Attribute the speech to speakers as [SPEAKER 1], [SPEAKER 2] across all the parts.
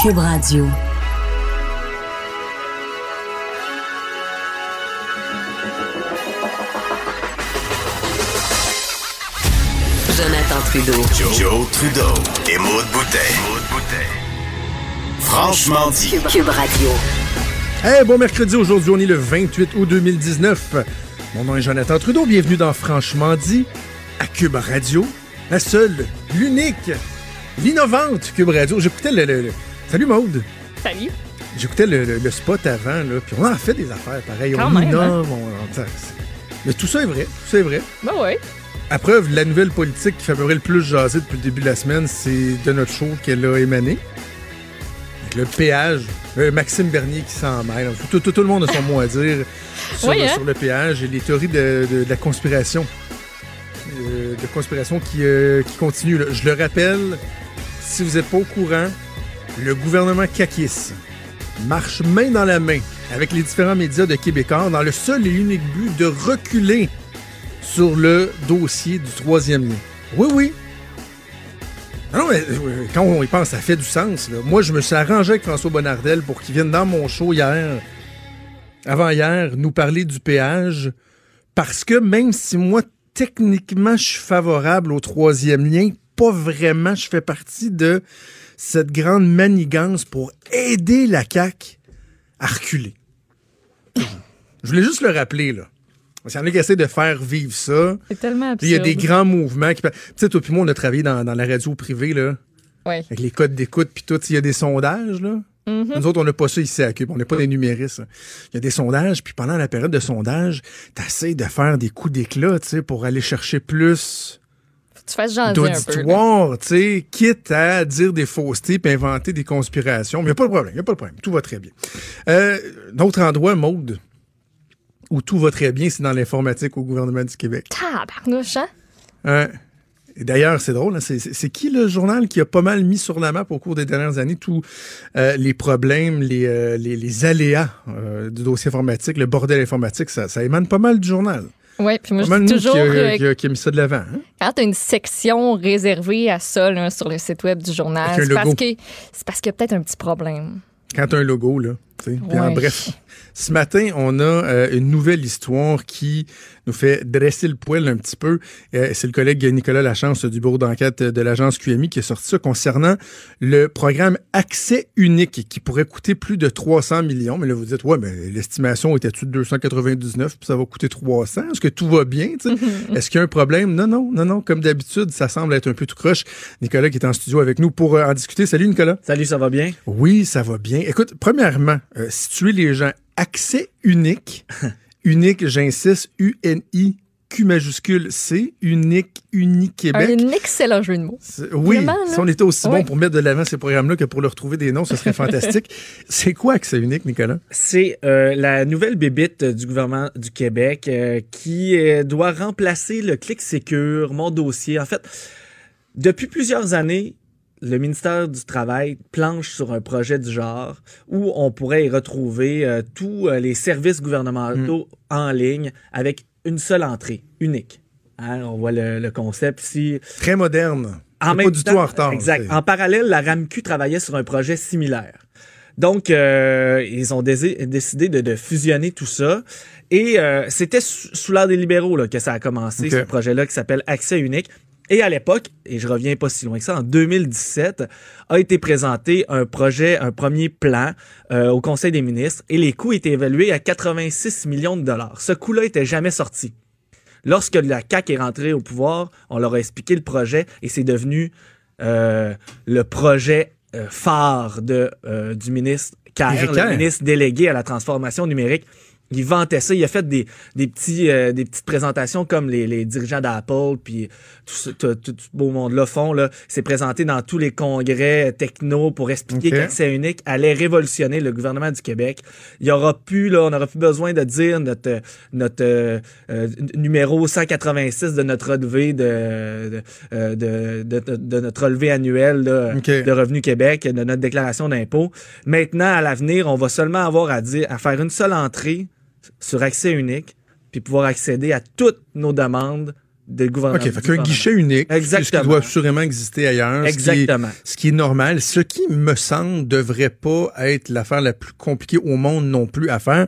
[SPEAKER 1] Cube Radio. Jonathan Trudeau.
[SPEAKER 2] Joe, Trudeau et Maude Boutet. Franchement dit.
[SPEAKER 1] Cube Radio.
[SPEAKER 3] Hey, bon mercredi, aujourd'hui on est le 28 août 2019. Mon nom est Jonathan Trudeau, bienvenue dans Franchement dit à Cube Radio, la seule, l'unique, l'innovante Cube Radio. J'écoutais le, le- le- Salut Maude!
[SPEAKER 4] Salut.
[SPEAKER 3] J'écoutais le, le- le spot avant, là, puis on en fait des affaires pareilles.
[SPEAKER 4] Quand
[SPEAKER 3] on
[SPEAKER 4] même,
[SPEAKER 3] innove, on- on- Mais tout ça est vrai, tout ça est vrai.
[SPEAKER 4] Ben ouais.
[SPEAKER 3] À preuve, la nouvelle politique qui près le plus jaser depuis le début de la semaine, c'est de notre show qu'elle a émané. Avec le péage, euh, Maxime Bernier qui s'en mêle. Tout, tout- tout le monde a son mot à dire sur,
[SPEAKER 4] Oui,
[SPEAKER 3] le,
[SPEAKER 4] hein?
[SPEAKER 3] sur le péage et les théories de, de- de la conspiration. Euh, de conspiration qui, euh, qui continue. là. Je le rappelle, si vous n'êtes pas au courant, le gouvernement Kakis marche main dans la main avec les différents médias de Québécois dans le seul et unique but de reculer sur le dossier du troisième lien. Oui, oui. Ah Non, mais euh, quand on y pense, ça fait du sens. Moi, je me suis arrangé avec François Bonnardel pour qu'il vienne dans mon show hier, avant-hier, nous parler du péage, parce que même si moi, techniquement, je suis favorable au troisième lien, pas vraiment, je fais partie de cette grande manigance pour aider la CAQ à reculer. Je voulais juste le rappeler, là. Il y en a qui essaient de faire vivre ça.
[SPEAKER 4] C'est tellement
[SPEAKER 3] Puis Il y a des grands mouvements qui. Tu sais, toi puis moi, on a travaillé dans, dans la radio privée, là,
[SPEAKER 4] Ouais.
[SPEAKER 3] avec les codes d'écoute, puis tout. Il y a des sondages, là.
[SPEAKER 4] Mm-hmm.
[SPEAKER 3] Nous autres, on n'a pas ça ici à Cube. On n'est pas des numéristes. Il y a des sondages, puis pendant la période de sondage, t'essayes de faire des coups d'éclat, tu sais, pour aller chercher plus
[SPEAKER 4] tu fasses jaser un peu.
[SPEAKER 3] tu sais, quitte à dire des faussetés puis inventer des conspirations. Mais il n'y a pas de problème, il n'y a pas de problème. Tout va très bien. Euh, D'autres endroits, Maude, où tout va très bien, c'est dans l'informatique au gouvernement du Québec.
[SPEAKER 4] Tabarnouche, hein?
[SPEAKER 3] Et d'ailleurs, c'est drôle, hein, c'est qui le journal qui a pas mal mis sur la map au cours des dernières années tous euh, les problèmes, les, euh, les, les aléas euh, du dossier informatique, le bordel informatique, ça, ça émane pas mal du journal.
[SPEAKER 4] Ouais, puis moi, je dis toujours,
[SPEAKER 3] qui, a,
[SPEAKER 4] euh,
[SPEAKER 3] qui a- qui a mis ça de l'avant. hein?
[SPEAKER 4] quand t'as une section réservée à ça là, sur le site web du journal, c'est parce,
[SPEAKER 3] logo.
[SPEAKER 4] que, c'est parce qu'il y a peut-être un petit problème.
[SPEAKER 3] Quand t'as un logo, là. En bref, ce matin, on a euh, une nouvelle histoire qui nous fait dresser le poil un petit peu. Euh, c'est le collègue Nicolas Lachance du bureau d'enquête de l'agence QMI qui a sorti ça concernant le programme Accès unique qui pourrait coûter plus de 300 millions. Mais là, vous dites, ouais, mais l'estimation était-tu de 299 puis ça va coûter 300? Est-ce que tout va bien? Est-ce qu'il y a un problème? Non, non, non, non. Comme d'habitude, ça semble être un peu tout croche. Nicolas qui est en studio avec nous pour euh, en discuter. Salut, Nicolas.
[SPEAKER 5] Salut, ça va bien?
[SPEAKER 3] Oui, ça va bien. Écoute, premièrement, euh, situer les gens, accès unique, unique, j'insiste, U-N-I-Q majuscule C, unique, unique Québec.
[SPEAKER 4] Un excellent jeu de mots.
[SPEAKER 3] C'est- Oui,
[SPEAKER 4] Vraiment,
[SPEAKER 3] si on était aussi bon
[SPEAKER 4] Ouais.
[SPEAKER 3] pour mettre de l'avant ces programmes-là que pour leur trouver des noms, ce serait fantastique. C'est quoi accès unique, Nicolas?
[SPEAKER 5] C'est euh, la nouvelle bébite du gouvernement du Québec euh, qui euh, doit remplacer le Clic Sécure, mon dossier. En fait, depuis plusieurs années, le ministère du Travail planche sur un projet du genre où on pourrait y retrouver euh, tous euh, les services gouvernementaux en ligne avec une seule entrée, unique. Hein, on voit le, le concept ici.
[SPEAKER 3] Très moderne.
[SPEAKER 5] En
[SPEAKER 3] C'est
[SPEAKER 5] même
[SPEAKER 3] pas du
[SPEAKER 5] temps-
[SPEAKER 3] tout en retard.
[SPEAKER 5] Exact. En parallèle, la RAMQ travaillait sur un projet similaire. Donc, euh, ils ont décidé de, de fusionner tout ça. Et euh, c'était sous, l'ère des libéraux là, que ça a commencé, ce projet-là qui s'appelle Accès unique. Et à l'époque, et je reviens pas si loin que ça, en 2017, a été présenté un projet, un premier plan euh, au Conseil des ministres et les coûts étaient évalués à 86 millions de dollars. Ce coût-là était jamais sorti. Lorsque la CAQ est rentrée au pouvoir, on leur a expliqué le projet et c'est devenu euh, le projet euh, phare de, euh, du ministre Kerr, le ministre délégué à la transformation numérique. Il vantait ça. Il a fait des, des, petits, euh, des petites présentations comme les, les dirigeants d'Apple, puis tout, ce- tout, tout ce beau monde-là font. Là. Il s'est présenté dans tous les congrès techno pour expliquer
[SPEAKER 3] Ok.
[SPEAKER 5] qu'accès unique allait révolutionner le gouvernement du Québec. Il y aura plus, là, on n'aura plus besoin de dire notre, notre euh, euh, numéro 186 de notre relevé de, de, euh, de, de- de notre relevé annuel là, de Revenu Québec, de notre déclaration d'impôt. Maintenant, à l'avenir, on va seulement avoir à dire à faire une seule entrée sur accès unique, puis pouvoir accéder à toutes nos demandes de gouvernement.
[SPEAKER 3] OK, fait qu'un guichet unique, c'est ce qui
[SPEAKER 5] Exactement.
[SPEAKER 3] doit assurément exister ailleurs. ce qui est-
[SPEAKER 5] Exactement.
[SPEAKER 3] Ce qui est normal, ce qui me semble devrait pas être l'affaire la plus compliquée au monde non plus à faire.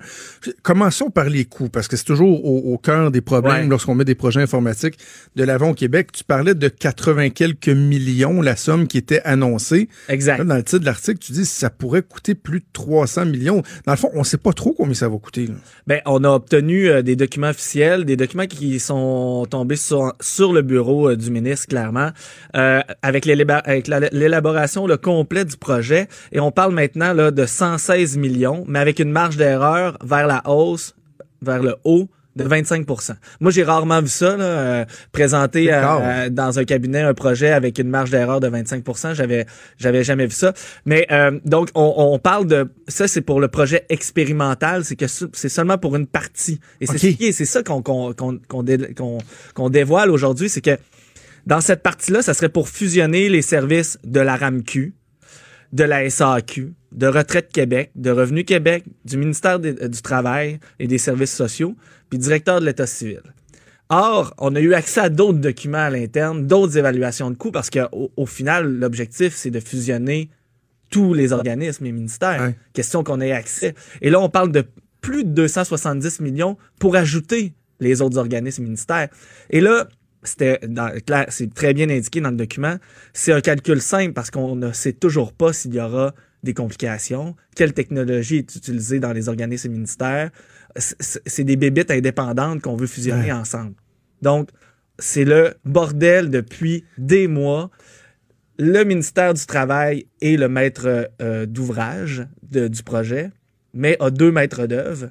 [SPEAKER 3] Commençons par les coûts, parce que c'est toujours au, au cœur des problèmes
[SPEAKER 5] Ouais.
[SPEAKER 3] lorsqu'on met des projets informatiques de l'avant au Québec. Tu parlais de 80 quelques millions, la somme qui était annoncée.
[SPEAKER 5] Exact.
[SPEAKER 3] Là, dans le titre de l'article, tu dis ça pourrait coûter plus de 300 millions. Dans le fond, on sait pas trop combien ça va coûter. là.
[SPEAKER 5] Ben, on a obtenu euh, des documents officiels, des documents qui sont tombés sur, sur le bureau euh, du ministre, clairement, euh, avec l'élaboration le complet du projet. Et on parle maintenant là, de 116 millions, mais avec une marge d'erreur vers la hausse, vers le haut de 25 Moi, j'ai rarement vu ça, là, euh, présenté à-
[SPEAKER 3] D'accord.
[SPEAKER 5] à- dans un cabinet un projet avec une marge d'erreur de 25% J'avais j'avais jamais vu ça. Mais euh, donc, on, on parle de... Ça, c'est pour le projet expérimental. C'est que ce- c'est seulement pour une partie. Et c'est
[SPEAKER 3] Ok.
[SPEAKER 5] ce qui est- c'est ça qu'on qu'on qu'on qu'on dé- qu'on- qu'on dévoile aujourd'hui. C'est que dans cette partie-là, ça serait pour fusionner les services de la RAMQ, de la SAQ, de Retraite Québec, de Revenu Québec, du ministère des- euh, du Travail et des Services sociaux, puis directeur de l'État civil. Or, on a eu accès à d'autres documents à l'interne, d'autres évaluations de coûts, parce qu'au au final, l'objectif, c'est de fusionner tous les organismes et ministères.
[SPEAKER 3] Ouais.
[SPEAKER 5] Question qu'on ait accès. Et là, on parle de plus de 270 millions pour ajouter les autres organismes et ministères. Et là, c'était c'est très bien indiqué dans le document. C'est un calcul simple parce qu'on ne sait toujours pas s'il y aura des complications, quelle technologie est utilisée dans les organismes et ministères. C'est- des bébites indépendantes qu'on veut fusionner
[SPEAKER 3] Ouais.
[SPEAKER 5] ensemble. Donc, c'est le bordel depuis des mois. Le ministère du Travail est le maître euh, d'ouvrage du projet, mais a deux maîtres d'œuvre.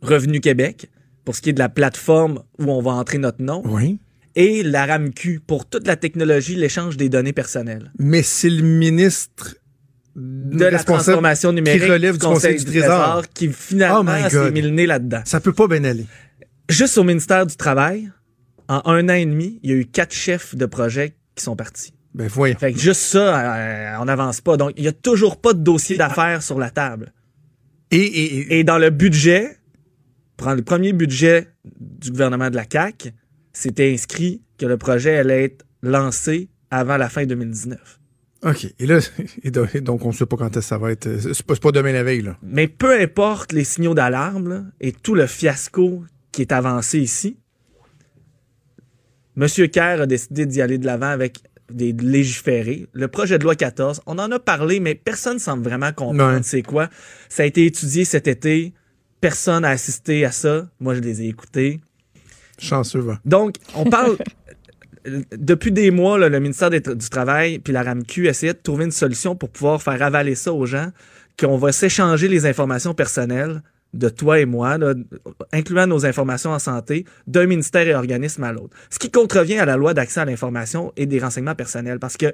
[SPEAKER 5] Revenu Québec, pour ce qui est de la plateforme où on va entrer notre nom,
[SPEAKER 3] Oui.
[SPEAKER 5] et la RAMQ pour toute la technologie, l'échange des données personnelles.
[SPEAKER 3] Mais c'est le ministre
[SPEAKER 5] De la transformation numérique
[SPEAKER 3] qui relève du Conseil du Trésor.
[SPEAKER 5] qui
[SPEAKER 3] Oh
[SPEAKER 5] finalement
[SPEAKER 3] my
[SPEAKER 5] s'est mis le nez là-dedans.
[SPEAKER 3] Ça peut pas bien aller.
[SPEAKER 5] Juste au ministère du Travail, en un an et demi, il y a eu quatre chefs de projet qui sont partis.
[SPEAKER 3] Ben voyons.
[SPEAKER 5] Fait que juste ça, euh, on n'avance pas. Donc, il y a toujours pas de dossier d'affaires sur la table.
[SPEAKER 3] Et, et, et-
[SPEAKER 5] Et dans le budget, prendre le premier budget du gouvernement de la CAQ, c'était inscrit que le projet allait être lancé avant la fin 2019.
[SPEAKER 3] OK. Et là, et donc, on ne sait pas quand est-ce que ça va être. C'est pas, pas demain la veille, là.
[SPEAKER 5] Mais peu importe les signaux d'alarme et tout le fiasco qui est avancé ici, M. Kerr a décidé d'y aller de l'avant avec des légiférés. Le projet de loi 14, on en a parlé, mais personne semble vraiment comprendre
[SPEAKER 3] Ouais.
[SPEAKER 5] c'est quoi. Ça a été étudié cet été. Personne n'a assisté à ça. Moi, je les ai écoutés.
[SPEAKER 3] Chanceux, va.
[SPEAKER 5] Donc, on parle. Depuis des mois, le ministère du Travail puis la RAMQ essayaient de trouver une solution pour pouvoir faire avaler ça aux gens, qu'on va s'échanger les informations personnelles de toi et moi, incluant nos informations en santé, d'un ministère et organisme à l'autre. Ce qui contrevient à la loi d'accès à l'information et des renseignements personnels, parce que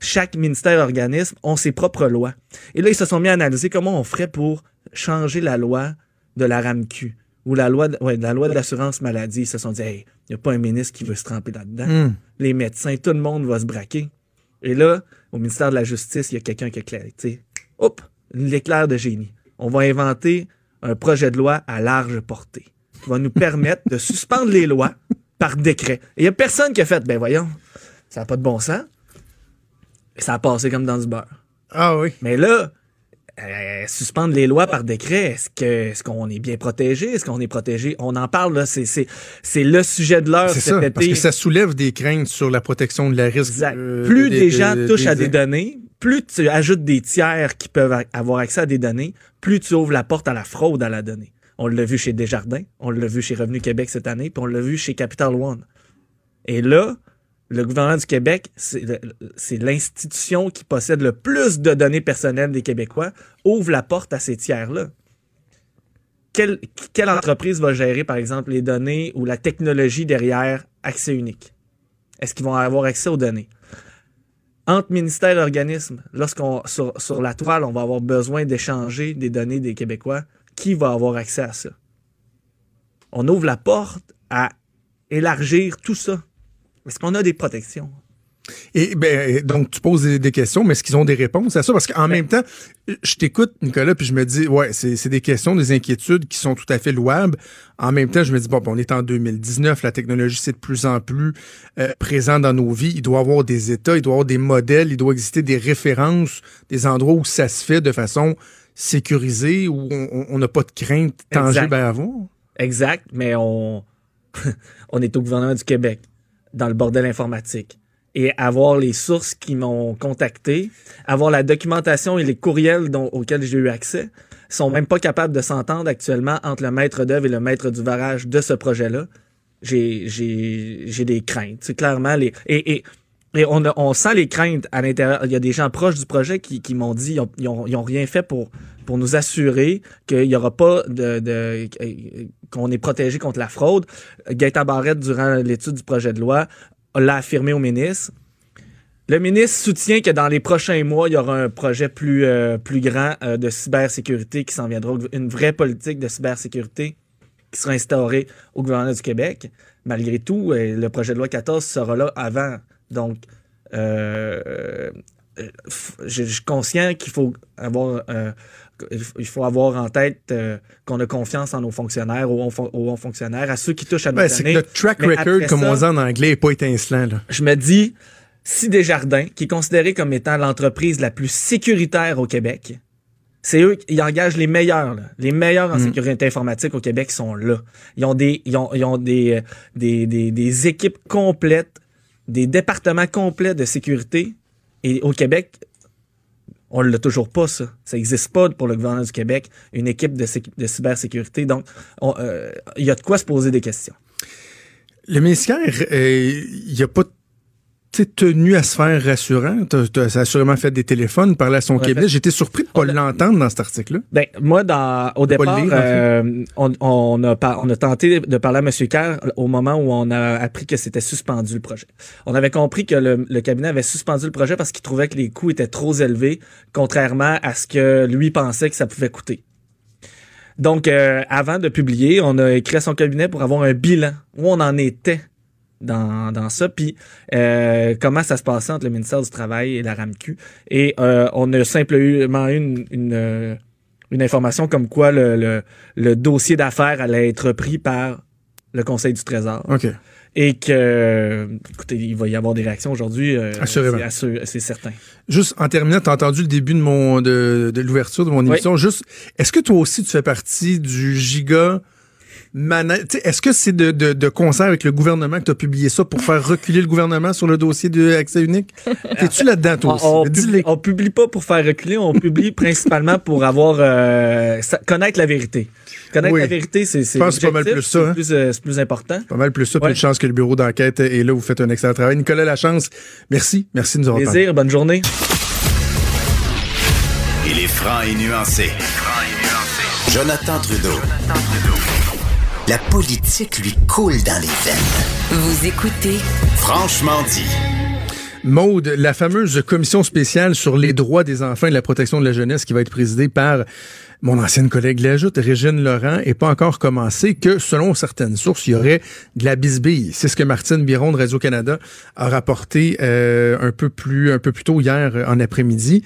[SPEAKER 5] chaque ministère et organisme ont ses propres lois. Et là, ils se sont mis à analyser comment on ferait pour changer la loi de la RAMQ ou la loi de, ouais, de la loi de l'assurance maladie. Ils se sont dit, hey, il n'y a pas un ministre qui veut se tremper là-dedans.
[SPEAKER 3] Hmm.
[SPEAKER 5] Les médecins, tout le monde va se braquer. Et là, au ministère de la Justice, il y a quelqu'un qui éclaire. tu sais, Hop, l'éclair de génie. On va inventer un projet de loi à large portée qui va nous permettre de suspendre les lois par décret. Et il n'y a personne qui a fait, ben voyons, ça n'a pas de bon sens. Et ça a passé comme dans du beurre.
[SPEAKER 3] Ah oui.
[SPEAKER 5] Mais là, euh, suspendre les lois par décret, est-ce que est-ce qu'on est bien protégé? Est-ce qu'on est protégé? On en parle, là, c'est, c'est, c'est le sujet de l'heure
[SPEAKER 3] C'est
[SPEAKER 5] cet
[SPEAKER 3] ça.
[SPEAKER 5] été.
[SPEAKER 3] Parce que ça soulève des craintes sur la protection de la risque.
[SPEAKER 5] Exact.
[SPEAKER 3] euh,
[SPEAKER 5] plus
[SPEAKER 3] de-
[SPEAKER 5] des
[SPEAKER 3] de-
[SPEAKER 5] gens touchent à des données, plus tu ajoutes des tiers qui peuvent avoir accès à des données, plus tu ouvres la porte à la fraude à la donnée. On l'a vu chez Desjardins, on l'a vu chez Revenu Québec cette année, puis on l'a vu chez Capital One. Et là, le gouvernement du Québec, c'est l'institution qui possède le plus de données personnelles des Québécois, ouvre la porte à ces tiers-là. Quelle, entreprise va gérer, par exemple, les données ou la technologie derrière accès unique? Est-ce qu'ils vont avoir accès aux données? Entre ministères et organismes, lorsqu'on sur la toile, on va avoir besoin d'échanger des données des Québécois, qui va avoir accès à ça? On ouvre la porte à élargir tout ça. Est-ce qu'on a des protections?
[SPEAKER 3] Et ben donc tu poses des, des questions, mais est-ce qu'ils ont des réponses à ça? Parce qu'en même temps, je t'écoute Nicolas, puis je me dis ouais, c'est des questions, des inquiétudes qui sont tout à fait louables. En même temps, je me dis bon, ben, on est en 2019, la technologie c'est de plus en plus euh, présent dans nos vies. Il doit y avoir des états, il doit y avoir des modèles, il doit exister des références, des endroits où ça se fait de façon sécurisée, où on- on n'a pas de crainte tangible
[SPEAKER 5] Exact.
[SPEAKER 3] à avoir.
[SPEAKER 5] Exact, mais on, on est au gouvernement du Québec, dans le bordel informatique. Et avoir les sources qui m'ont contacté, avoir la documentation et les courriels dont- auxquels j'ai eu accès, sont même pas capables de s'entendre actuellement entre le maître d'œuvre et le maître du barrage de ce projet-là. J'ai, j'ai, j'ai des craintes. C'est clairement les, et, et, et on, on sent les craintes à l'intérieur. Il y a des gens proches du projet qui, qui m'ont dit, ils ont, ils ont, ils ont rien fait pour, pour nous assurer qu'il y aura pas de, de qu'on est protégé contre la fraude. Gaëtan Barrette, durant l'étude du projet de loi, l'a affirmé au ministre. Le ministre soutient que dans les prochains mois, il y aura un projet plus, euh, plus grand euh, de cybersécurité qui s'en viendra, une vraie politique de cybersécurité qui sera instaurée au gouvernement du Québec. Malgré tout, euh, le projet de loi 14 sera là avant. Donc, je, suis conscient qu'il faut avoir il faut avoir en tête euh, qu'on a confiance en nos fonctionnaires, aux, hauts fonctionnaires, à ceux qui touchent à nos
[SPEAKER 3] Ben, c'est que notre track
[SPEAKER 5] Mais
[SPEAKER 3] record, comme
[SPEAKER 5] ça-
[SPEAKER 3] on dit en anglais, est pas étincelant. Là.
[SPEAKER 5] je me dis, si Desjardins, qui est considéré comme étant l'entreprise la plus sécuritaire au Québec, c'est eux qui engagent les meilleurs, là. les meilleurs en
[SPEAKER 3] Mm.
[SPEAKER 5] sécurité informatique au Québec sont là. Ils ont des, ils ont, ils ont des, euh, des, des, des équipes complètes, des départements complets de sécurité. Et au Québec, on l'a toujours pas, ça. Ça n'existe pas pour le gouvernement du Québec, une équipe de, sécu- de cybersécurité. Donc, on, euh, il y a de quoi se poser des questions.
[SPEAKER 3] Le ministère, euh, il a pas sais, tenu à se faire rassurant. Ça a sûrement fait des téléphones, parler à son cabinet. J'étais surpris de pas
[SPEAKER 5] On a-
[SPEAKER 3] l'entendre dans cet article-là.
[SPEAKER 5] Ben, moi, dans, au
[SPEAKER 3] pas
[SPEAKER 5] départ,
[SPEAKER 3] lire, en fait.
[SPEAKER 5] euh, on, on, a par- on a tenté de parler à M. Kerr au moment où on a appris que c'était suspendu le projet. On avait compris que le, le cabinet avait suspendu le projet parce qu'il trouvait que les coûts étaient trop élevés, contrairement à ce que lui pensait que ça pouvait coûter. Donc, euh, avant de publier, on a écrit à son cabinet pour avoir un bilan où on en était? Dans, dans ça, puis euh, comment ça se passait entre le ministère du Travail et la RAMQ? Et euh, on a simplement eu une, une, euh, une information comme quoi le, le, le dossier d'affaires allait être pris par le Conseil du Trésor.
[SPEAKER 3] OK.
[SPEAKER 5] Et que, écoutez, il va y avoir des réactions aujourd'hui. euh,
[SPEAKER 3] Assurément.
[SPEAKER 5] c'est certain.
[SPEAKER 3] Juste en terminant, t'as entendu le début de mon de, de l'ouverture de mon émission. Juste, est-ce que toi aussi tu fais partie du giga Est-ce que c'est de, de, de concert avec le gouvernement que tu as publié ça pour faire reculer le gouvernement sur le dossier de accès unique? T'es-tu là-dedans, toi aussi?
[SPEAKER 5] On, on publie, on publie pas pour faire reculer, on publie principalement pour avoir euh, sa- connaître la vérité. Connaître
[SPEAKER 3] Oui.
[SPEAKER 5] la vérité, c'est c'est
[SPEAKER 3] Je pense que c'est pas mal plus ça,
[SPEAKER 5] c'est
[SPEAKER 3] hein.
[SPEAKER 5] plus, euh, c'est plus important.
[SPEAKER 3] Pas mal plus ça, puis
[SPEAKER 5] Ouais.
[SPEAKER 3] une chance que le bureau d'enquête est là, vous faites un excellent travail. Nicolas Lachance, merci. Merci de nous avoir parlé.
[SPEAKER 5] Plaisir, bonne journée.
[SPEAKER 2] Il est franc et nuancé. Jonathan Trudeau. La politique lui coule dans les veines.
[SPEAKER 1] Vous écoutez
[SPEAKER 2] Franchement dit.
[SPEAKER 3] Maude, la fameuse commission spéciale sur les droits des enfants et la protection de la jeunesse qui va être présidée par mon ancienne collègue l'ajoute, Régine Laurent, est pas encore commencée, que selon certaines sources, il y aurait de la bisbille. C'est ce que Martine Biron de Radio-Canada a rapporté euh, un peu plus un peu plus tôt hier euh, en après-midi.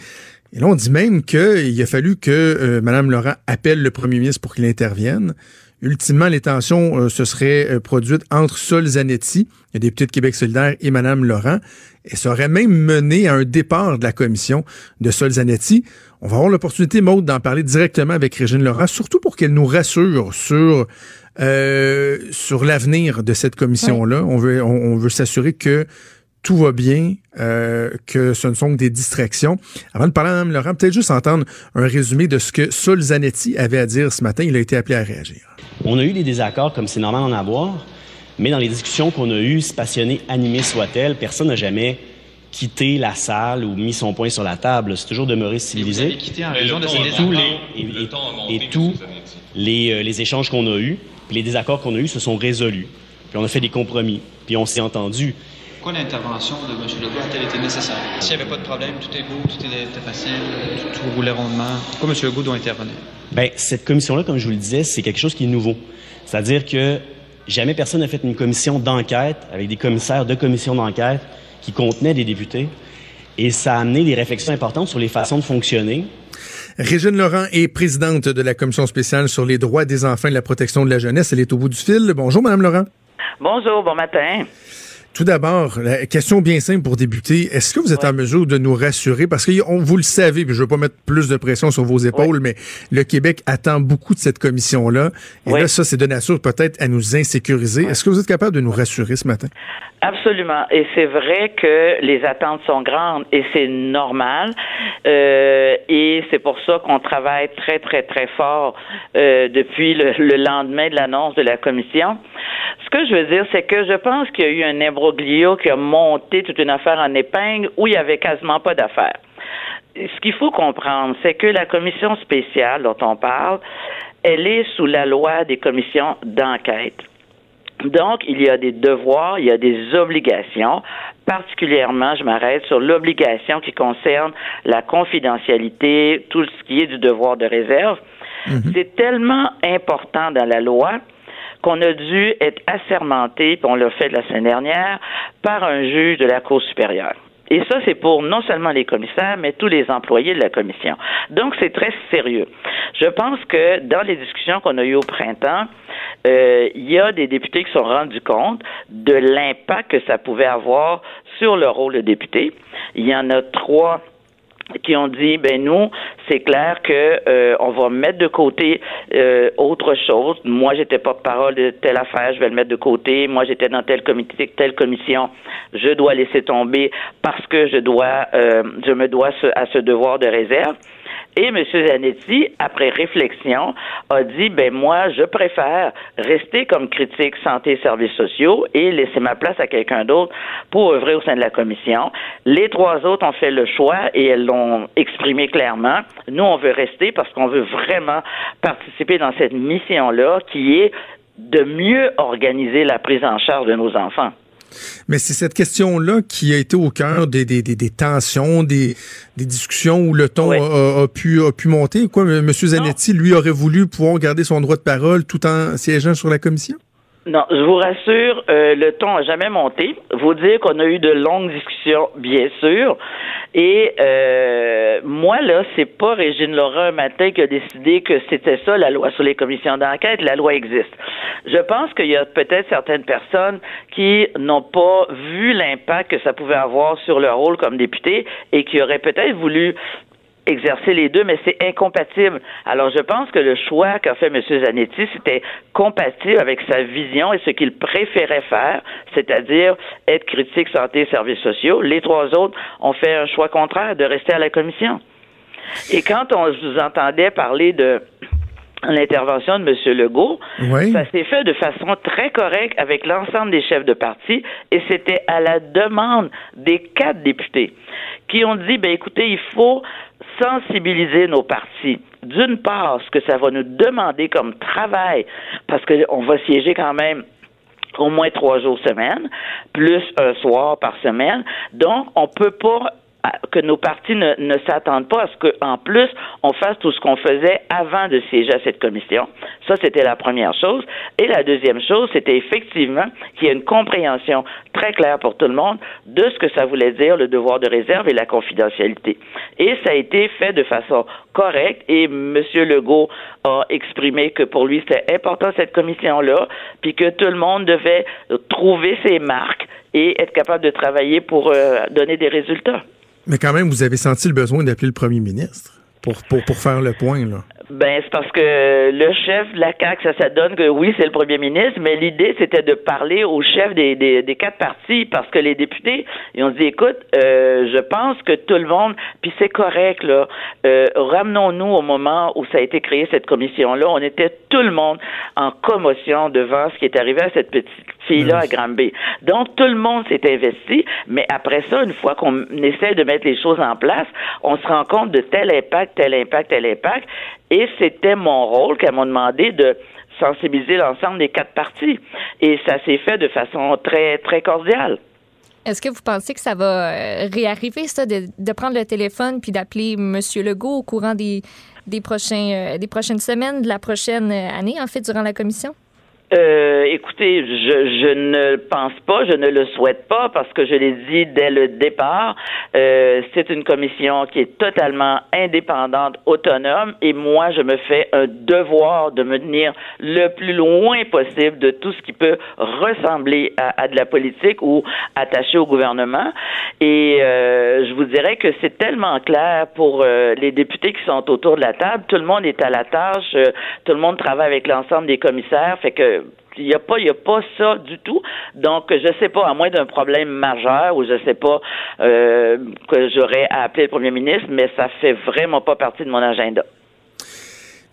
[SPEAKER 3] Et là, on dit même qu'il a fallu que euh, Mme Laurent appelle le premier ministre pour qu'il intervienne. Ultimement, les tensions euh, se seraient euh, produites entre Sol Zanetti, le député de Québec solidaire, et Mme Laurent. Et ça aurait même mené à un départ de la commission de Sol Zanetti. On va avoir l'opportunité, Maude, d'en parler directement avec Régine Laurent, surtout pour qu'elle nous rassure sur, euh, sur l'avenir de cette commission-là. On veut, on, on veut s'assurer que tout va bien, euh, que ce ne sont que des distractions. Avant de parler à Mme Laurent, peut-être juste entendre un résumé de ce que Sol Zanetti avait à dire ce matin. Il a été appelé à réagir.
[SPEAKER 6] On a eu des désaccords comme c'est normal d'en avoir, mais dans les discussions qu'on a eues, si passionnées, animées soient-elles, personne n'a jamais quitté la salle ou mis son poing sur la table. C'est toujours demeuré civilisé.
[SPEAKER 7] Quitté en raison de ces
[SPEAKER 6] tous les, et, et- et tous les, euh, les échanges qu'on a eus, puis les désaccords qu'on a eus se sont résolus. Puis on a fait des compromis, puis on s'est entendu.
[SPEAKER 7] Pourquoi l'intervention de M. Legault a-t-elle été nécessaire? S'il n'y avait pas de problème, tout est beau, tout était facile, tout, tout roulait rondement, pourquoi M. Legault doit intervenir?
[SPEAKER 6] Ben, cette commission-là, comme je vous le disais, c'est quelque chose qui est nouveau. C'est-à-dire que jamais personne n'a fait une commission d'enquête avec des commissaires de commission d'enquête qui contenait des députés. Et ça a amené des réflexions importantes sur les façons de fonctionner.
[SPEAKER 3] Régine Laurent est présidente de la Commission spéciale sur les droits des enfants et la protection de la jeunesse. Elle est au bout du fil. Bonjour, Madame Laurent.
[SPEAKER 8] Bonjour, bon matin.
[SPEAKER 3] Tout d'abord, la question bien simple pour débuter. Est-ce que vous êtes en mesure de nous rassurer? Parce que vous le savez, puis je ne veux pas mettre plus de pression sur vos épaules, mais le Québec attend beaucoup de cette commission-là. Et là, ça, c'est de nature peut-être à nous insécuriser. Est-ce que vous êtes capable de nous rassurer ce matin?
[SPEAKER 8] Absolument. Et c'est vrai que les attentes sont grandes et c'est normal. Euh, et c'est pour ça qu'on travaille très, très, très fort euh, depuis le, lendemain de l'annonce de la commission. Ce que je veux dire, c'est que je pense qu'il y a eu un imbroglio qui a monté toute une affaire en épingle où il y avait quasiment pas d'affaires. Ce qu'il faut comprendre, c'est que la commission spéciale dont on parle, elle est sous la loi des commissions d'enquête. Donc, il y a des devoirs, il y a des obligations. Particulièrement, je m'arrête sur l'obligation qui concerne la confidentialité, tout ce qui est du devoir de réserve. Mhm. C'est tellement important dans la loi qu'on a dû être assermenté, puis on l'a fait la semaine dernière, par un juge de la Cour supérieure. Et ça, c'est pour non seulement les commissaires, mais tous les employés de la commission. Donc, c'est très sérieux. Je pense que dans les discussions qu'on a eues au printemps, euh, il y a des députés qui sont rendus compte de l'impact que ça pouvait avoir sur le rôle de député. Il y en a trois qui ont dit ben nous c'est clair que euh, on va mettre de côté euh, autre chose. Moi j'étais pas parole de telle affaire je vais le mettre de côté. Moi j'étais dans tel comité telle commission je dois laisser tomber parce que je dois euh, je me dois à ce devoir de réserve et M. Zanetti, après réflexion, a dit, ben moi, je préfère rester comme critique santé et services sociaux et laisser ma place à quelqu'un d'autre pour œuvrer au sein de la commission. Les trois autres ont fait le choix et elles l'ont exprimé clairement. Nous, on veut rester parce qu'on veut vraiment participer dans cette mission-là qui est de mieux organiser la prise en charge de nos enfants.
[SPEAKER 3] Mais c'est cette question-là qui a été au cœur des, des, des, tensions, des, des, discussions où le ton a, pu, a pu monter. Quoi, M. Zanetti, lui, aurait voulu pouvoir garder son droit de parole tout en siégeant sur la commission?
[SPEAKER 8] Non, je vous rassure, euh, le ton n'a jamais monté. Vous dire qu'on a eu de longues discussions, bien sûr. Et euh, moi, là, c'est pas Régine Laurent un matin qui a décidé que c'était ça la loi sur les commissions d'enquête. La loi existe. Je pense qu'il y a peut-être certaines personnes qui n'ont pas vu l'impact que ça pouvait avoir sur leur rôle comme député et qui auraient peut-être voulu exercer les deux, mais c'est incompatible. Alors, je pense que le choix qu'a fait M. Zanetti, c'était compatible avec sa vision et ce qu'il préférait faire, c'est-à-dire être critique santé et services sociaux. Les trois autres ont fait un choix contraire de rester à la commission. Et quand on vous entendait parler de l'intervention de M. Legault, ça s'est fait de façon très correcte avec l'ensemble des chefs de parti et c'était à la demande des quatre députés qui ont dit, ben écoutez, il faut sensibiliser nos partis. D'une part, ce que ça va nous demander comme travail, parce qu'on va siéger quand même au moins trois jours semaine, plus un soir par semaine. Donc, on peut pas que nos partis ne, s'attendent pas à ce qu'en plus, on fasse tout ce qu'on faisait avant de siéger à cette commission. Ça, c'était la première chose. Et la deuxième chose, c'était effectivement qu'il y ait une compréhension très claire pour tout le monde de ce que ça voulait dire le devoir de réserve et la confidentialité. Et ça a été fait de façon correcte et M. Legault a exprimé que pour lui, c'était important cette commission-là, puis que tout le monde devait trouver ses marques et être capable de travailler pour euh, donner des résultats.
[SPEAKER 3] Mais quand même, vous avez senti le besoin d'appeler le premier ministre pour, pour, pour faire le point, là.
[SPEAKER 8] Ben, c'est parce que le chef de la CAQ, ça, ça donne que oui, c'est le premier ministre, mais l'idée, c'était de parler au chef des, des, des, quatre partis parce que les députés, ils ont dit, écoute, euh, je pense que tout le monde, puis c'est correct, là, euh, ramenons-nous au moment où ça a été créé, cette commission-là. On était tout le monde en commotion devant ce qui est arrivé à cette petite fille-là à Granby. Donc, tout le monde s'est investi, mais après ça, une fois qu'on essaie de mettre les choses en place, on se rend compte de tel impact, tel impact, tel impact, et c'était mon rôle qu'elle m'a demandé de sensibiliser l'ensemble des quatre parties. Et ça s'est fait de façon très, très cordiale.
[SPEAKER 4] Est-ce que vous pensez que ça va euh, réarriver, ça, de, prendre le téléphone puis d'appeler M. Legault au courant des, des, prochains, euh, des prochaines semaines, de la prochaine année, en fait, durant la commission?
[SPEAKER 8] Euh, écoutez, je, je, ne pense pas, je ne le souhaite pas parce que je l'ai dit dès le départ, euh, c'est une commission qui est totalement indépendante, autonome et moi, je me fais un devoir de me tenir le plus loin possible de tout ce qui peut ressembler à, de la politique ou attaché au gouvernement. Et euh, je vous dirais que c'est tellement clair pour euh, les députés qui sont autour de la table, tout le monde est à la tâche, euh, tout le monde travaille avec l'ensemble des commissaires, fait que il n'y a pas, il y a pas ça du tout. Donc, je sais pas, à moins d'un problème majeur ou je sais pas euh, que j'aurais à appeler le premier ministre, mais ça fait vraiment pas partie de mon agenda.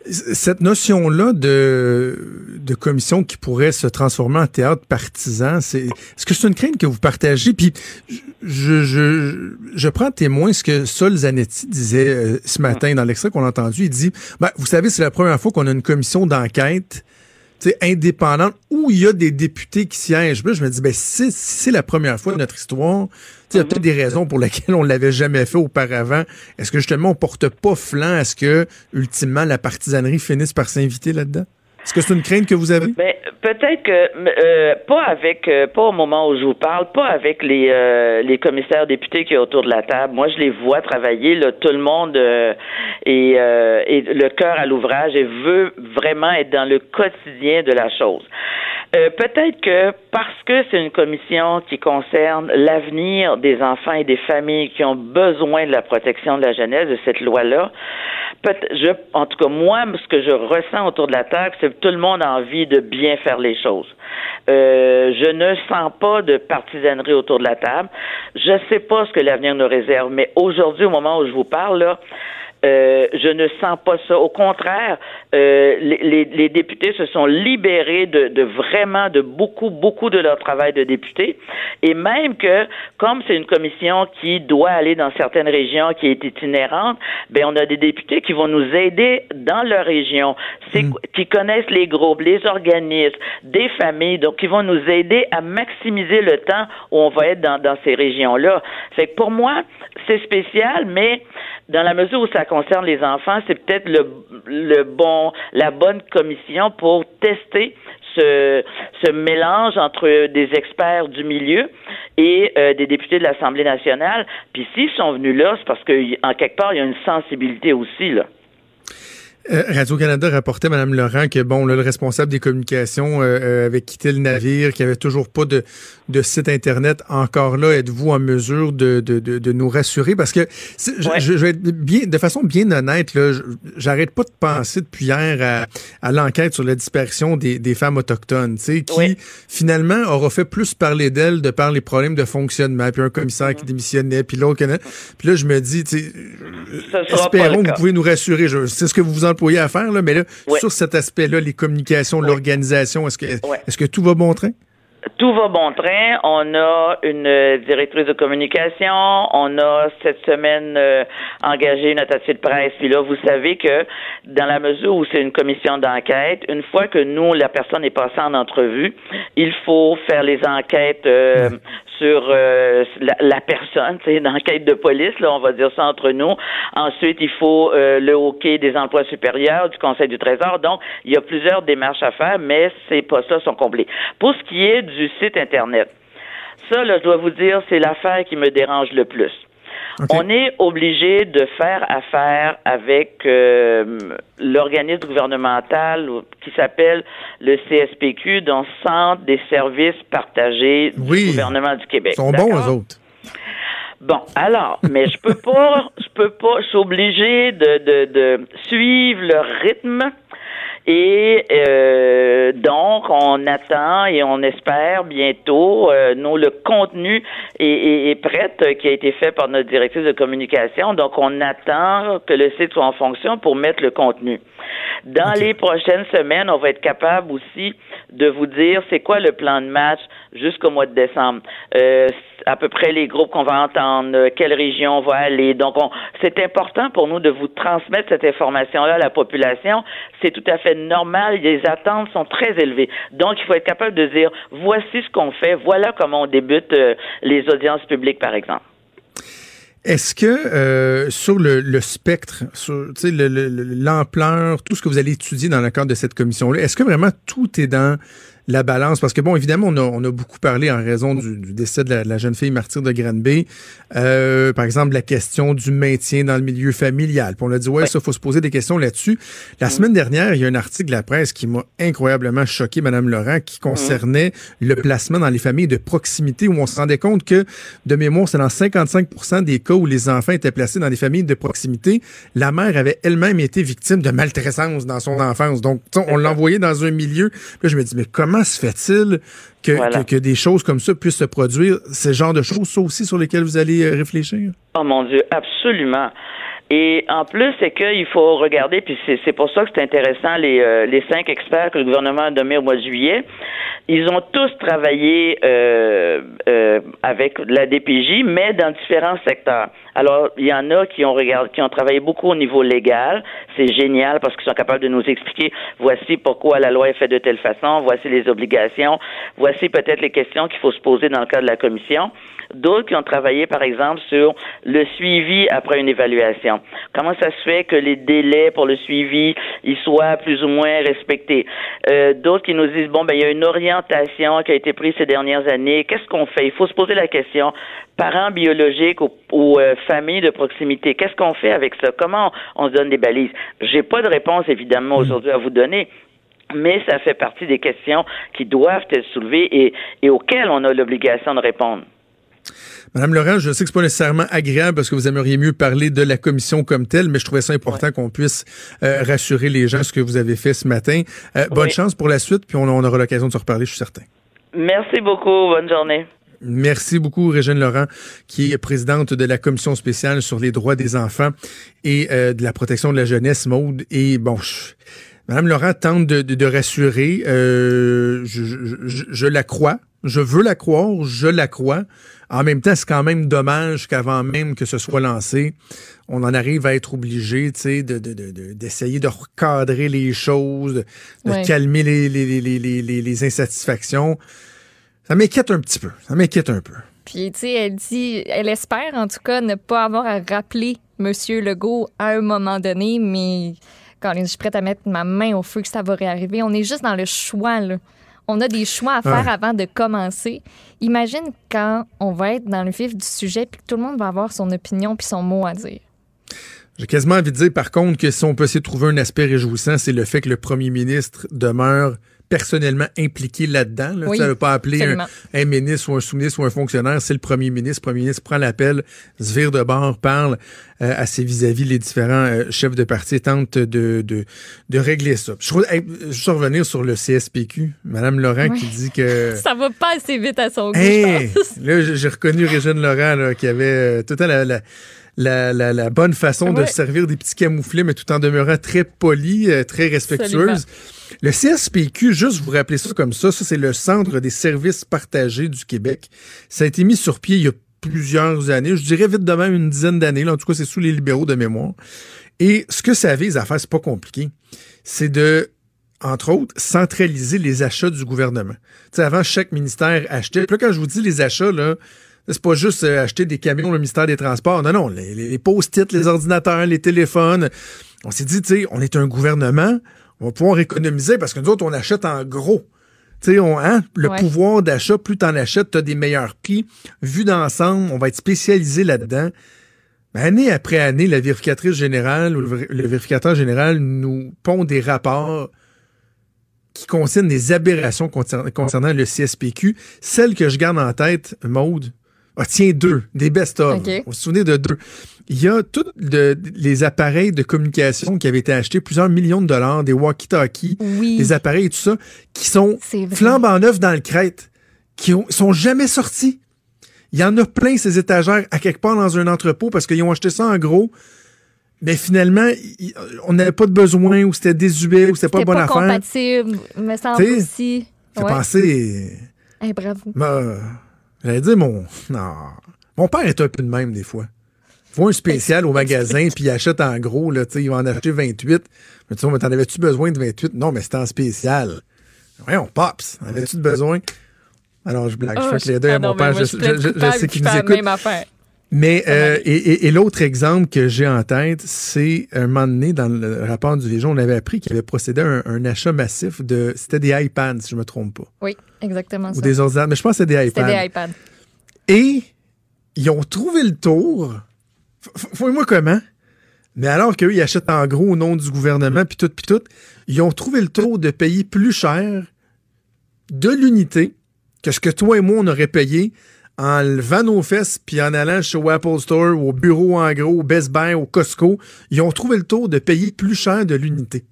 [SPEAKER 3] Cette notion-là de, de commission qui pourrait se transformer en théâtre partisan, c'est est-ce que c'est une crainte que vous partagez? Puis je, je, je prends témoin ce que Sol Zanetti disait euh, ce matin dans l'extrait qu'on a entendu. Il dit ben, Vous savez, c'est la première fois qu'on a une commission d'enquête indépendante où il y a des députés qui siègent. je me dis, ben, si, c'est la première fois de notre histoire, il y a peut-être des raisons pour lesquelles on l'avait jamais fait auparavant. Est-ce que justement on porte pas flanc à ce que, ultimement, la partisanerie finisse par s'inviter là-dedans? Est-ce que c'est une crainte que vous avez?
[SPEAKER 8] Ben, peut-être que euh, pas avec, euh, pas au moment où je vous parle, pas avec les euh, les commissaires députés qui sont autour de la table. Moi, je les vois travailler. Là, tout le monde est, est le cœur à l'ouvrage et veut vraiment être dans le quotidien de la chose. Peut-être que parce que c'est une commission qui concerne l'avenir des enfants et des familles qui ont besoin de la protection de la jeunesse de cette loi-là, je, en tout cas, moi, ce que je ressens autour de la table, c'est que tout le monde a envie de bien faire les choses. Euh, je ne sens pas de partisanerie autour de la table. Je ne sais pas ce que l'avenir nous réserve, mais aujourd'hui, au moment où je vous parle, là, euh, je ne sens pas ça. Au contraire, euh, les, les, députés se sont libérés de, de, vraiment de beaucoup, beaucoup de leur travail de député. Et même que, comme c'est une commission qui doit aller dans certaines régions, qui est itinérante, ben on a des députés qui vont nous aider dans leur région, mm. qui connaissent les groupes, les organismes, des familles, donc qui vont nous aider à maximiser le temps où on va être dans, dans ces régions-là. Fait que pour moi, c'est spécial, mais dans la mesure où ça concerne les enfants, c'est peut-être le, bon, la bonne commission pour tester ce, ce mélange entre des experts du milieu et euh, des députés de l'Assemblée nationale. Puis s'ils sont venus là, c'est parce qu'en quelque part, il y a une sensibilité aussi, là.
[SPEAKER 3] Euh, Radio-Canada rapportait, Mme Laurent, que bon, le responsable des communications euh, euh, avait quitté le navire, qu'il n'y avait toujours pas de, de site Internet. Encore là, êtes-vous en mesure de, de, de, nous rassurer? Parce que je, vais être bien, de façon bien honnête, là, j'arrête pas de penser depuis hier à, à l'enquête sur la disparition des, des femmes autochtones, qui finalement aura fait plus parler d'elles de par les problèmes de fonctionnement, puis un commissaire qui mm-hmm. démissionnait, puis l'autre. Puis là, je me dis, espérons que vous pouvez nous rassurer. C'est ce que vous vous en à faire, là, mais là, sur cet aspect-là, les communications, l'organisation, est-ce que, est-ce que tout va bon train?
[SPEAKER 8] Tout va bon train. On a une directrice de communication. On a cette semaine euh, engagé une attaché de presse. Puis là, vous savez que dans la mesure où c'est une commission d'enquête, une fois que nous, la personne est passée en entrevue, il faut faire les enquêtes euh, sur euh, la, personne, c'est une enquête de police, là, on va dire ça entre nous. Ensuite, il faut euh, le hockey des emplois supérieurs du Conseil du Trésor. Donc, il y a plusieurs démarches à faire, mais ces postes-là sont complets. Pour ce qui est du site Internet, ça, là, je dois vous dire, c'est l'affaire qui me dérange le plus. On est obligé de faire affaire avec euh, l'organisme gouvernemental qui s'appelle le CSPQ, donc Centre des services partagés du gouvernement du Québec.
[SPEAKER 3] Ils sont bons, eux autres.
[SPEAKER 8] Bon, alors, mais je peux pas, je peux pas, je suis obligé de, de, de suivre le rythme et euh, donc, on attend et on espère bientôt, euh, nous, le contenu est, est, prêt, euh, qui a été fait par notre directrice de communication. Donc, on attend que le site soit en fonction pour mettre le contenu. Dans les prochaines semaines, on va être capable aussi de vous dire c'est quoi le plan de match jusqu'au mois de décembre. Euh, à peu près les groupes qu'on va entendre, euh, quelle région on va aller. Donc, c'est important pour nous de vous transmettre cette information-là à la population. C'est tout à fait normal. Les attentes sont très élevées. Donc, il faut être capable de dire, voici ce qu'on fait, voilà comment on débute euh, les audiences publiques, par exemple.
[SPEAKER 3] Est-ce que euh, sur le, le spectre, sur l'ampleur, tout ce que vous allez étudier dans le cadre de cette commission-là, est-ce que vraiment tout est dans la balance? Parce que, bon, évidemment, on a, on a beaucoup parlé en raison du, du décès de la, de la jeune fille martyre de Granby. Euh, par exemple, la question du maintien dans le milieu familial. Puis on a dit, ouais, ça, faut se poser des questions là-dessus. La semaine dernière, il y a un article de la presse qui m'a incroyablement choqué, Madame Laurent, qui concernait le placement dans les familles de proximité, où on se rendait compte que, de mémoire, c'est dans 55% des cas où les enfants étaient placés dans des familles de proximité, la mère avait elle-même été victime de maltraitance dans son enfance. Donc, on l'envoyait dans un milieu. Puis Là, je me dis, mais comment se fait-il que,
[SPEAKER 8] Voilà.
[SPEAKER 3] que, que des choses comme ça puissent se produire? Ce genre de choses, ça aussi, sur lesquelles vous allez euh, réfléchir?
[SPEAKER 8] Oh mon Dieu, absolument. Et en plus, c'est qu'il faut regarder, puis c'est c'est pour ça que c'est intéressant, les, euh, les cinq experts que le gouvernement a nommés au mois de juillet, ils ont tous travaillé euh, euh, avec la DPJ, mais dans différents secteurs. Alors, il y en a qui ont regardé, qui ont travaillé beaucoup au niveau légal. C'est génial parce qu'ils sont capables de nous expliquer voici pourquoi la loi est faite de telle façon, voici les obligations, voici peut-être les questions qu'il faut se poser dans le cadre de la commission. D'autres qui ont travaillé, par exemple, sur le suivi après une évaluation. Comment ça se fait que les délais pour le suivi ils soient plus ou moins respectés? Euh, D'autres qui nous disent bon ben il y a une orientation qui a été prise ces dernières années. Qu'est-ce qu'on fait? Il faut se poser la question. Parents biologiques ou, ou euh, familles de proximité, qu'est-ce qu'on fait avec ça? Comment on, on se donne des balises? J'ai pas de réponse évidemment aujourd'hui à vous donner. Mais ça fait partie des questions qui doivent être soulevées et, et auxquelles on a l'obligation de répondre.
[SPEAKER 3] Madame Laurent, je sais que c'est pas nécessairement agréable parce que vous aimeriez mieux parler de la commission comme telle, mais je trouvais ça important qu'on puisse euh, rassurer les gens ce que vous avez fait ce matin. Euh, bonne chance pour la suite, puis on, on aura l'occasion de se reparler, je suis certain.
[SPEAKER 8] Merci beaucoup. Bonne journée.
[SPEAKER 3] Merci beaucoup, Régine Laurent, qui est présidente de la commission spéciale sur les droits des enfants et euh, de la protection de la jeunesse, Maude. Et bon, je- Madame Laurent tente de, de- de rassurer. euh, je, je- je- la crois. Je veux la croire. Je la crois. En même temps, c'est quand même dommage qu'avant même que ce soit lancé, on en arrive à être obligé, tu sais, de, de- de- d'essayer recadrer les choses, de,
[SPEAKER 4] Ouais.
[SPEAKER 3] calmer les, les- les- les insatisfactions. Ça m'inquiète un petit peu. Ça m'inquiète un peu.
[SPEAKER 4] Puis, tu sais, elle dit, elle espère en tout cas ne pas avoir à rappeler M. Legault à un moment donné, mais quand je suis prête à mettre ma main au feu que ça va réarriver, on est juste dans le choix, là. On a des choix à faire
[SPEAKER 3] Ouais.
[SPEAKER 4] avant de commencer. Imagine quand on va être dans le vif du sujet puis que tout le monde va avoir son opinion puis son mot à dire.
[SPEAKER 3] J'ai quasiment envie de dire, par contre, que si on peut de trouver un aspect réjouissant, c'est le fait que le premier ministre demeure personnellement impliqué là-dedans. Là.
[SPEAKER 4] Oui,
[SPEAKER 3] Ça ne veut pas appeler un, ministre ou un sous-ministre ou un fonctionnaire, c'est le premier ministre. Le premier ministre prend l'appel, se vire de bord, parle euh, à ses vis-à-vis les différents euh, chefs de parti tente de, de, de régler ça. Je trouve, hey, juste revenir sur le CSPQ, Madame Laurent qui dit que...
[SPEAKER 4] Ça va pas assez vite à son goût,
[SPEAKER 3] Hey!
[SPEAKER 4] je pense.
[SPEAKER 3] Là, j'ai reconnu Régine Laurent là, qui avait euh, tout le temps la, la, la, la- la bonne façon de
[SPEAKER 4] Ouais.
[SPEAKER 3] servir des petits camouflés, mais tout en demeurant très polie, euh, très respectueuse. Le CSPQ, juste vous rappeler ça comme ça, ça c'est le Centre des services partagés du Québec. Ça a été mis sur pied il y a plusieurs années, je dirais vite devant une dizaine d'années, là. en tout cas c'est sous les libéraux de mémoire. Et ce que ça vise à faire, c'est pas compliqué. C'est de entre autres, centraliser les achats du gouvernement. Tu sais, avant, chaque ministère achetait. Puis là, quand je vous dis les achats, là, c'est pas juste euh, acheter des camions, le ministère des Transports. Non, non, les, post-it, les ordinateurs, les téléphones. On s'est dit, tu sais, on est un gouvernement, on va pouvoir économiser parce que nous autres, on achète en gros. Tu sais, on, hein, le
[SPEAKER 4] Ouais.
[SPEAKER 3] pouvoir d'achat, plus t'en achètes, t'as des meilleurs prix. Vu d'ensemble, on va être spécialisé là-dedans. Mais année après année, la vérificatrice générale ou le, vérificateur général nous pond des rapports qui concernent des aberrations concernant, concernant le CSPQ. Celle que je garde en tête, Maude, ah, tiens, deux, des best-of.
[SPEAKER 4] OK.
[SPEAKER 3] On se souvient de deux. Il y a tous les appareils de communication qui avaient été achetés, plusieurs millions de dollars, des walkie-talkies,
[SPEAKER 4] Oui.
[SPEAKER 3] des appareils et tout ça, qui sont flambant neufs dans le crête, qui ont, sont jamais sortis. Il y en a plein, ces étagères, à quelque part dans un entrepôt, parce qu'ils ont acheté ça en gros. Mais finalement, on n'avait pas de besoin, ou c'était désuet, ou c'était pas
[SPEAKER 4] C'était
[SPEAKER 3] bonne
[SPEAKER 4] pas
[SPEAKER 3] affaire.
[SPEAKER 4] compatible, me semble aussi.
[SPEAKER 3] J'ai
[SPEAKER 4] Ouais.
[SPEAKER 3] pensé.
[SPEAKER 4] Hey, bravo.
[SPEAKER 3] bah, J'allais dire, mon. Non. Mon père est un peu de même, des fois. Il voit un spécial au magasin, puis il achète en gros, là, tu sais, il va en acheter 28. Mais tu sais, mais t'en avais-tu besoin de 28? Non, mais c'était en spécial. Voyons, Pops, en avais-tu besoin? Alors, je blague, je
[SPEAKER 4] Oh,
[SPEAKER 3] fais que les deux
[SPEAKER 4] ah
[SPEAKER 3] à mon
[SPEAKER 4] non, mais
[SPEAKER 3] père,
[SPEAKER 4] moi,
[SPEAKER 3] je, je- je- je
[SPEAKER 4] coupable
[SPEAKER 3] sais
[SPEAKER 4] qui
[SPEAKER 3] qu'il nous
[SPEAKER 4] fait
[SPEAKER 3] Mais euh, et, et- et l'autre exemple que j'ai en tête, c'est un moment donné dans le rapport du Légion, on avait appris qu'il avait procédé à un, un achat massif de c'était des iPads, si je me trompe pas,
[SPEAKER 4] Oui, exactement
[SPEAKER 3] ou
[SPEAKER 4] ça.
[SPEAKER 3] des ordinateurs, mais je pense que c'était des
[SPEAKER 4] C'était
[SPEAKER 3] iPads.
[SPEAKER 4] des iPads.
[SPEAKER 3] Et ils ont trouvé le tour. Fouille-moi comment. Mais alors qu'eux, ils achètent en gros au nom du gouvernement, puis tout, puis tout, ils ont trouvé le tour de payer plus cher de l'unité que ce que toi et moi, on aurait payé en levant nos fesses, puis en allant chez Apple Store, au bureau en gros, au Best Buy, au Costco. Ils ont trouvé le tour de payer plus cher de l'unité.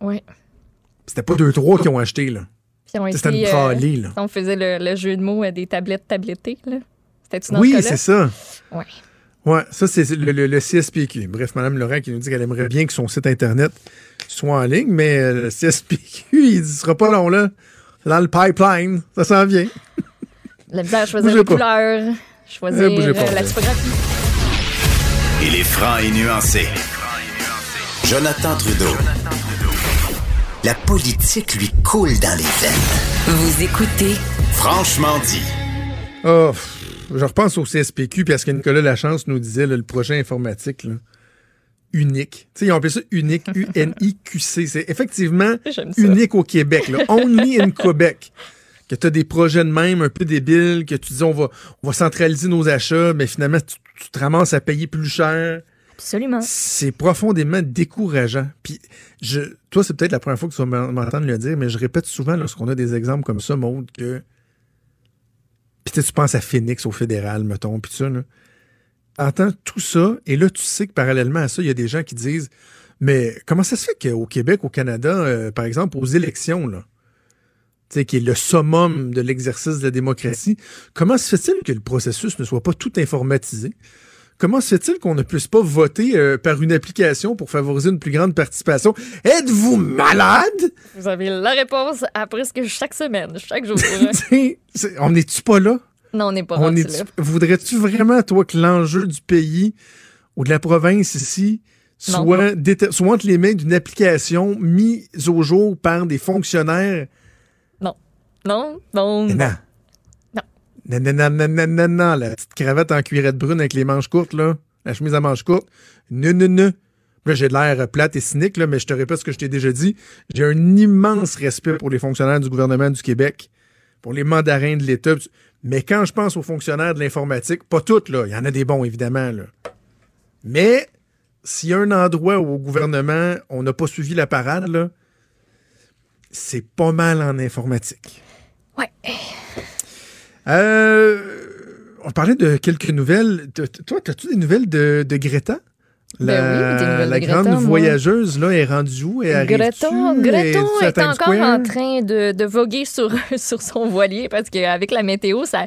[SPEAKER 4] Oui.
[SPEAKER 3] C'était pas deux, trois qui ont acheté, là. C'était une
[SPEAKER 4] été, euh,
[SPEAKER 3] là.
[SPEAKER 4] on faisait le, le jeu de mots euh, des tablettes tablettées. là. C'était-tu
[SPEAKER 3] Oui,
[SPEAKER 4] ce
[SPEAKER 3] c'est ça.
[SPEAKER 4] Ouais.
[SPEAKER 3] Ouais, ça, c'est le, le- le CSPQ. Bref, Mme Laurent qui nous dit qu'elle aimerait bien que son site Internet soit en ligne, mais euh, le CSPQ, il ne sera pas long là. Dans le pipeline, ça s'en vient.
[SPEAKER 4] La misère à choisir les
[SPEAKER 3] pas.
[SPEAKER 4] couleurs, choisir
[SPEAKER 3] Euh, bougez
[SPEAKER 4] euh,
[SPEAKER 3] pas.
[SPEAKER 4] la typographie.
[SPEAKER 2] Il est franc et nuancé. Jonathan Trudeau. La politique lui coule dans les veines.
[SPEAKER 1] Vous écoutez
[SPEAKER 2] Franchement dit.
[SPEAKER 3] Oh, je repense au CSPQ, puis à ce que Nicolas Lachance nous disait, là, le projet informatique, là, unique. Tu sais, ils ont appelé ça unique, U-N-I-Q-C. C'est effectivement unique au Québec. Là. Only in Quebec. Que tu as des projets de même un peu débiles, que tu dis on va, on va centraliser nos achats, mais finalement, tu, tu te ramasses à payer plus cher.
[SPEAKER 4] Absolument.
[SPEAKER 3] C'est profondément décourageant. Puis, je, toi, c'est peut-être la première fois que tu vas m'en- m'entendre le dire, mais je répète souvent lorsqu'on a des exemples comme ça, Maude, que. Puis, tu sais, tu penses à Phoenix, au fédéral, mettons, puis ça, là. Entends tout ça, et là, tu sais que parallèlement à ça, il y a des gens qui disent Mais comment ça se fait qu'au Québec, au Canada, euh, par exemple, aux élections, là, qui est le summum de l'exercice de la démocratie, comment se fait-il que le processus ne soit pas tout informatisé? Comment se fait-il qu'on ne puisse pas voter euh, par une application pour favoriser une plus grande participation? Êtes-vous malade?
[SPEAKER 4] Vous avez la réponse à presque chaque semaine, chaque jour.
[SPEAKER 3] on n'est-tu pas là?
[SPEAKER 4] non, on n'est pas
[SPEAKER 3] On est
[SPEAKER 4] là.
[SPEAKER 3] Voudrais-tu vraiment, toi, que l'enjeu du pays ou de la province ici soit, soit entre les mains d'une application mise au jour par des fonctionnaires?
[SPEAKER 4] Non, non,
[SPEAKER 3] Mais
[SPEAKER 4] non.
[SPEAKER 3] non. Non, non, non, non, non, non, non, la petite cravate en cuirette brune avec les manches courtes, là, la chemise à manches courtes. Non, non, non. Là, j'ai de l'air plate et cynique, là, mais je te répète ce que je t'ai déjà dit. J'ai un immense respect pour les fonctionnaires du gouvernement du Québec, pour les mandarins de l'État. Mais quand je pense aux fonctionnaires de l'informatique, pas toutes, là, il y en a des bons, évidemment, là. Mais s'il y a un endroit où au gouvernement, on n'a pas suivi la parade, là, c'est pas mal en informatique.
[SPEAKER 4] Ouais.
[SPEAKER 3] Euh, on parlait de quelques nouvelles. T- t- Toi, as-tu des nouvelles de, de Greta?
[SPEAKER 4] Ben
[SPEAKER 3] La,
[SPEAKER 4] oui, des nouvelles
[SPEAKER 3] la
[SPEAKER 4] de
[SPEAKER 3] grande
[SPEAKER 4] Greta,
[SPEAKER 3] voyageuse, là, est rendue où? Elle
[SPEAKER 4] Greta? Greta est encore
[SPEAKER 3] Square?
[SPEAKER 4] en train de, de voguer sur, sur son voilier parce qu'avec la météo, ça,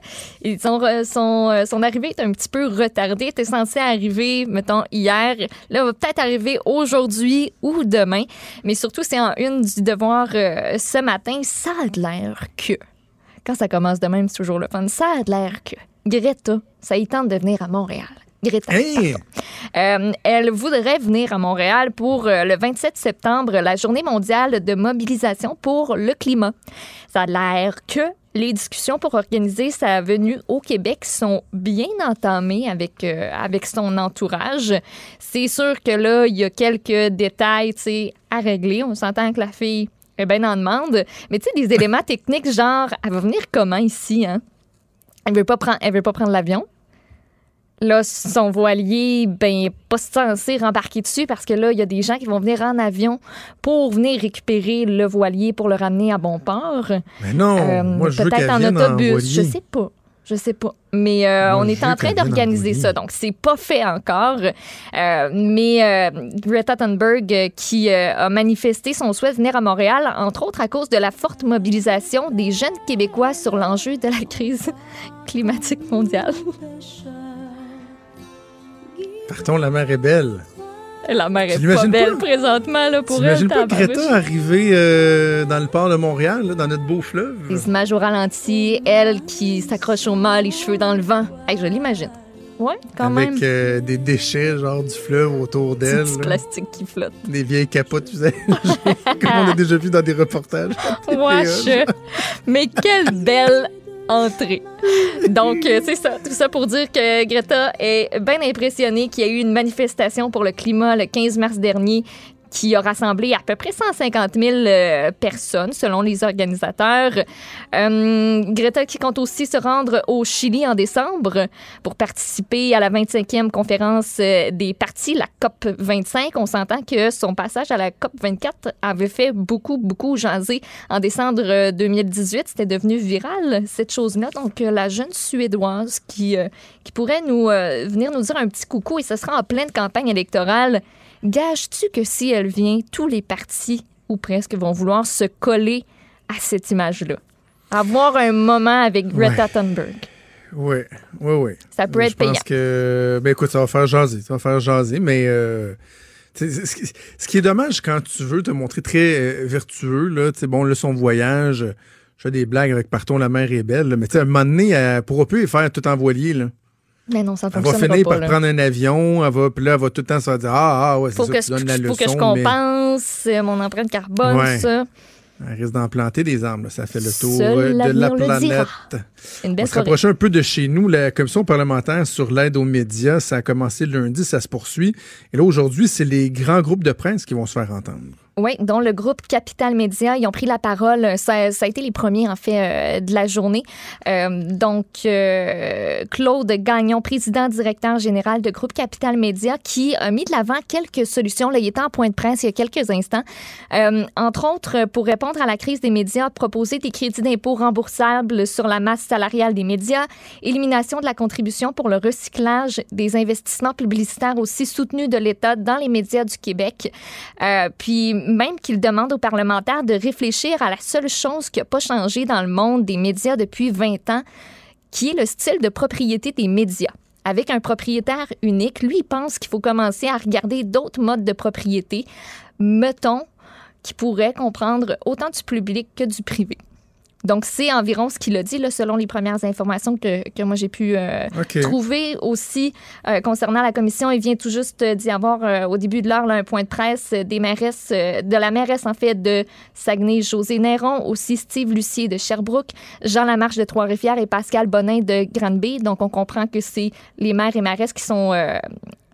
[SPEAKER 4] son, son, euh, son arrivée est un petit peu retardée. était censé arriver, mettons, hier. Là, elle va peut-être arriver aujourd'hui ou demain. Mais surtout, c'est en une du devoir euh, ce matin. Ça a l'air que. Quand ça commence de même, c'est toujours le fun. Ça a l'air que. Greta, ça y tente de venir à Montréal. Greta.
[SPEAKER 3] Hey!
[SPEAKER 4] Euh, elle voudrait venir à Montréal pour euh, le 27 septembre, la journée mondiale de mobilisation pour le climat. Ça a l'air que les discussions pour organiser sa venue au Québec sont bien entamées avec, euh, avec son entourage. C'est sûr que là, il y a quelques détails à régler. On s'entend que la fille est bien en demande. Mais tu sais, des éléments techniques, genre, elle va venir comment ici? Hein? Elle veut pas prendre, elle veut pas prendre l'avion. Là, son voilier, ben, pas censé rembarquer dessus parce que là, il y a des gens qui vont venir en avion pour venir récupérer le voilier pour le ramener à bon port.
[SPEAKER 3] Mais non,
[SPEAKER 4] Euh,
[SPEAKER 3] moi, je veux
[SPEAKER 4] en autobus,
[SPEAKER 3] en
[SPEAKER 4] je sais pas. Je sais pas. Mais euh,
[SPEAKER 3] Moi,
[SPEAKER 4] on est en train d'organiser ça. Donc, c'est pas fait encore. Euh, mais euh, Greta Thunberg, qui a manifesté son souhait de venir à Montréal, entre autres à cause de la forte mobilisation des jeunes Québécois sur l'enjeu de la crise climatique mondiale.
[SPEAKER 3] Partons, la mer est belle.
[SPEAKER 4] La mer est pas belle
[SPEAKER 3] pas?
[SPEAKER 4] présentement là, pour elle.
[SPEAKER 3] Pas. Greta arriver euh, dans le port de Montréal, là, dans notre beau fleuve?
[SPEAKER 4] Des images au ralenti, elle qui s'accroche au mât, les cheveux dans le vent. Hey, je l'imagine. Ouais, quand
[SPEAKER 3] avec
[SPEAKER 4] même.
[SPEAKER 3] euh, des déchets, genre du fleuve autour d'elle.
[SPEAKER 4] petit
[SPEAKER 3] là.
[SPEAKER 4] plastique qui flotte.
[SPEAKER 3] Des vieilles capotes, sais, comme on a déjà vu dans des reportages.
[SPEAKER 4] Wesh. Mais quelle belle entrer. Donc, euh, c'est ça. Tout ça pour dire que Greta est bien impressionnée qu'il y a eu une manifestation pour le climat le 15 mars dernier qui a rassemblé à peu près 150 000 euh, personnes, selon les organisateurs. Euh, Greta qui compte aussi se rendre au Chili en décembre pour participer à la 25e conférence euh, des partis, la COP 25. On s'entend que son passage à la COP 24 avait fait beaucoup, beaucoup jaser en décembre 2018. C'était devenu viral, cette chose-là. Donc, la jeune Suédoise qui, qui pourrait nous venir nous dire un petit coucou et ce sera en pleine campagne électorale. Gages-tu que si elle vient, tous les partis, ou presque, vont vouloir se coller à cette image-là? Avoir un moment avec Greta Thunberg.
[SPEAKER 3] Oui, oui, oui.
[SPEAKER 4] Ça peut être
[SPEAKER 3] payant. Je pense que, ben écoute, ça va faire jaser, ça va faire jaser, mais euh, ce qui est dommage quand tu veux te montrer très euh, vertueux, là, tu sais, bon, là, son voyage, je fais des blagues avec Partons, la mer est belle, mais tu sais, à un moment donné, elle pourra plus faire tout en voilier, là.
[SPEAKER 4] Mais non, ça
[SPEAKER 3] Elle va finir par prendre un avion, elle va, puis là, elle va tout le temps se dire Ah, ah, ouais, c'est ça, que tu donnes la leçon.
[SPEAKER 4] Faut que je compense euh, mon empreinte carbone, ouais. ça.
[SPEAKER 3] Elle risque d'en planter des arbres. Ça fait le tour euh, de la planète. Une On se rapproche un peu de chez nous. La commission parlementaire sur l'aide aux médias, ça a commencé lundi, ça se poursuit. Et là, aujourd'hui, c'est les grands groupes de presse qui vont se faire entendre.
[SPEAKER 4] Oui, dont le groupe Capital Média, ils ont pris la parole. Ça, ça a été les premiers, en fait, euh, de la journée. Euh, donc, euh, Claude Gagnon, président directeur général de groupe Capital Média, qui a mis de l'avant quelques solutions. Là, il était en point de presse il y a quelques instants. entre autres, pour répondre à la crise des médias, proposer des crédits d'impôt remboursables sur la masse salariale des médias, élimination de la contribution pour le recyclage des investissements publicitaires aussi soutenus de l'État dans les médias du Québec. puis, même qu'il demande aux parlementaires de réfléchir à la seule chose qui n'a pas changé dans le monde des médias depuis 20 ans, qui est le style de propriété des médias. Avec un propriétaire unique, lui, pense qu'il faut commencer à regarder d'autres modes de propriété, mettons, qui pourraient comprendre autant du public que du privé. Donc, c'est environ ce qu'il a dit, là, selon les premières informations que, que moi j'ai pu euh, trouver aussi euh, concernant la commission. Il vient tout juste d'y avoir, euh, au début de l'heure, un point de presse des mairesses, de la mairesse, en fait, de Saguenay, José Néron, aussi Steve Lucier de Sherbrooke, Jean Lamarche de Trois-Rivières et Pascal Bonin de Granby. Donc, on comprend que c'est les maires et mairesses qui sont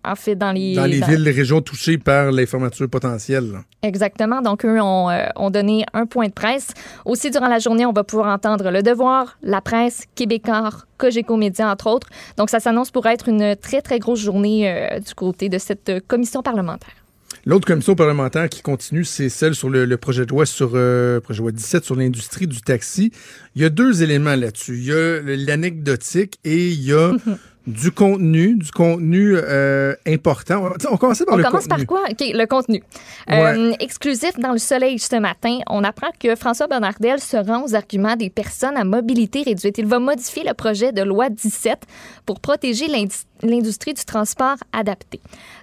[SPEAKER 4] en fait, dans les...
[SPEAKER 3] Dans les villes, les régions touchées par les fermetures potentielles.
[SPEAKER 4] Exactement. Donc, eux ont, euh, ont, donné un point de presse. Aussi, durant la journée, on va pouvoir entendre Le Devoir, La Presse, Québécois, Cogeco Média, entre autres. Donc, ça s'annonce pour être une très, très grosse journée euh, du côté de cette euh, commission parlementaire.
[SPEAKER 3] L'autre commission parlementaire qui continue, c'est celle sur le, projet de loi sur projet de loi 17 sur l'industrie du taxi. Il y a deux éléments là-dessus. Il y a l'anecdotique et il y a du contenu, du contenu euh, important. On commence par
[SPEAKER 4] on
[SPEAKER 3] le
[SPEAKER 4] commence par quoi? OK, le contenu. Euh, exclusif dans le Soleil ce matin, on apprend que François Bernardel se rend aux arguments des personnes à mobilité réduite. Il va modifier le projet de loi 17 pour protéger l'industrie du transport adapté.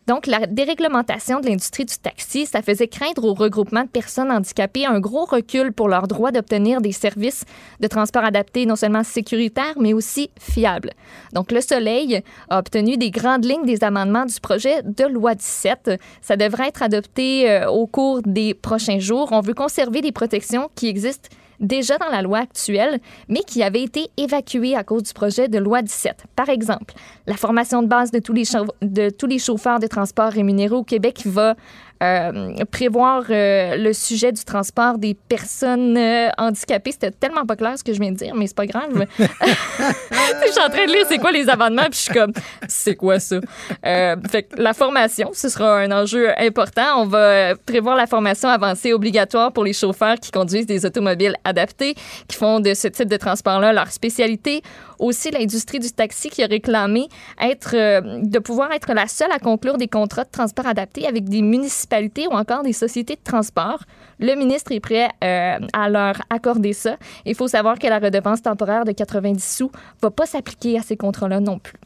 [SPEAKER 4] Donc, la déréglementation de l'industrie du taxi, ça faisait craindre au regroupement de personnes handicapées un gros recul pour leur droit d'obtenir des services de transport adaptés non seulement sécuritaires, mais aussi fiables. Donc, le Soleil a obtenu des grandes lignes des amendements du projet de loi 17. Ça devrait être adopté euh, au cours des prochains jours. On veut conserver des protections qui existent déjà dans la loi actuelle, mais qui avait été évacuée à cause du projet de loi 17. Par exemple, la formation de base de tous les, de tous les chauffeurs de transport rémunérés au Québec va euh, prévoir euh, le sujet du transport des personnes euh, handicapées. C'était tellement pas clair ce que je viens de dire, mais c'est pas grave. je suis en train de lire c'est quoi les amendements, puis je suis comme, c'est quoi ça? fait la formation, ce sera un enjeu important. On va prévoir la formation avancée obligatoire pour les chauffeurs qui conduisent des automobiles adaptés, qui font de ce type de transport-là leur spécialité. Aussi, l'industrie du taxi qui a réclamé être, de pouvoir être la seule à conclure des contrats de transport adaptés avec des municipalités ou encore des sociétés de transport. Le ministre est prêt euh, à leur accorder ça. Il faut savoir que la redevance temporaire de 90 sous ne va pas s'appliquer à ces contrats-là non plus.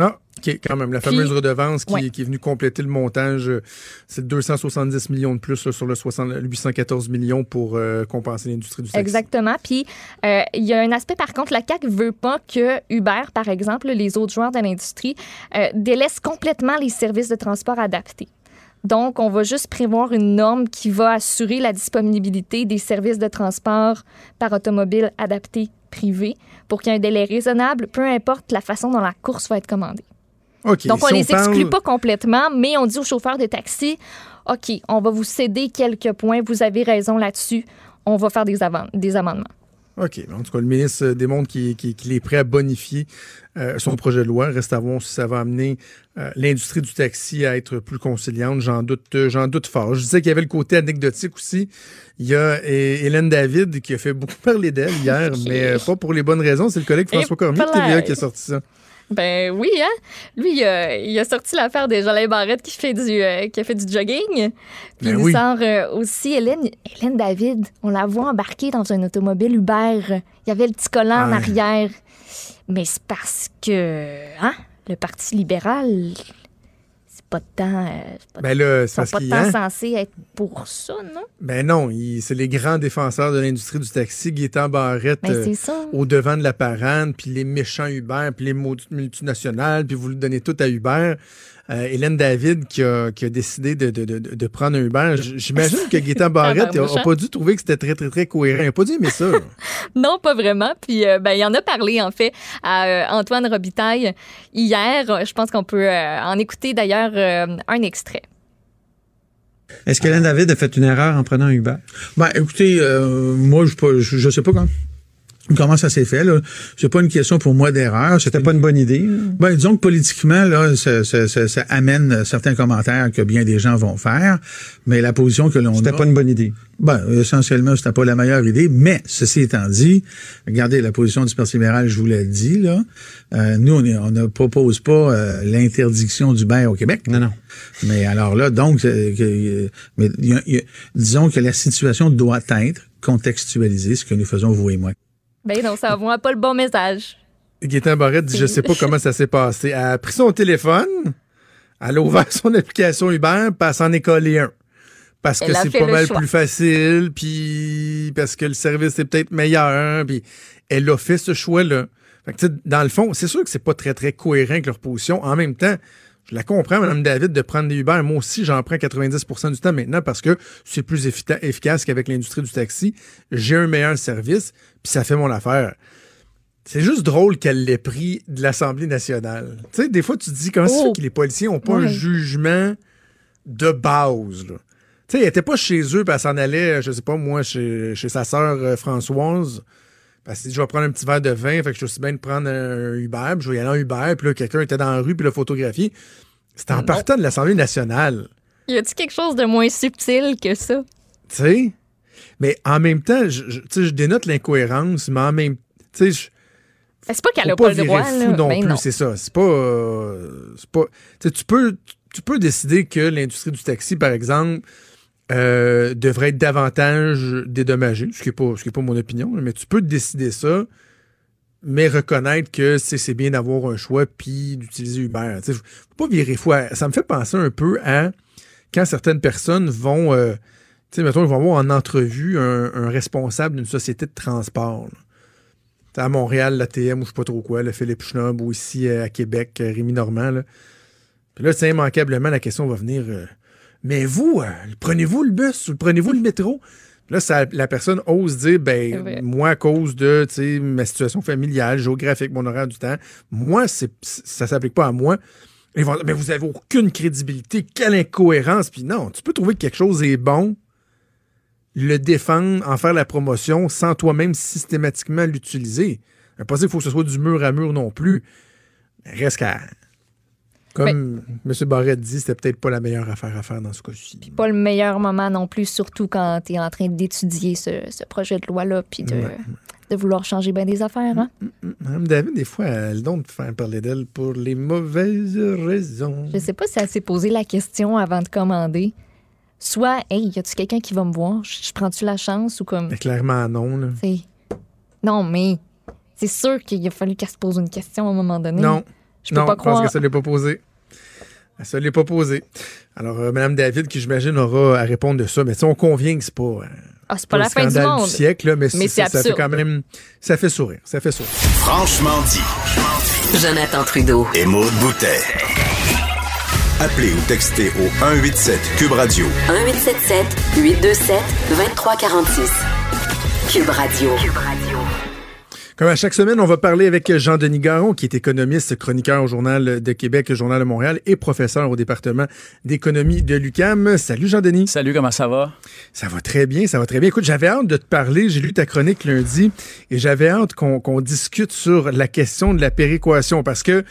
[SPEAKER 3] Ah, OK, quand même. La fameuse redevance qui, est venue compléter le montage, euh, c'est 270 millions de plus sur le 814 millions pour euh, compenser l'industrie du taxi.
[SPEAKER 4] Exactement. Puis, il y a un aspect, par contre, la CAQ veut pas que Uber, par exemple, les autres joueurs de l'industrie, délaissent complètement les services de transport adaptés. Donc, on va juste prévoir une norme qui va assurer la disponibilité des services de transport par automobile adaptés privée pour qu'il y ait un délai raisonnable, peu importe la façon dont la course va être commandée. Donc, on
[SPEAKER 3] si
[SPEAKER 4] les
[SPEAKER 3] parle-
[SPEAKER 4] exclut pas complètement, mais on dit aux chauffeurs de taxi, OK, on va vous céder quelques points, vous avez raison là-dessus, on va faire des, des amendements.
[SPEAKER 3] OK. En tout cas, le ministre euh, démontre qu'il est prêt à bonifier euh, son projet de loi. Reste à voir si ça va amener euh, l'industrie du taxi à être plus conciliante. J'en doute, euh, j'en doute fort. Je disais qu'il y avait le côté anecdotique aussi. Il y a Hélène David qui a fait beaucoup parler d'elle hier, mais pas pour les bonnes raisons. C'est le collègue François Cormier de. TVA qui a sorti ça.
[SPEAKER 4] Ben oui, hein? Lui, il a, il a sorti l'affaire de Jolin Barrette qui fait du, euh, qui a fait du jogging. Puis
[SPEAKER 3] Ben
[SPEAKER 4] il
[SPEAKER 3] oui.
[SPEAKER 4] sort euh, aussi Hélène, Hélène David. On la voit embarquée dans un automobile Uber. Il y avait le petit collant en arrière. Mais c'est parce que, hein? Le Parti libéral, pas tant. euh, c'est pas-
[SPEAKER 3] Ben là, c'est
[SPEAKER 4] pas tant
[SPEAKER 3] hein?
[SPEAKER 4] censés être pour ça, non?
[SPEAKER 3] Ben non, c'est les grands défenseurs de l'industrie du taxi, Gaétan Barrette.
[SPEAKER 4] Ben
[SPEAKER 3] euh, au devant de la parade, puis les méchants Uber, puis les multinationales, puis vous le donnez tout à Uber. Euh, Hélène David qui a, qui a décidé de, de, de, de prendre un Uber. J'imagine que Gaétan Barrette n'a pas dû trouver que c'était très, très, très cohérent. Il n'a pas dû aimer ça.
[SPEAKER 4] Non, pas vraiment. Puis, euh, ben, il en a parlé, en fait, à euh, Antoine Robitaille hier. Je pense qu'on peut euh, en écouter d'ailleurs euh, un extrait.
[SPEAKER 9] Est-ce qu'Hélène David a fait une erreur en prenant un Uber?
[SPEAKER 10] Ben, écoutez, euh, moi, je, je sais pas quand. Comment ça s'est fait, là? C'est pas une question pour moi d'erreur.
[SPEAKER 9] C'était pas une bonne idée.
[SPEAKER 10] Ben, disons que politiquement, là, ça, ça- ça- ça amène certains commentaires que bien des gens vont faire, mais la position que l'on
[SPEAKER 9] C'était
[SPEAKER 10] a...
[SPEAKER 9] pas une bonne idée.
[SPEAKER 10] Ben, essentiellement, c'était pas la meilleure idée, mais ceci étant dit, regardez, la position du Parti libéral, je vous l'ai dit, là, euh, nous, on est- on ne propose pas euh, l'interdiction du bain au Québec.
[SPEAKER 9] Non, non.
[SPEAKER 10] Mais alors là, donc, euh, mais il y a- il y a- disons que la situation doit être contextualisée, ce que nous faisons, vous et moi.
[SPEAKER 4] Ben non, ça envoie pas le bon message.
[SPEAKER 3] Gaétan Barrette dit Je sais pas comment ça s'est passé. Elle a pris son téléphone, elle a ouvert son application Uber, puis elle s'en est un. Parce que
[SPEAKER 4] Elle
[SPEAKER 3] c'est pas mal
[SPEAKER 4] choix.
[SPEAKER 3] plus facile, puis parce que le service est peut-être meilleur, puis elle a fait ce choix-là. Fait que, dans le fond, c'est sûr que c'est pas très, très cohérent avec leur position. En même temps, je la comprends, Mme David, de prendre des Uber. Moi aussi, j'en prends 90 du temps maintenant parce que c'est plus effi- efficace qu'avec l'industrie du taxi. J'ai un meilleur service, puis ça fait mon affaire. C'est juste drôle qu'elle l'ait pris de l'Assemblée nationale. Tu sais, des fois, tu te dis comment ça
[SPEAKER 4] Oh.
[SPEAKER 3] fait que les policiers n'ont pas un jugement de base. Tu sais, elle était pas chez eux, puis elle s'en allait, je sais pas, moi, chez, chez sa sœur euh, Françoise. Parce dit, je vais prendre un petit verre de vin, fait que je suis aussi bien de prendre un Uber, puis je vais y aller en Uber, puis là, quelqu'un était dans la rue, puis l'a photographié. C'était en
[SPEAKER 4] Non.
[SPEAKER 3] partant de l'Assemblée nationale.
[SPEAKER 4] Y a-t-il quelque chose de moins subtil que ça?
[SPEAKER 3] Tu sais? Mais en même temps, je, je- dénote l'incohérence, mais en même tu sais, je-
[SPEAKER 4] C'est pas qu'elle a pas, le
[SPEAKER 3] virer
[SPEAKER 4] droit,
[SPEAKER 3] fou
[SPEAKER 4] là.
[SPEAKER 3] non
[SPEAKER 4] Ben
[SPEAKER 3] plus, c'est ça. C'est pas, euh, c'est pas. Tu peux, tu peux décider que l'industrie du taxi, par exemple, euh, devrait être davantage dédommagée, ce qui n'est pas, pas mon opinion, mais tu peux décider ça, mais reconnaître que c'est c'est bien d'avoir un choix puis d'utiliser Uber. Tu sais, faut pas virer fou. Ça me fait penser un peu à quand certaines personnes vont, euh, tu sais, mettons, ils vont avoir en entrevue un, responsable d'une société de transport. À Montréal, l'ATM ou je sais pas trop quoi, le Philippe Schnob, ou ici euh, à Québec, Rémi Normand. Là. Puis là, sais, immanquablement, la question va venir Mais vous, euh, prenez-vous le bus ou prenez-vous le métro? Là, ça- la personne ose dire ben moi, à cause de tu sais, ma situation familiale, géographique, mon horaire du temps, moi, c'est, ça s'applique pas à moi. Ils vont dire, mais vous avez aucune crédibilité, quelle incohérence. Puis non, tu peux trouver que quelque chose est bon, le défendre, en faire la promotion sans toi-même systématiquement l'utiliser. Pas qu'il faut que ce soit du mur à mur non plus. Reste qu'à. Comme M. Barrette dit, c'était peut-être pas la meilleure affaire à faire dans ce cas-ci.
[SPEAKER 4] Pas le meilleur moment non plus, surtout quand tu es en train d'étudier ce, ce projet de loi-là, puis de,
[SPEAKER 3] Ouais.
[SPEAKER 4] de vouloir changer bien des affaires. Hein?
[SPEAKER 3] Mme David, des fois, elle a le don de faire parler d'elle pour les mauvaises raisons.
[SPEAKER 4] Je sais pas si elle s'est posé la question avant de commander. Soit, hey, y a-tu quelqu'un qui va me voir? Je, je prends-tu la chance ou comme?
[SPEAKER 3] Mais clairement, non. Là.
[SPEAKER 4] Non, mais c'est sûr qu'il a fallu qu'elle se pose une question à un moment donné.
[SPEAKER 3] Non.
[SPEAKER 4] Je peux
[SPEAKER 3] non,
[SPEAKER 4] pas
[SPEAKER 3] je pense
[SPEAKER 4] croire.
[SPEAKER 3] que ça ne l'est pas posé. Ça ne l'est pas posé. Alors, euh, Mme David, qui j'imagine aura à répondre de ça, mais tu sais, on convient que c'est pas, euh,
[SPEAKER 4] Ah, c'est pas la fin du
[SPEAKER 3] siècle, là, mais,
[SPEAKER 4] Mais
[SPEAKER 3] c'est-
[SPEAKER 4] c'est
[SPEAKER 3] ça fait quand même. Ça fait sourire. Ça fait sourire.
[SPEAKER 2] Franchement dit.
[SPEAKER 1] Jonathan Trudeau.
[SPEAKER 2] Et Maude Boutet. Appelez ou textez au 187 Cube Radio
[SPEAKER 1] 1877 827 2346. Cube Radio.
[SPEAKER 3] Comme à chaque semaine, on va parler avec Jean-Denis Garon, qui est économiste, chroniqueur au Journal de Québec, Journal de Montréal et professeur au département d'économie de l'UCAM. Salut Jean-Denis.
[SPEAKER 11] Salut, comment ça va?
[SPEAKER 3] Ça va très bien, ça va très bien. Écoute, j'avais hâte de te parler. J'ai lu ta chronique lundi et j'avais hâte qu'on discute sur la question de la péréquation parce que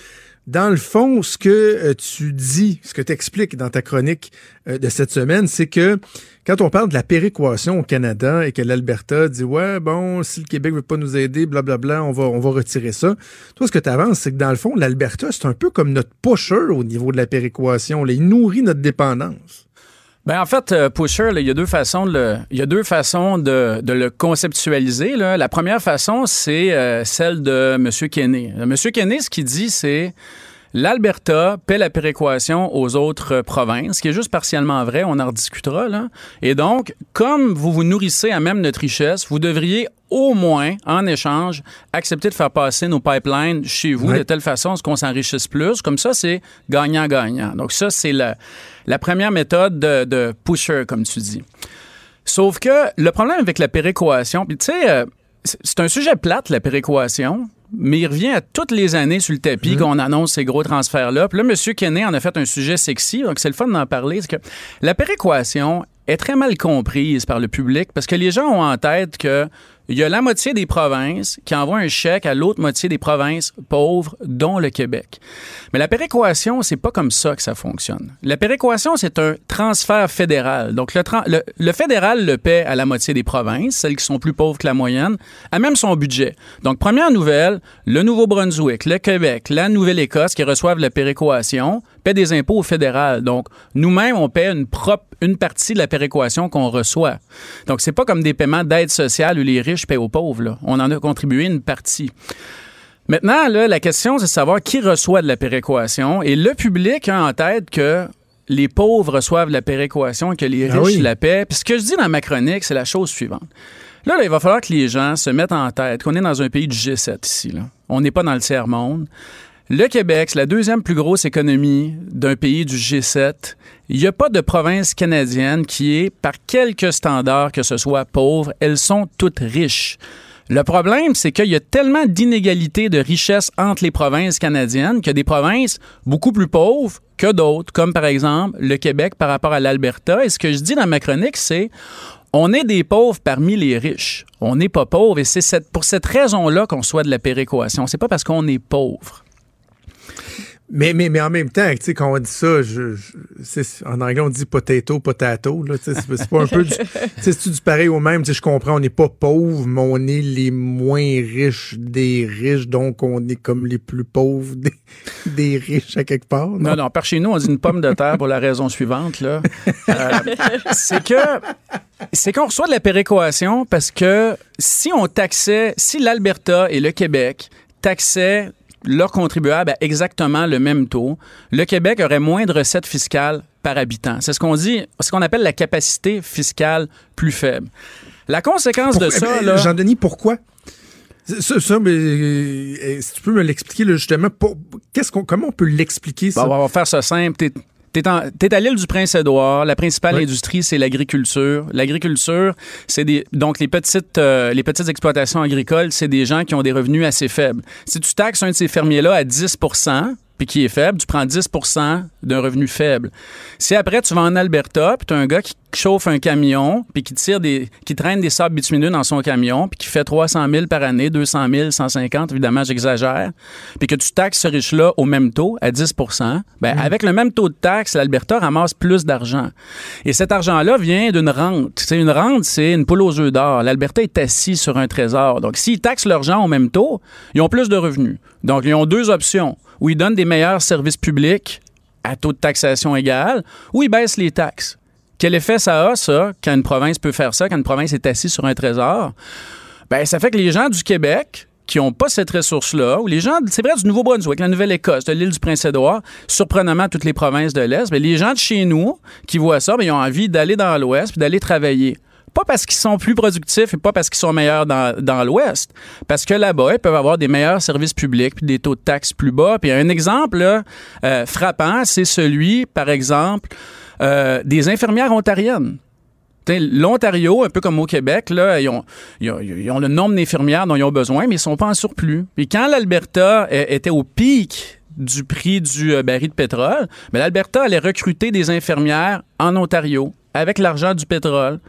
[SPEAKER 3] dans le fond, ce que euh, tu dis, ce que tu expliques dans ta chronique euh, de cette semaine, c'est que quand on parle de la péréquation au Canada et que l'Alberta dit ouais bon si le Québec veut pas nous aider blablabla on va on va retirer ça. Toi ce que tu avances c'est que dans le fond l'Alberta c'est un peu comme notre pusher au niveau de la péréquation, il nourrit notre dépendance.
[SPEAKER 11] Ben en fait, euh, Pusher, il y a deux façons de le, il y a deux façons de, le conceptualiser. Là. La première façon, c'est euh, celle de M. Kenney. M. Kenney, ce qu'il dit, c'est L'Alberta paie la péréquation aux autres provinces, ce qui est juste partiellement vrai, on en rediscutera. Là. Et donc, comme vous vous nourrissez à même notre richesse, vous devriez au moins, en échange, accepter de faire passer nos pipelines chez vous de telle façon qu'on s'enrichisse plus. Comme ça, c'est gagnant-gagnant. Donc ça, c'est la, la première méthode de, de pusher, comme tu dis. Sauf que le problème avec la péréquation, puis tu sais, euh, c'est un sujet plate, la péréquation, mais il revient à toutes les années sur le tapis qu'on annonce ces gros transferts-là. Puis là, M. Kenney en a fait un sujet sexy, donc c'est le fun d'en parler. C'est que la péréquation est très mal comprise par le public parce que les gens ont en tête que il y a la moitié des provinces qui envoient un chèque à l'autre moitié des provinces pauvres, dont le Québec. Mais la péréquation, c'est pas comme ça que ça fonctionne. La péréquation, c'est un transfert fédéral. Donc, le, fédéral le paie à la moitié des provinces, celles qui sont plus pauvres que la moyenne, à même son budget. Donc, première nouvelle, le Nouveau-Brunswick, le Québec, la Nouvelle-Écosse qui reçoivent la péréquation paient des impôts au fédéral. Donc, nous-mêmes, on paie une partie de la péréquation qu'on reçoit. Donc, c'est pas comme des paiements d'aide sociale où les riches paient aux pauvres. Là. On en a contribué une partie. Maintenant, là, la question, c'est de savoir qui reçoit de la péréquation. Et le public a en tête que les pauvres reçoivent de la péréquation et que les ah riches la paient. Puis ce que je dis dans ma chronique, c'est la chose suivante. Là, là, il va falloir que les gens se mettent en tête qu'on est dans un pays du G7 ici. Là. On n'est pas dans le tiers-monde. Le Québec, c'est la deuxième plus grosse économie d'un pays du G7. Il n'y a pas de province canadienne qui est, par quelques standards que ce soit, pauvre. Elles sont toutes riches. Le problème, c'est qu'il y a tellement d'inégalités de richesse entre les provinces canadiennes qu'il y a des provinces beaucoup plus pauvres que d'autres, comme par exemple le Québec par rapport à l'Alberta. Et ce que je dis dans ma chronique, c'est on est des pauvres parmi les riches. On n'est pas pauvres et c'est pour cette raison-là qu'on soit de la péréquation. C'est pas parce qu'on est pauvre.
[SPEAKER 3] Mais, mais, mais en même temps, tu sais, quand on dit ça, en anglais, on dit potato, potato. C'est, pas un peu du, pareil au même? Je comprends, on n'est pas pauvres, mais on est les moins riches des riches, donc on est comme les plus pauvres des, des riches à quelque part.
[SPEAKER 11] Non? non, par chez nous, on dit une pomme de terre pour la raison suivante. Là. Euh, c'est que c'est qu'on reçoit de la péréquation parce que si on taxait, si l'Alberta et le Québec taxaient leurs contribuables à exactement le même taux, le Québec aurait moins de recettes fiscales par habitant. C'est ce qu'on dit, ce qu'on appelle la capacité fiscale plus faible. La conséquence de ça, là...
[SPEAKER 3] Jean-Denis, pourquoi? Ça, mais euh, si tu peux me l'expliquer justement, qu'est-ce qu'on, comment on peut l'expliquer ça?
[SPEAKER 11] on va faire ça simple. T'es es à l'île du Prince-Édouard. La principale industrie, c'est l'agriculture. L'agriculture, c'est des donc les petites euh, les petites exploitations agricoles, c'est des gens qui ont des revenus assez faibles. Si tu taxes un de ces fermiers-là à 10 puis qui est faible, tu prends 10% d'un revenu faible. Si après tu vas en Alberta, puis tu as un gars qui chauffe un camion, puis qui tire des, qui traîne des sables bitumineux dans son camion, puis qui fait 300 000 par année, 200 000, 150, évidemment, j'exagère, puis que tu taxes ce riche-là au même taux, à 10% ben, mm. avec le même taux de taxe, l'Alberta ramasse plus d'argent. Et cet argent-là vient d'une rente. C'est une rente, c'est une poule aux œufs d'or. L'Alberta est assis sur un trésor. Donc, s'ils taxent leurs gens au même taux, ils ont plus de revenus. Donc, ils ont deux options. Ou ils donnent des meilleurs services publics à taux de taxation égal, ou ils baissent les taxes. Quel effet ça a, ça, quand une province peut faire ça, quand une province est assise sur un trésor? Ben, ça fait que les gens du Québec, qui n'ont pas cette ressource-là, ou les gens, c'est vrai, du Nouveau-Brunswick, la Nouvelle-Écosse, de l'île du Prince-Édouard, surprenamment toutes les provinces de l'Est, mais les gens de chez nous qui voient ça, ben, ils ont envie d'aller dans l'Ouest puis d'aller travailler. Pas parce qu'ils sont plus productifs et pas parce qu'ils sont meilleurs dans, dans l'Ouest, parce que là-bas, ils peuvent avoir des meilleurs services publics puis des taux de taxes plus bas. Puis un exemple euh, frappant, c'est celui, par exemple, euh, des infirmières ontariennes. L'Ontario, un peu comme au Québec, là, ils, ont, ils ont- le nombre d'infirmières dont ils ont besoin, mais ils sont pas en surplus. Puis quand l'Alberta était au pic du prix du euh, baril de pétrole, mais l'Alberta allait recruter des infirmières en Ontario avec l'argent du pétrole.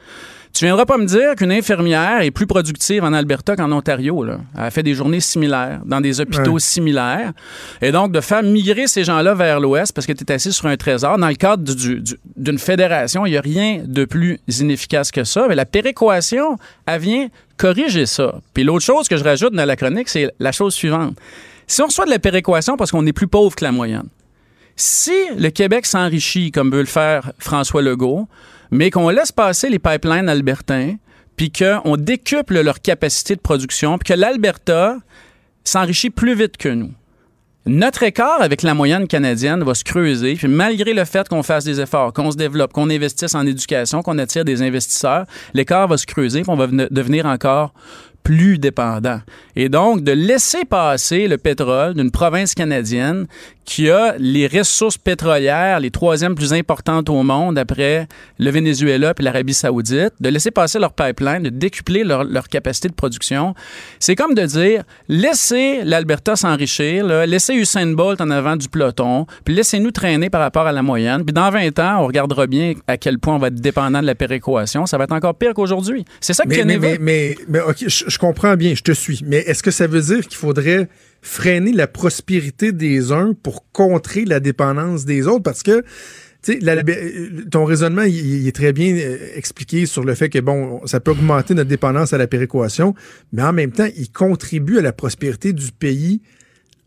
[SPEAKER 11] Tu viendras pas me dire qu'une infirmière est plus productive en Alberta qu'en Ontario. Là. Elle fait des journées similaires, dans des hôpitaux
[SPEAKER 3] Ouais.
[SPEAKER 11] similaires. Et donc, de faire migrer ces gens-là vers l'Ouest parce que tu es assis sur un trésor, dans le cadre du- du- d'une fédération, il n'y a rien de plus inefficace que ça. Mais la péréquation, elle vient corriger ça. Puis l'autre chose que je rajoute dans la chronique, c'est la chose suivante. Si on reçoit de la péréquation parce qu'on est plus pauvre que la moyenne, si le Québec s'enrichit comme veut le faire François Legault, mais qu'on laisse passer les pipelines albertains, puis qu'on décuple leur capacité de production, puis que l'Alberta s'enrichit plus vite que nous. Notre écart avec la moyenne canadienne va se creuser, puis malgré le fait qu'on fasse des efforts, qu'on se développe, qu'on investisse en éducation, qu'on attire des investisseurs, l'écart va se creuser, puis on va devenir encore plus dépendant. Et donc, de laisser passer le pétrole d'une province canadienne qui a les ressources pétrolières les troisièmes plus importantes au monde après le Venezuela et l'Arabie saoudite, de laisser passer leur pipeline, de décupler leur, leur capacité de production, c'est comme de dire, laissez l'Alberta s'enrichir, là, laissez Usain Bolt en avant du peloton, puis laissez-nous traîner par rapport à la moyenne, puis dans 20 ans, on regardera bien à quel point on va être dépendant de la péréquation. Ça va être encore pire qu'aujourd'hui. C'est ça que
[SPEAKER 3] mais, mais, mais, OK, je, je comprends bien, je te suis. Mais est-ce que ça veut dire qu'il faudrait freiner la prospérité des uns pour contrer la dépendance des autres? Parce que, la- euh, ton raisonnement, il, est très bien euh, expliqué sur le fait que, bon, ça peut augmenter notre dépendance à la péréquation, mais en même temps, il contribue à la prospérité du pays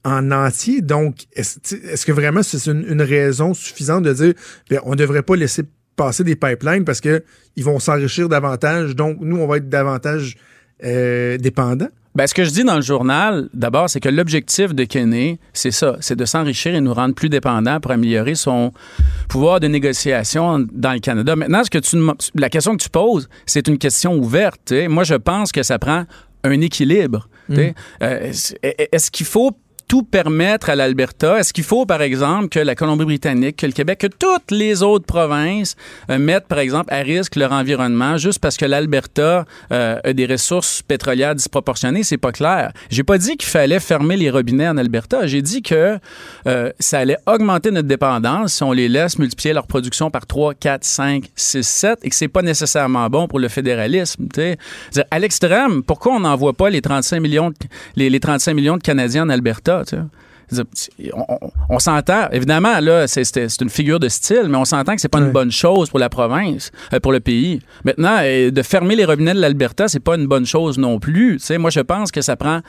[SPEAKER 3] en entier. Donc, est-ce que vraiment c'est une, raison suffisante de dire ben, on ne devrait pas laisser passer des pipelines parce que ils vont s'enrichir davantage, donc nous, on va être davantage euh, dépendants?
[SPEAKER 11] Ben, ce que je dis dans le journal, d'abord, c'est que l'objectif de Kenney, c'est ça, c'est de s'enrichir et nous rendre plus dépendants pour améliorer son pouvoir de négociation dans le Canada. Maintenant, ce que tu, la question que tu poses, c'est une question ouverte. Moi, je pense que ça prend un équilibre. sais. Euh, est- Est-ce qu'il faut tout permettre à l'Alberta? Est-ce qu'il faut, par exemple, que la Colombie-Britannique, que le Québec, que toutes les autres provinces euh, mettent, par exemple, à risque leur environnement juste parce que l'Alberta euh, a des ressources pétrolières disproportionnées? C'est pas clair. J'ai pas dit qu'il fallait fermer les robinets en Alberta. J'ai dit que euh, ça allait augmenter notre dépendance si on les laisse multiplier leur production par 3, 4, 5, 6, 7 et que c'est pas nécessairement bon pour le fédéralisme. À l'extrême, pourquoi on n'envoie pas les 35 millions les, les 35 millions de Canadiens en Alberta? Tu sais? C'est-à-dire, On, on- on s'entend, évidemment, là, c'est- une figure de style, mais on s'entend que c'est pas une bonne chose pour la province, euh, pour le pays. Maintenant, euh, de fermer les robinets de l'Alberta, c'est pas une bonne chose non plus. Tu sais, moi, je pense que ça prend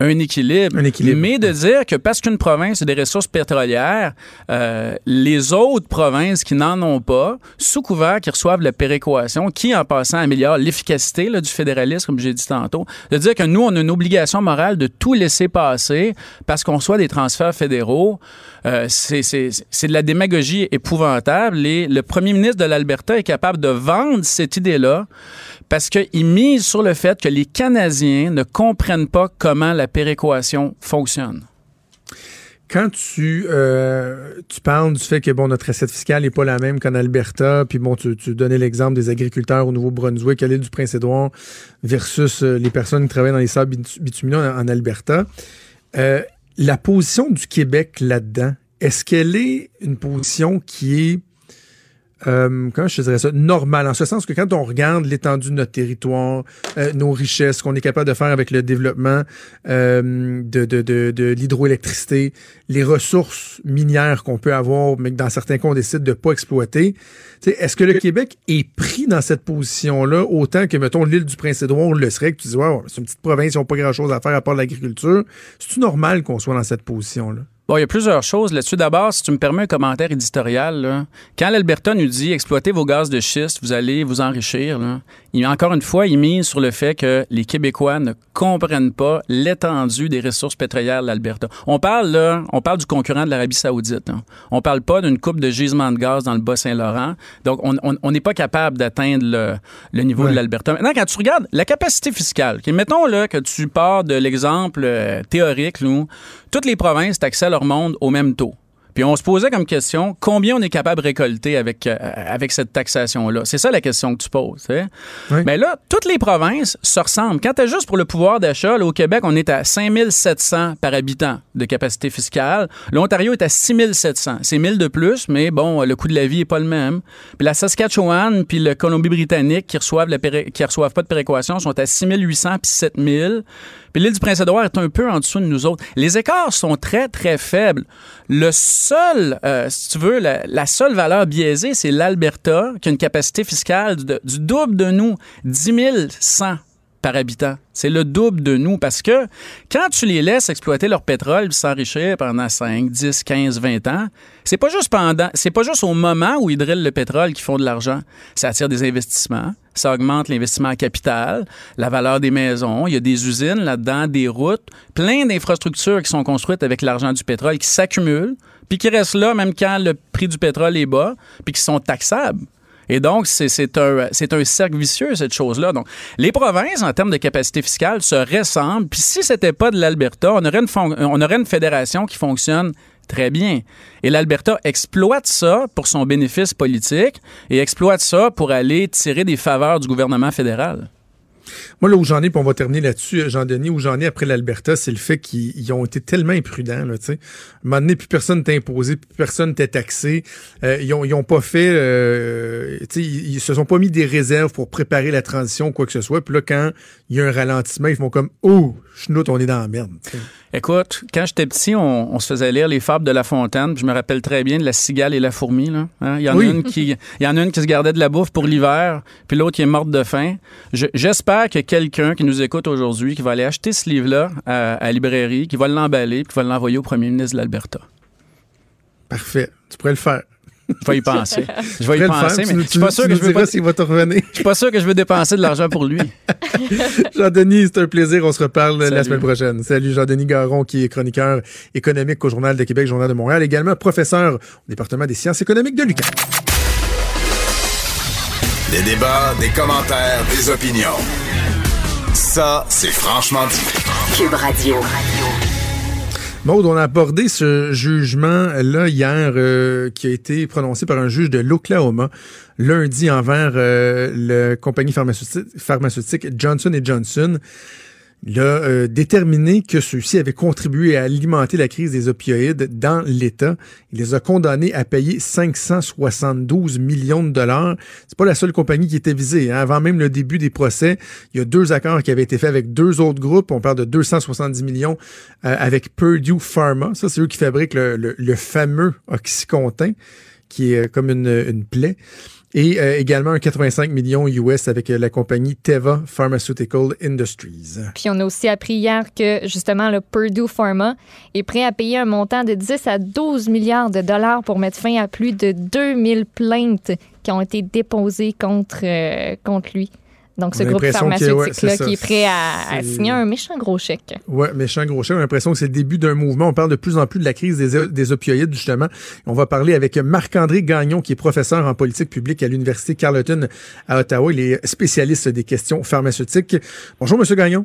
[SPEAKER 11] un équilibre.
[SPEAKER 3] Un équilibre.
[SPEAKER 11] Mais de dire que parce qu'une province a des ressources pétrolières, euh, les autres provinces qui n'en ont pas, sous couvert qu'ils reçoivent la péréquation, qui en passant améliore l'efficacité du fédéralisme, comme j'ai dit tantôt, de dire que nous, on a une obligation morale de tout laisser passer parce qu'on soit des transferts fédéraux, euh, c'est de la démagogie épouvantable. Et le premier ministre de l'Alberta est capable de vendre cette idée-là parce qu'il mise sur le fait que les Canadiens ne comprennent pas comment la péréquation fonctionne.
[SPEAKER 3] Quand tu, euh, tu parles du fait que bon notre assiette fiscale n'est pas la même qu'en Alberta, puis bon, tu, tu donnais l'exemple des agriculteurs au Nouveau-Brunswick, à l'île du Prince-Édouard, versus euh, les personnes qui travaillent dans les sables bitu- bitumineux en, en Alberta. Euh, la position du Québec là-dedans, est-ce qu'elle est une position qui est euh, comment je dirais ça, normale, en ce sens que quand on regarde l'étendue de notre territoire, euh, nos richesses, ce qu'on est capable de faire avec le développement euh, de, de, de, de l'hydroélectricité, les ressources minières qu'on peut avoir, mais que dans certains cas, on décide de pas exploiter, est-ce que le Québec est pris dans cette position-là autant que, mettons, l'île du Prince-Édouard le serait, que tu dis, ouais, c'est une petite province, ils n'ont pas grand-chose à faire à part l'agriculture. C'est-tu normal qu'on soit dans cette position-là?
[SPEAKER 11] Bon, il y a plusieurs choses là-dessus. D'abord, si tu me permets un commentaire éditorial, quand l'Alberta nous dit exploitez vos gaz de schiste, vous allez vous enrichir, il, encore une fois, il mise sur le fait que les Québécois ne comprennent pas l'étendue des ressources pétrolières de l'Alberta. On parle là, on parle du concurrent de l'Arabie Saoudite. Hein. On parle pas d'une coupe de gisement de gaz dans le Bas-Saint-Laurent. Donc, on n'est pas capable d'atteindre le, le niveau
[SPEAKER 3] Ouais.
[SPEAKER 11] de l'Alberta. Maintenant, quand tu regardes la capacité fiscale, ok, mettons là, que tu pars de l'exemple euh, théorique, où toutes les provinces taxaient leur monde au même taux. Puis on se posait comme question combien on est capable de récolter avec, euh, avec cette taxation-là? C'est ça la question que tu poses. tu sais. Mais là, toutes les provinces se ressemblent. Quand tu juste pour le pouvoir d'achat, là, au Québec, on est à 5700 par habitant de capacité fiscale. L'Ontario est à 6700. C'est 1000 de plus, mais bon, le coût de la vie est pas le même. Puis la Saskatchewan puis le Colombie-Britannique qui reçoivent, la qui reçoivent pas de péréquation sont à 6800 puis 7000. Puis l'île du Prince-Édouard est un peu en dessous de nous autres. Les écarts sont très, très faibles. Le seul, euh, si tu veux, la, seule valeur biaisée, c'est l'Alberta, qui a une capacité fiscale du double de nous, 10 100 par habitant. C'est le double de nous parce que quand tu les laisses exploiter leur pétrole puis s'enrichir pendant 5, 10, 15, 20 ans, c'est pas juste pendant, c'est pas juste au moment où ils drillent le pétrole qu'ils font de l'argent. Ça attire des investissements, ça augmente l'investissement en capital, la valeur des maisons, il y a des usines là-dedans, des routes, plein d'infrastructures qui sont construites avec l'argent du pétrole qui s'accumulent, puis qui restent là même quand le prix du pétrole est bas, puis qui sont taxables. Et donc, c'est un, cercle vicieux, cette chose-là. Donc, les provinces, en termes de capacité fiscale, se ressemblent. Puis si c'était pas de l'Alberta, on on aurait une fédération qui fonctionne très bien. Et l'Alberta exploite ça pour son bénéfice politique et exploite ça pour aller tirer des faveurs du gouvernement fédéral.
[SPEAKER 3] Moi, là où j'en ai, puis on va terminer là-dessus, euh, Jean-Denis, où j'en ai après l'Alberta, c'est le fait qu'ils ils ont été tellement imprudents, là, tu sais. À un moment donné, plus personne t'a imposé, plus personne t'a taxé. Euh, ils, ont, ils ont pas fait, euh, ils, ils se sont pas mis des réserves pour préparer la transition ou quoi que ce soit. Puis là, quand il y a un ralentissement, ils font comme, oh, chenoute, on est dans la merde.
[SPEAKER 11] Écoute, quand j'étais petit, on, on se faisait lire les fables de La Fontaine. puis Je me rappelle très bien de la cigale et la fourmi. Là. Hein? Il, y en
[SPEAKER 3] Oui.
[SPEAKER 11] a une qui, il y en a une qui se gardait de la bouffe pour l'hiver, puis l'autre qui est morte de faim. Je- J'espère que quelqu'un qui nous écoute aujourd'hui, qui va aller acheter ce livre-là à, à la librairie, qui va l'emballer, puis qui va l'envoyer au premier ministre de l'Alberta.
[SPEAKER 3] Parfait. Tu pourrais le faire.
[SPEAKER 11] Je vais y penser. Je vais y penser, mais je suis pas sûr que je veux
[SPEAKER 3] diras
[SPEAKER 11] pas.
[SPEAKER 3] s'il va te revenir.
[SPEAKER 11] Je suis pas sûr que je veux dépenser de l'argent pour lui.
[SPEAKER 3] Jean-Denis, c'est un plaisir. On se reparle la semaine prochaine. Salut Jean-Denis Garon, qui est chroniqueur économique au Journal de Québec, Journal de Montréal, également professeur au département des sciences économiques de l'UQAM.
[SPEAKER 2] Des débats, des commentaires, des opinions. Ça, c'est franchement dit.
[SPEAKER 1] Cube Radio.
[SPEAKER 3] Maud, on a abordé ce jugement-là hier euh, qui a été prononcé par un juge de l'Oklahoma lundi envers euh, la compagnie pharmaceutique, pharmaceutique Johnson Johnson. Il a euh, déterminé que ceux-ci avaient contribué à alimenter la crise des opioïdes dans l'État. Il les a condamnés à payer 572 millions de dollars. C'est pas la seule compagnie qui était visée. hein. Avant même le début des procès, il y a deux accords qui avaient été faits avec deux autres groupes. On parle de 270 millions euh, avec Purdue Pharma. Ça, c'est eux qui fabriquent le, fameux Oxycontin, qui est euh, comme une plaie. Et euh, également un 85 millions US avec euh, la compagnie Teva Pharmaceutical Industries.
[SPEAKER 4] Puis on a aussi appris hier que justement le Purdue Pharma est prêt à payer un montant de 10 à 12 milliards de dollars pour mettre fin à plus de 2000 plaintes qui ont été déposées contre, euh, contre lui. Donc ce groupe
[SPEAKER 3] ouais,
[SPEAKER 4] pharmaceutique-là qui est prêt à, signer un méchant gros chèque.
[SPEAKER 3] Ouais, méchant gros chien. On a l'impression que c'est le début d'un mouvement. On parle de plus en plus de la crise des, des opioïdes, justement. On va parler avec Marc-André Gagnon, qui est professeur en politique publique à l'Université Carleton à Ottawa. Il est spécialiste des questions pharmaceutiques. Bonjour, Monsieur Gagnon.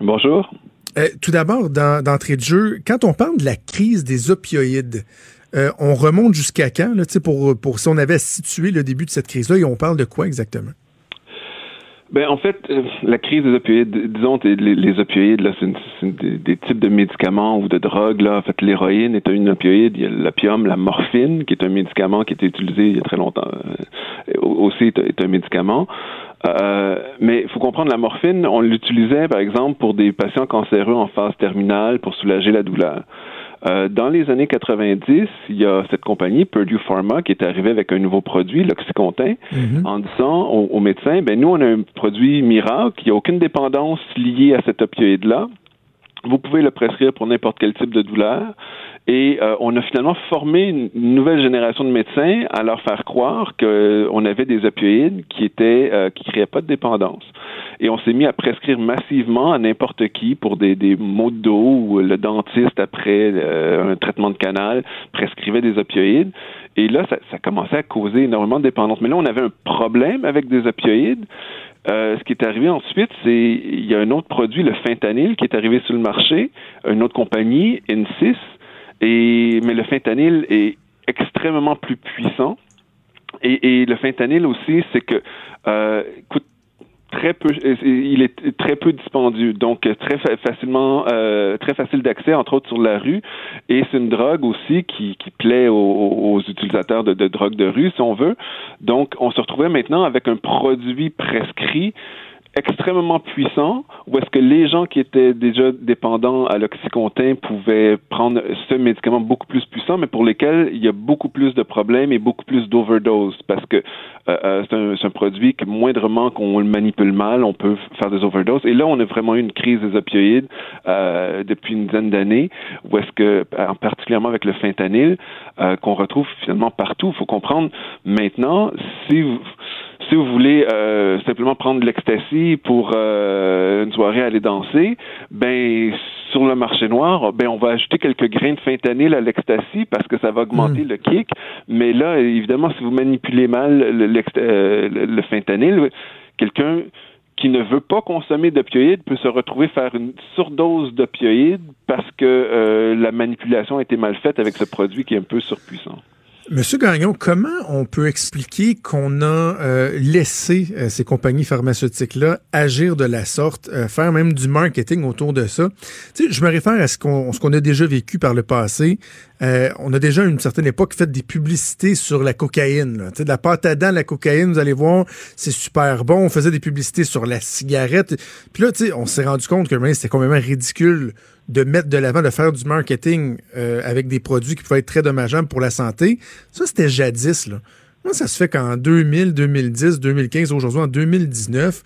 [SPEAKER 12] Bonjour.
[SPEAKER 3] Euh, tout d'abord, dans- d'entrée de jeu, quand on parle de la crise des opioïdes, euh, on remonte jusqu'à quand, là, tu sais, pour, pour si on avait à situer le début de cette crise-là, et on parle de quoi exactement?
[SPEAKER 12] Ben en fait, euh, la crise des opioïdes, disons les, les opioïdes là, c'est des, types de médicaments ou de drogues là. En fait, l'héroïne est une opioïde. Il y a l'opium, la morphine, qui est un médicament qui a été utilisé il y a très longtemps, euh, aussi est, est un médicament. Euh, mais il faut comprendre, la morphine, on l'utilisait par exemple pour des patients cancéreux en phase terminale pour soulager la douleur. Euh, dans les années 90, il y a cette compagnie, Purdue Pharma, qui est arrivée avec un nouveau produit, l'Oxycontin, en disant aux, aux médecins, ben nous, on a un produit miracle, il n'y a aucune dépendance liée à cet opioïde-là. Vous pouvez le prescrire pour n'importe quel type de douleur. Et euh, on a finalement formé une nouvelle génération de médecins à leur faire croire qu'on avait des opioïdes qui étaient euh, qui créaient pas de dépendance. Et on s'est mis à prescrire massivement à n'importe qui pour des, des maux de dos ou le dentiste après euh, un traitement de canal prescrivait des opioïdes. Et là, ça, ça commençait à causer énormément de dépendance. Mais là, on avait un problème avec des opioïdes. Euh, ce qui est arrivé ensuite, c'est il y a un autre produit, le fentanyl, qui est arrivé sur le marché, une autre compagnie, Insys, Et, mais le fentanyl est extrêmement plus puissant. Et, le fentanyl aussi, c'est que euh, très peu, il est très peu dispendieux, donc très facilement, euh, très facile d'accès, entre autres sur la rue. Et c'est une drogue aussi qui, plaît aux, aux utilisateurs de, de drogue de rue, si on veut. Donc, on se retrouvait maintenant avec un produit prescrit extrêmement puissant ou est-ce que les gens qui étaient déjà dépendants à l'oxycontin pouvaient prendre ce médicament beaucoup plus puissant, mais pour lesquels il y a beaucoup plus de problèmes et beaucoup plus d'overdose parce que euh, euh c'est un, un, produit que moindrement qu'on le manipule mal, on peut faire des overdoses. Et là, on a vraiment eu une crise des opioïdes euh, depuis une dizaine d'années, où est-ce que, en particulièrement avec le fentanyl, euh, qu'on retrouve finalement partout. Il faut comprendre maintenant, si vous si vous voulez euh, simplement prendre l'ecstasy pour euh, une soirée aller danser, ben sur le marché noir, ben on va ajouter quelques grains de fentanyl à l'ecstasy parce que ça va augmenter mm. le kick. Mais là, évidemment, si vous manipulez mal le, euh, le fentanyl, quelqu'un qui ne veut pas consommer d'opioïdes peut se retrouver faire une surdose d'opioïdes parce que euh, la manipulation a été mal faite avec ce produit qui est un peu surpuissant.
[SPEAKER 3] Monsieur Gagnon, comment on peut expliquer qu'on a euh, laissé euh, ces compagnies pharmaceutiques-là agir de la sorte, euh, faire même du marketing autour de ça? Tu je me réfère à ce qu'on qu'on a déjà vécu par le passé. On a déjà une certaine époque fait des publicités sur la cocaïne. Là. De la pâte à dents, la cocaïne, vous allez voir, c'est super bon. On faisait des publicités sur la cigarette. Puis là, on s'est rendu compte que c'était complètement ridicule de mettre de l'avant, de faire du marketing euh, avec des produits qui pouvaient être très dommageables pour la santé. Ça, c'était jadis. Là. Ça se fait qu'en 2000, 2010, 2015, aujourd'hui, en 2019,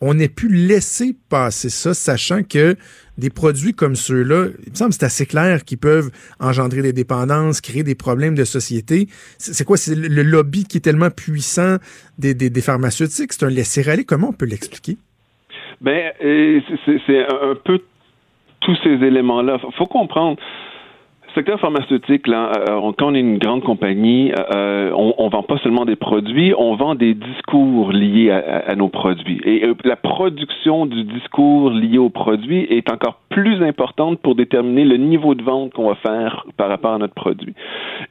[SPEAKER 3] on ait pu laisser passer ça, sachant que des produits comme ceux-là, il me semble que c'est assez clair qu'ils peuvent engendrer des dépendances, créer des problèmes de société. C'est quoi? C'est le lobby qui est tellement puissant des, pharmaceutiques? C'est un laisser-aller. Comment on peut l'expliquer?
[SPEAKER 12] Ben, euh, c'est un peu tous ces éléments-là. faut comprendre secteur pharmaceutique, là, euh, quand on est une grande compagnie, euh, on, on vend pas seulement des produits, on vend des discours liés à, nos produits. Et euh, la production du discours lié aux produits est encore plus importante pour déterminer le niveau de vente qu'on va faire par rapport à notre produit.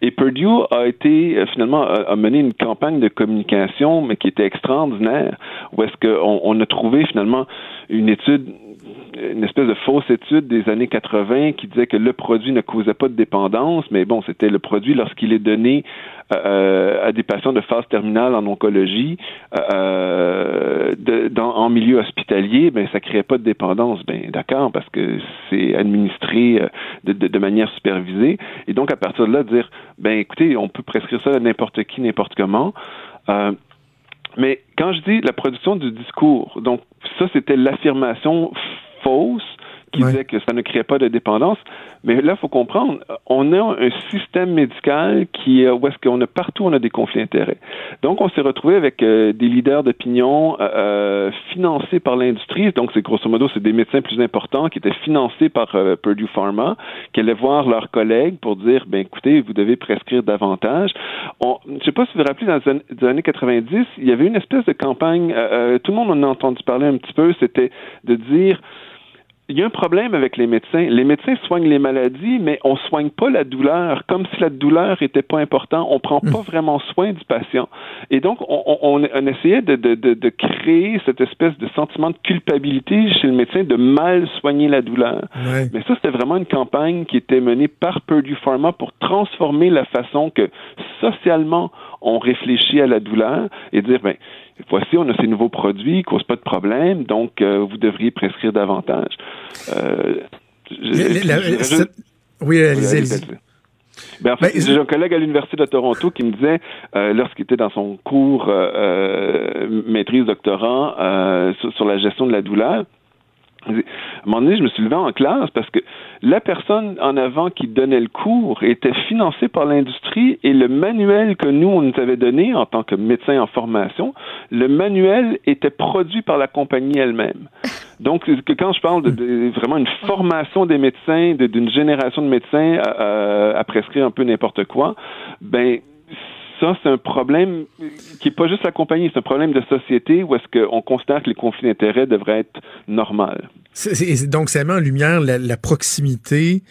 [SPEAKER 12] Et Purdue a été finalement a, mené une campagne de communication, mais qui était extraordinaire, où est-ce qu'on on a trouvé finalement une étude une espèce de fausse étude des années 80 qui disait que le produit ne causait pas de dépendance, mais bon, c'était le produit lorsqu'il est donné euh, à des patients de phase terminale en oncologie euh, en milieu hospitalier, ben ça créait pas de dépendance. Ben d'accord, parce que c'est administré euh, de, manière supervisée. Et donc à partir de là, dire ben écoutez, on peut prescrire ça à n'importe qui, n'importe comment. Mais quand je dis la production du discours, donc ça c'était l'affirmation fausse qui disait que ça ne créait pas de dépendance. Mais là, il faut comprendre, on a un système médical qui, où est-ce qu'on a partout, on a des conflits d'intérêts. Donc, on s'est retrouvé avec euh, des leaders d'opinion euh, euh, financés par l'industrie. Donc, c'est grosso modo, c'est des médecins plus importants qui étaient financés par Purdue Pharma, qui allaient voir leurs collègues pour dire, ben écoutez, vous devez prescrire davantage. On, je ne sais pas si vous vous rappelez, dans les années 90, il y avait une espèce de campagne, tout le monde en a entendu parler un petit peu, c'était de dire, il y a un problème avec les médecins. Les médecins soignent les maladies, mais on soigne pas la douleur, comme si la douleur était pas importante. On prend pas hmm. vraiment soin du patient. Et donc, on, on, essayait de, de, de, créer cette espèce de sentiment de culpabilité chez le médecin de mal soigner la douleur. Mais ça, c'était vraiment une campagne qui était menée par Purdue Pharma pour transformer la façon que socialement on réfléchit à la douleur et dire, ben, voici, on a ces nouveaux produits, ils ne causent pas de problème, donc euh, vous devriez prescrire davantage. Euh,
[SPEAKER 3] oui, allez-y.
[SPEAKER 12] Ben, en fait, ben, j'ai un collègue à l'Université de Toronto qui me disait, euh, lorsqu'il était dans son cours maîtrise doctorat sur, la gestion de la douleur, à un moment donné, je me suis levé en classe parce que la personne en avant qui donnait le cours était financée par l'industrie et le manuel que nous, on nous avait donné en tant que médecin en formation, le manuel était produit par la compagnie elle-même. Donc, quand je parle de, vraiment une formation des médecins, d'une génération de médecins à, à prescrire un peu n'importe quoi, ben ça, c'est un problème qui n'est pas juste la compagnie, c'est un problème de société où est-ce qu'on constate que les conflits d'intérêts devraient être normaux.
[SPEAKER 3] donc, ça met en lumière la, proximité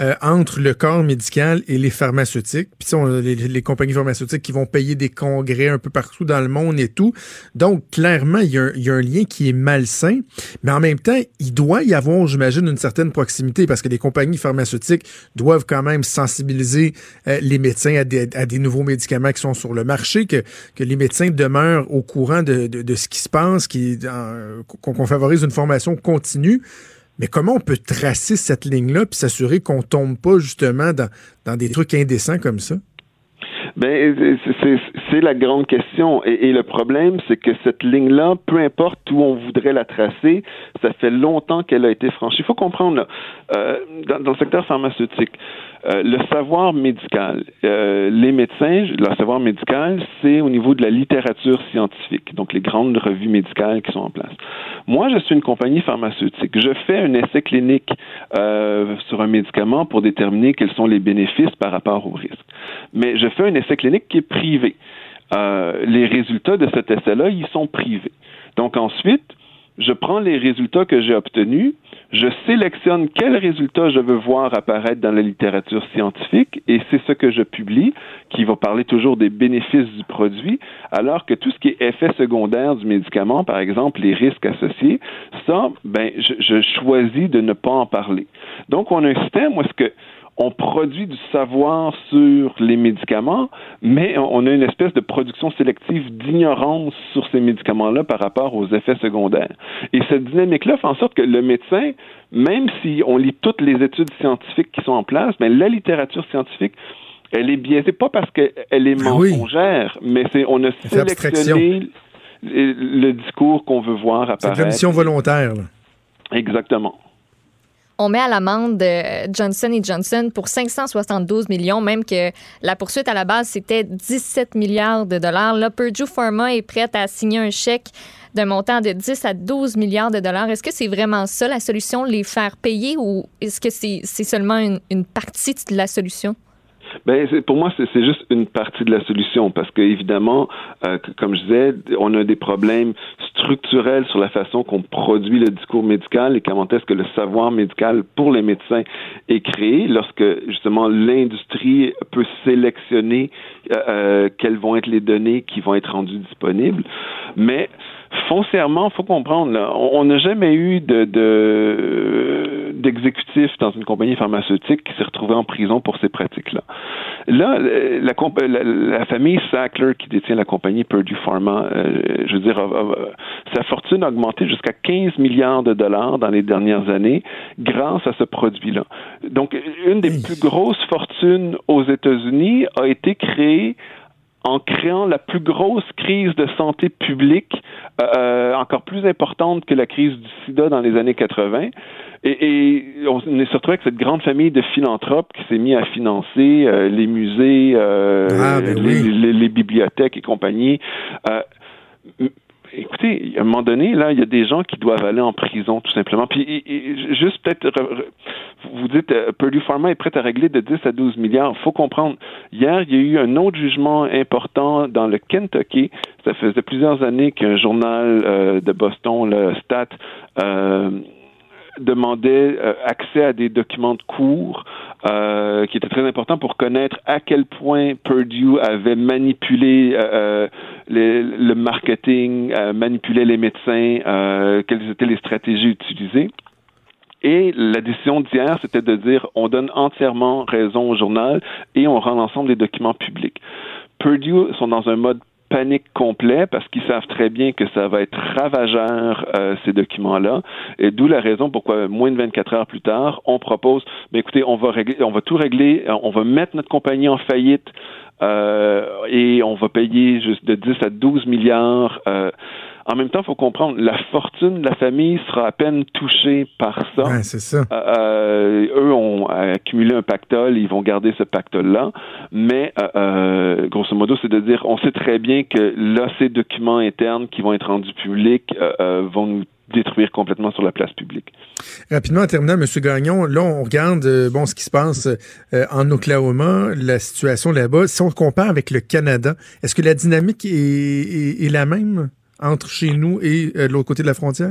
[SPEAKER 3] euh, entre le corps médical et les pharmaceutiques. Puis on a les, les, compagnies pharmaceutiques qui vont payer des congrès un peu partout dans le monde et tout. Donc, clairement, il y, a un, y a un lien qui est malsain. Mais en même temps, il doit y avoir, j'imagine, une certaine proximité parce que les compagnies pharmaceutiques doivent quand même sensibiliser euh, les médecins à des, à des, nouveaux médicaments qui sont sur le marché, que, que les médecins demeurent au courant de, de, de ce qui se passe, qu'on favorise une formation continue. Mais comment on peut tracer cette ligne-là puis s'assurer qu'on tombe pas justement dans, dans des trucs indécents comme ça?
[SPEAKER 12] Ben, c'est la grande question. Et, le problème, c'est que cette ligne-là, peu importe où on voudrait la tracer, ça fait longtemps qu'elle a été franchie. Il faut comprendre, là, euh, dans, le secteur pharmaceutique, euh, le savoir médical, euh, les médecins, le savoir médical, c'est au niveau de la littérature scientifique, donc les grandes revues médicales qui sont en place. Moi, je suis une compagnie pharmaceutique. Je fais un essai clinique euh, sur un médicament pour déterminer quels sont les bénéfices par rapport aux risques. Mais je fais un essai clinique qui est privé. Les résultats de cet essai-là, ils sont privés. Donc ensuite, je prends les résultats que j'ai obtenus, je sélectionne quels résultats je veux voir apparaître dans la littérature scientifique et c'est ce que je publie qui va parler toujours des bénéfices du produit, alors que tout ce qui est effet secondaire du médicament, par exemple les risques associés, ça, ben, je, je choisis de ne pas en parler. Donc, on a un système où est-ce que on produit du savoir sur les médicaments, mais on a une espèce de production sélective d'ignorance sur ces médicaments-là par rapport aux effets secondaires. Et cette dynamique-là fait en sorte que le médecin, même si on lit toutes les études scientifiques qui sont en place, mais la littérature scientifique elle est biaisée pas parce qu'elle est mensongère, oui. mais c'est on a sélectionné le discours qu'on veut voir apparaître.
[SPEAKER 3] C'est une mission volontaire. Là.
[SPEAKER 12] Exactement
[SPEAKER 4] on met à l'amende Johnson Johnson pour 572 millions, même que la poursuite à la base, c'était 17 milliards de dollars. Là, Purdue Pharma est prête à signer un chèque d'un montant de 10 à 12 milliards de dollars. Est-ce que c'est vraiment ça la solution, les faire payer, ou est-ce que c'est seulement une, une partie de la solution?
[SPEAKER 12] Ben, pour moi, c'est juste une partie de la solution parce que évidemment, euh, comme je disais, on a des problèmes structurels sur la façon qu'on produit le discours médical et comment est-ce que le savoir médical pour les médecins est créé lorsque justement l'industrie peut sélectionner euh, euh quelles vont être les données qui vont être rendues disponibles. Mais foncièrement, faut comprendre, là, on n'a jamais eu de, de d'exécutif dans une compagnie pharmaceutique qui s'est retrouvé en prison pour ces pratiques-là. Là, la, la, la, famille Sackler qui détient la compagnie Purdue Pharma, euh, je veux dire, sa fortune a augmenté jusqu'à 15 milliards de dollars dans les dernières années grâce à ce produit-là. Donc, une des plus grosses fortunes aux États-Unis a été créée en créant la plus grosse crise de santé publique, euh, encore plus importante que la crise du sida dans les années 80. Et, et on est se retrouvé avec cette grande famille de philanthropes qui s'est mis à financer euh, les musées, euh, ah, ben les, oui. les, les, bibliothèques et compagnie. Écoutez, à un moment donné, là, il y a des gens qui doivent aller en prison, tout simplement. Puis, juste peut-être, vous dites, euh, Purdue Pharma est prête à régler de 10 à 12 milliards. faut comprendre. Hier, il y a eu un autre jugement important dans le Kentucky. Ça faisait plusieurs années qu'un journal euh, de Boston, le Stat, euh, demandait euh, accès à des documents de cours euh, qui étaient très importants pour connaître à quel point Purdue avait manipulé euh, le marketing, manipulé les médecins, quelles étaient les stratégies utilisées. Et la décision d'hier, c'était de dire on donne entièrement raison au journal et on rend l'ensemble des documents publics. Purdue sont dans un mode panique complet parce qu'ils savent très bien que ça va être ravageur euh, ces documents-là. Et d'où la raison pourquoi moins de 24 heures plus tard on propose mais écoutez on va régler on va tout régler on va mettre notre compagnie en faillite et on va payer juste de 10 à 12 milliards euh, en même temps, il faut comprendre, la fortune de la famille sera à peine touchée par ça.
[SPEAKER 3] Ouais, c'est ça.
[SPEAKER 12] Euh, eux ont accumulé un pactole, ils vont garder ce pactole-là. Mais, euh, euh, grosso modo, c'est de dire, on sait très bien que là, ces documents internes qui vont être rendus publics euh, vont nous détruire complètement sur la place publique.
[SPEAKER 3] Rapidement, en terminant, M. Gagnon, là, on regarde euh, bon ce qui se passe euh, en Oklahoma, la situation là-bas. Si on compare avec le Canada, est-ce que la dynamique est, la même? entre chez nous et euh, de l'autre côté de la frontière?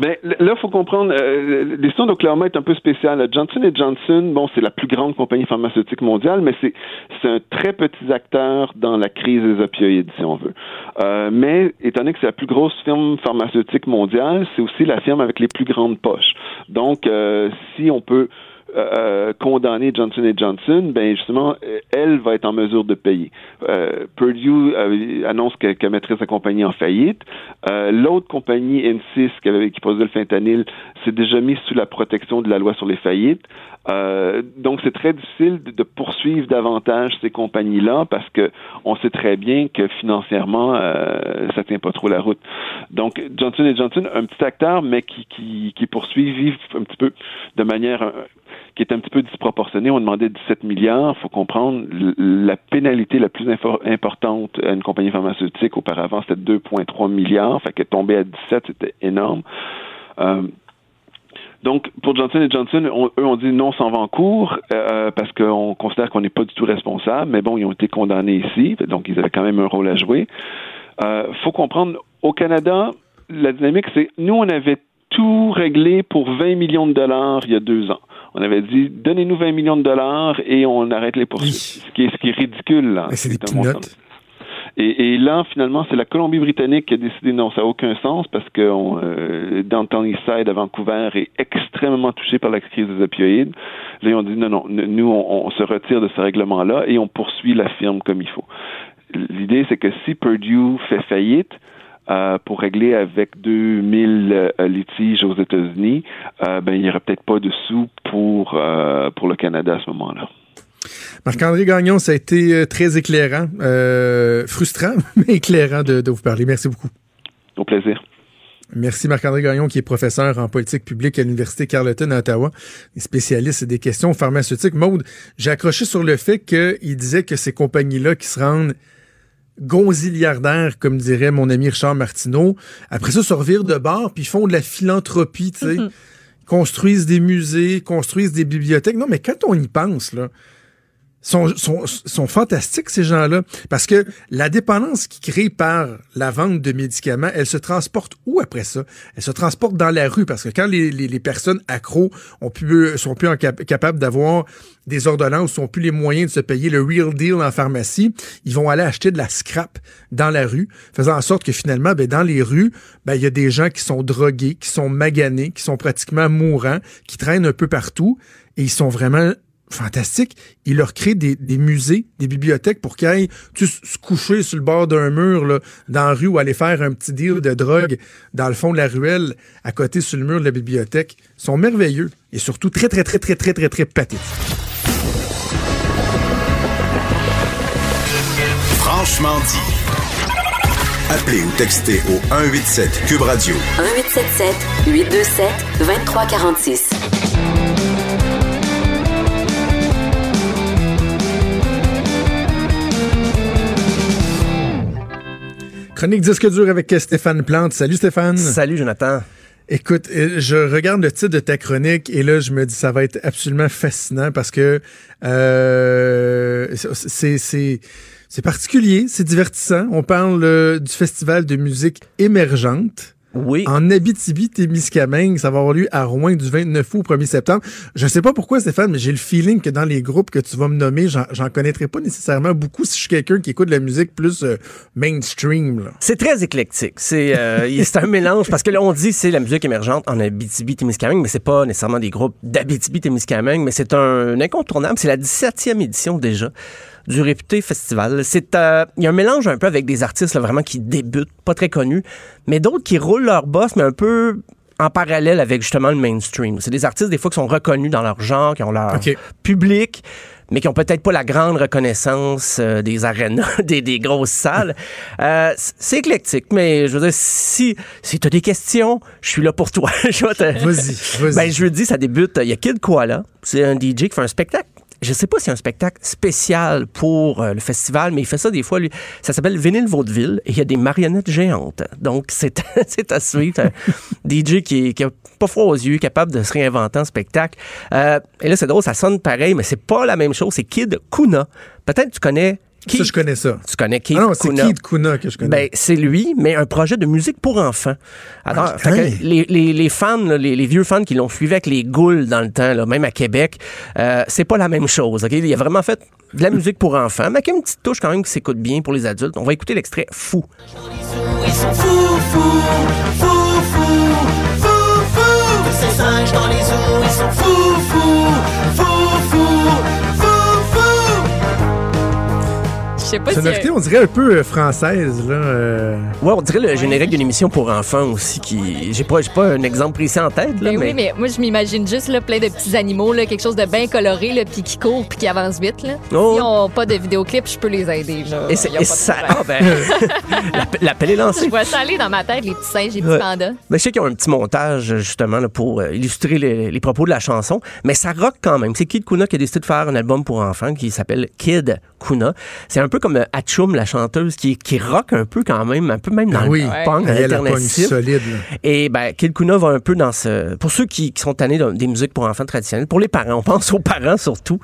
[SPEAKER 12] Ben, là, faut comprendre, euh, l'histoire d'Oklahoma est un peu spéciale. Johnson Johnson, bon, c'est la plus grande compagnie pharmaceutique mondiale, mais c'est, c'est un très petit acteur dans la crise des opioïdes, si on veut. Euh, mais, étant donné que c'est la plus grosse firme pharmaceutique mondiale, c'est aussi la firme avec les plus grandes poches. Donc, euh, si on peut euh, condamner Johnson Johnson, ben justement, euh, elle va être en mesure de payer. Euh, Purdue euh, annonce qu'elle qu mettrait sa compagnie en faillite. Euh, L'autre compagnie, N6, qui, avait, qui posait le fentanyl, s'est déjà mise sous la protection de la loi sur les faillites. Euh, donc, c'est très difficile de, poursuivre davantage ces compagnies-là parce que on sait très bien que financièrement, euh, ça tient pas trop la route. Donc, Johnson Johnson, un petit acteur, mais qui, qui, qui poursuit un petit peu de manière qui est un petit peu disproportionné. On demandait 17 milliards. Il faut comprendre la pénalité la plus importante à une compagnie pharmaceutique auparavant, c'était 2,3 milliards. Fait qu'elle tombait à 17, c'était énorme. Euh, donc, pour Johnson Johnson, on, eux ont dit non sans va en cours euh, parce qu'on considère qu'on n'est pas du tout responsable. Mais bon, ils ont été condamnés ici, donc ils avaient quand même un rôle à jouer. Euh, faut comprendre, au Canada, la dynamique, c'est nous, on avait tout réglé pour 20 millions de dollars il y a deux ans. On avait dit donnez-nous 20 millions de dollars et on arrête les poursuites. Oui. Ce, qui est, ce qui est ridicule. Là.
[SPEAKER 3] C'est des.
[SPEAKER 12] Et, et, là, finalement, c'est la Colombie-Britannique qui a décidé non, ça n'a aucun sens parce que on, euh, Downtown Eastside à Vancouver est extrêmement touché par la crise des opioïdes. Là, ils ont dit non, non, nous, on, on se retire de ce règlement-là et on poursuit la firme comme il faut. L'idée, c'est que si Purdue fait faillite, euh, pour régler avec 2000 euh, litiges aux États-Unis, euh, ben il n'y aurait peut-être pas de sous pour euh, pour le Canada à ce moment-là.
[SPEAKER 3] Marc-André Gagnon, ça a été très éclairant, frustrant, mais éclairant de, de vous parler. Merci beaucoup.
[SPEAKER 12] Au plaisir.
[SPEAKER 3] Merci Marc-André Gagnon, qui est professeur en politique publique à l'Université Carleton à Ottawa, spécialiste des questions pharmaceutiques. Maude, j'ai accroché sur le fait qu'il disait que ces compagnies-là qui se rendent gonziliardaires, comme dirait mon ami Richard Martineau, après ça, se revirent de bord, puis font de la philanthropie, tu sais. Mm -hmm. Construisent des musées, construisent des bibliothèques. Non, mais quand on y pense, là, sont, sont, fantastiques, ces gens-là. Parce que la dépendance qui crée par la vente de médicaments, elle se transporte où après ça? Elle se transporte dans la rue. Parce que quand les, personnes accros ont pu, sont plus capables d'avoir des ordonnances, sont plus les moyens de se payer le real deal en pharmacie, ils vont aller acheter de la scrap dans la rue, faisant en sorte que finalement, ben, dans les rues, ben, il y a des gens qui sont drogués, qui sont maganés, qui sont pratiquement mourants, qui traînent un peu partout, et ils sont vraiment fantastique. Il leur crée des, des, musées, des bibliothèques pour qu'ils aillent se coucher sur le bord d'un mur là, dans la rue ou aller faire un petit deal de drogue dans le fond de la ruelle à côté sur le mur de la bibliothèque. Ils sont merveilleux et surtout très, très, très, très, très, très, très pathétiques.
[SPEAKER 2] Franchement dit. Appelez ou textez au 187 Cube Radio.
[SPEAKER 1] 1877 827 2346.
[SPEAKER 3] Chronique disque dur avec Stéphane Plante. Salut Stéphane.
[SPEAKER 13] Salut Jonathan.
[SPEAKER 3] Écoute, je regarde le titre de ta chronique et là, je me dis ça va être absolument fascinant parce que euh, c'est c'est particulier, c'est divertissant. On parle euh, du festival de musique émergente.
[SPEAKER 13] Oui.
[SPEAKER 3] En Abitibi-Témiscamingue, ça va avoir lieu à Rouen du 29 août au 1er septembre. Je sais pas pourquoi, Stéphane, mais j'ai le feeling que dans les groupes que tu vas me nommer, j'en connaîtrai pas nécessairement beaucoup si je suis quelqu'un qui écoute de la musique plus euh, mainstream.
[SPEAKER 13] C'est très éclectique. C'est euh, un mélange parce que là, on dit c'est la musique émergente en Abitibi-Témiscamingue, mais c'est pas nécessairement des groupes d'Abitibi-Témiscamingue, mais c'est un, un incontournable. C'est la 17e édition déjà du réputé festival. C'est euh, il y a un mélange un peu avec des artistes là, vraiment qui débutent, pas très connus, mais d'autres qui roulent leur boss, mais un peu en parallèle avec justement le mainstream. C'est des artistes des fois qui sont reconnus dans leur genre, qui ont leur okay. public, mais qui ont peut-être pas la grande reconnaissance euh, des arénas, des, des, grosses salles. Euh, c'est éclectique, mais je veux dire, si, si tu as des questions, je suis là pour toi.
[SPEAKER 3] vas-y, vas-y.
[SPEAKER 13] Ben, jeudi, ça débute. Il y a Kid Koala. C'est un DJ qui fait un spectacle je sais pas si c'est un spectacle spécial pour euh, le festival, mais il fait ça des fois. Ça s'appelle Vinyle Vaudeville et il y a des marionnettes géantes. Donc, c'est, c'est à suivre. DJ qui, qui a pas froid aux yeux, capable de se réinventer en spectacle. Euh, et là, c'est drôle, ça sonne pareil, mais c'est pas la même chose. C'est Kid Kuna. Peut-être tu connais
[SPEAKER 3] Ça, je connais ça.
[SPEAKER 13] Tu connais Keith
[SPEAKER 3] Ah non, c'est
[SPEAKER 13] Kuna.
[SPEAKER 3] Keith Kuna que je connais.
[SPEAKER 13] Ben, c'est lui, mais un projet de musique pour enfants. Alors,
[SPEAKER 3] Ah,
[SPEAKER 13] fait que
[SPEAKER 3] hein?
[SPEAKER 13] les, les- les fans, là, les, les vieux fans qui l'ont suivi avec les goules dans le temps, là, même à Québec, euh, c'est pas la même chose. ok? Il a vraiment fait de la musique pour enfants, mais avec une petite touche quand même qui s'écoute bien pour les adultes. On va écouter l'extrait Fou.
[SPEAKER 14] Ils sont fous, fous, fous, fous, fous, fous ces singes dans les eaux. Ils sont fous,
[SPEAKER 4] sais pas si.
[SPEAKER 3] Sonorité, on dirait un peu euh, française, là. euh.
[SPEAKER 13] Ouais, on dirait le générique d'une émission pour enfants aussi qui. J'ai pas, j'ai pas un exemple précis en tête, là,
[SPEAKER 4] Ben
[SPEAKER 13] mais.
[SPEAKER 4] oui, mais moi, je m'imagine juste là, plein de petits animaux, là, quelque chose de bien coloré, là, puis qui courent, puis qui avancent vite. Là.
[SPEAKER 13] Oh.
[SPEAKER 4] S'ils n'ont pas de vidéoclip, je peux les aider. Là.
[SPEAKER 13] Et,
[SPEAKER 4] Ils ont
[SPEAKER 13] et ça. Ah, ben. l'appel- est lancé.
[SPEAKER 4] Je vois ça aller dans ma tête, les petits singes, les petits
[SPEAKER 13] Ouais.
[SPEAKER 4] pandas.
[SPEAKER 13] Ben, je sais qu'ils ont un petit montage, justement, là, pour euh, illustrer les, les propos de la chanson, mais ça rock quand même. C'est Kid Kuna qui a décidé de faire un album pour enfants qui s'appelle Kid Kuna. C'est un peu comme euh, Atchoum, la chanteuse, qui, qui rock un peu quand même, un peu même dans
[SPEAKER 3] Ah oui.
[SPEAKER 13] le punk
[SPEAKER 3] Elle a la pogne
[SPEAKER 13] alternatif.
[SPEAKER 3] solide.
[SPEAKER 13] Et ben, Kid Kuna va un peu dans ce... Pour ceux qui, qui sont tannés de- des musiques pour enfants traditionnelles, pour les parents, on pense aux parents surtout.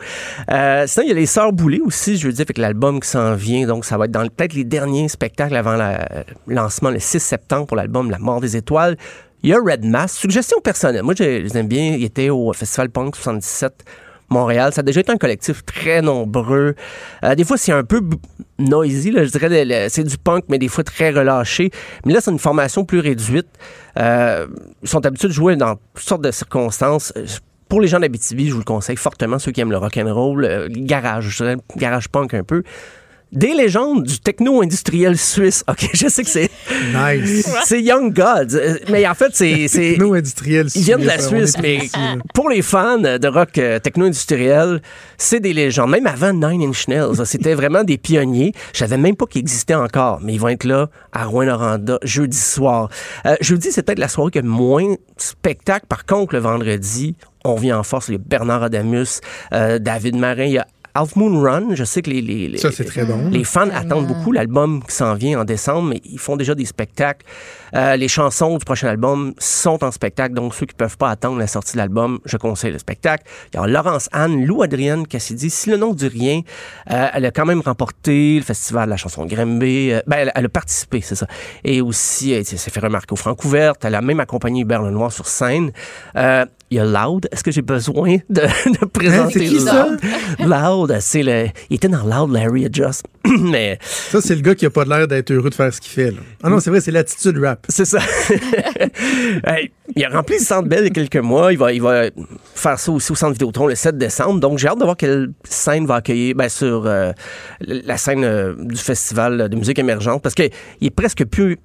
[SPEAKER 13] Euh, sinon, il y a les Sœurs Boulay aussi, je veux dire, avec l'album qui s'en vient. Donc, ça va être dans peut-être les derniers spectacles avant la- le lancement le 6 septembre pour l'album La Mort des Étoiles. Il y a Red Mass. Suggestion personnelle. Moi, je je les aime bien. Il était au Festival Punk 77 Montréal. Ça a déjà été un collectif très nombreux. Euh, des fois, c'est un peu noisy, je dirais. c'est du punk, mais des fois très relâché. Mais là, c'est une formation plus réduite. Euh, ils sont habitués de jouer dans toutes sortes de circonstances. Euh, Pour les gens d'Abitibi, je vous le conseille fortement, ceux qui aiment le rock'n'roll, euh, le garage, je dirais, garage punk un peu. Des légendes du techno-industriel suisse. OK, je sais que c'est...
[SPEAKER 3] Nice.
[SPEAKER 13] C'est Young Gods. Euh, Mais en fait, c'est...
[SPEAKER 3] Techno-industriel
[SPEAKER 13] Ils viennent de la
[SPEAKER 3] suisse,
[SPEAKER 13] Suisse, mais pour les fans de rock euh, techno-industriel, c'est des légendes. Même avant Nine Inch Nails, c'était vraiment des pionniers. Je savais même pas qu'ils existaient encore, mais ils vont être là à Rouen-Noranda jeudi soir. Euh, jeudi, c'est peut-être la soirée qui a moins de spectacle. Par contre, le vendredi, on vient en force. Il y a Bernard Adamus, euh, David Marin, il y a Half Moon Run, je sais que les, les, les-
[SPEAKER 3] Ça, c'est très bon.
[SPEAKER 13] les fans attendent beaucoup l'album qui s'en vient en décembre, mais ils font déjà des spectacles. Euh, les chansons du prochain album sont en spectacle, donc ceux qui peuvent pas attendre la sortie de l'album, je conseille le spectacle. Il y a Laurence Anne, Lou Adrienne Cassidy, si le nom du rien, euh, elle a quand même remporté le festival de la chanson Grimby. Euh, ben, elle, elle a participé, c'est ça. Et aussi, elle s'est fait remarquer au Francouverte. Elle a même accompagné Hubert Lenoir sur scène. Euh, il y a Loud. Est-ce que j'ai besoin de, de présenter
[SPEAKER 3] c'est qui ça?
[SPEAKER 13] Loud? Loud, c'est le. Il était dans Loud Larry Adjust. Mais
[SPEAKER 3] Ça, c'est le gars qui a pas l'air d'être heureux de faire ce qu'il fait. Là. Ah non, c'est vrai, c'est l'attitude rap.
[SPEAKER 13] c'est ça. Il a rempli le Centre Bell il y a quelques mois. Il va, il va faire ça aussi au Centre Vidéotron le 7 décembre. Donc, j'ai hâte de voir quelle scène va accueillir ben, sur euh, la scène euh, du Festival de musique émergente. Parce qu'il est presque plus...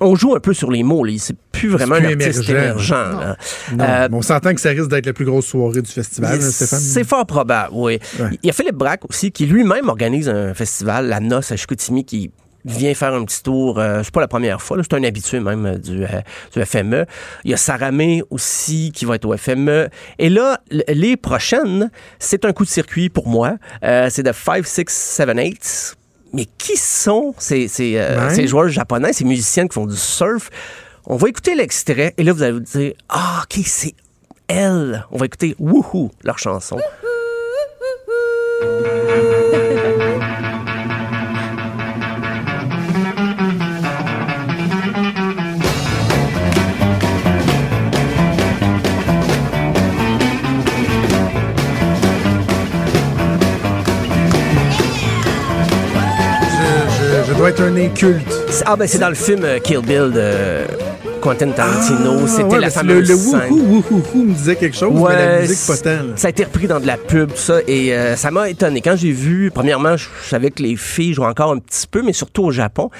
[SPEAKER 13] On joue un peu sur les mots. là. C'est plus vraiment
[SPEAKER 3] plus
[SPEAKER 13] un artiste
[SPEAKER 3] émergent.
[SPEAKER 13] émergent. là.
[SPEAKER 3] Non,
[SPEAKER 13] Euh,
[SPEAKER 3] on s'entend que ça risque d'être la plus grosse soirée du festival, hein, Stéphane?
[SPEAKER 13] c'est fort probable, oui.
[SPEAKER 3] Ouais.
[SPEAKER 13] Il y a Philippe Braque aussi, qui lui-même organise un festival, la Noce à Chicoutimi, qui vient faire un petit tour. euh, c'est pas la première fois, là, c'est un habitué même euh, du, euh, du FME. Il y a Saramé aussi qui va être au FME. Et là, les prochaines, c'est un coup de circuit pour moi. Euh, c'est de 5, 6, 7, 8. Mais qui sont ces, ces, euh, ces joueurs japonais, ces musiciens qui font du surf? On va écouter l'extrait et là, vous allez vous dire, ah, OK, c'est elle. On va écouter Woohoo, leur chanson.
[SPEAKER 3] Être un inculte.
[SPEAKER 13] C'est- Ah, ben c'est dans le film euh, Kill Bill de Quentin Tarantino.
[SPEAKER 3] Ah,
[SPEAKER 13] C'était
[SPEAKER 3] ouais,
[SPEAKER 13] la fameuse
[SPEAKER 3] le, le wouhou, wouhou, wouhou me disait quelque chose, mais la musique, pas tant. là.
[SPEAKER 13] Ça a été repris dans de la pub, tout ça, et euh, ça m'a étonné. Quand j'ai vu, premièrement, je savais que les filles jouent encore un petit peu, mais surtout au Japon.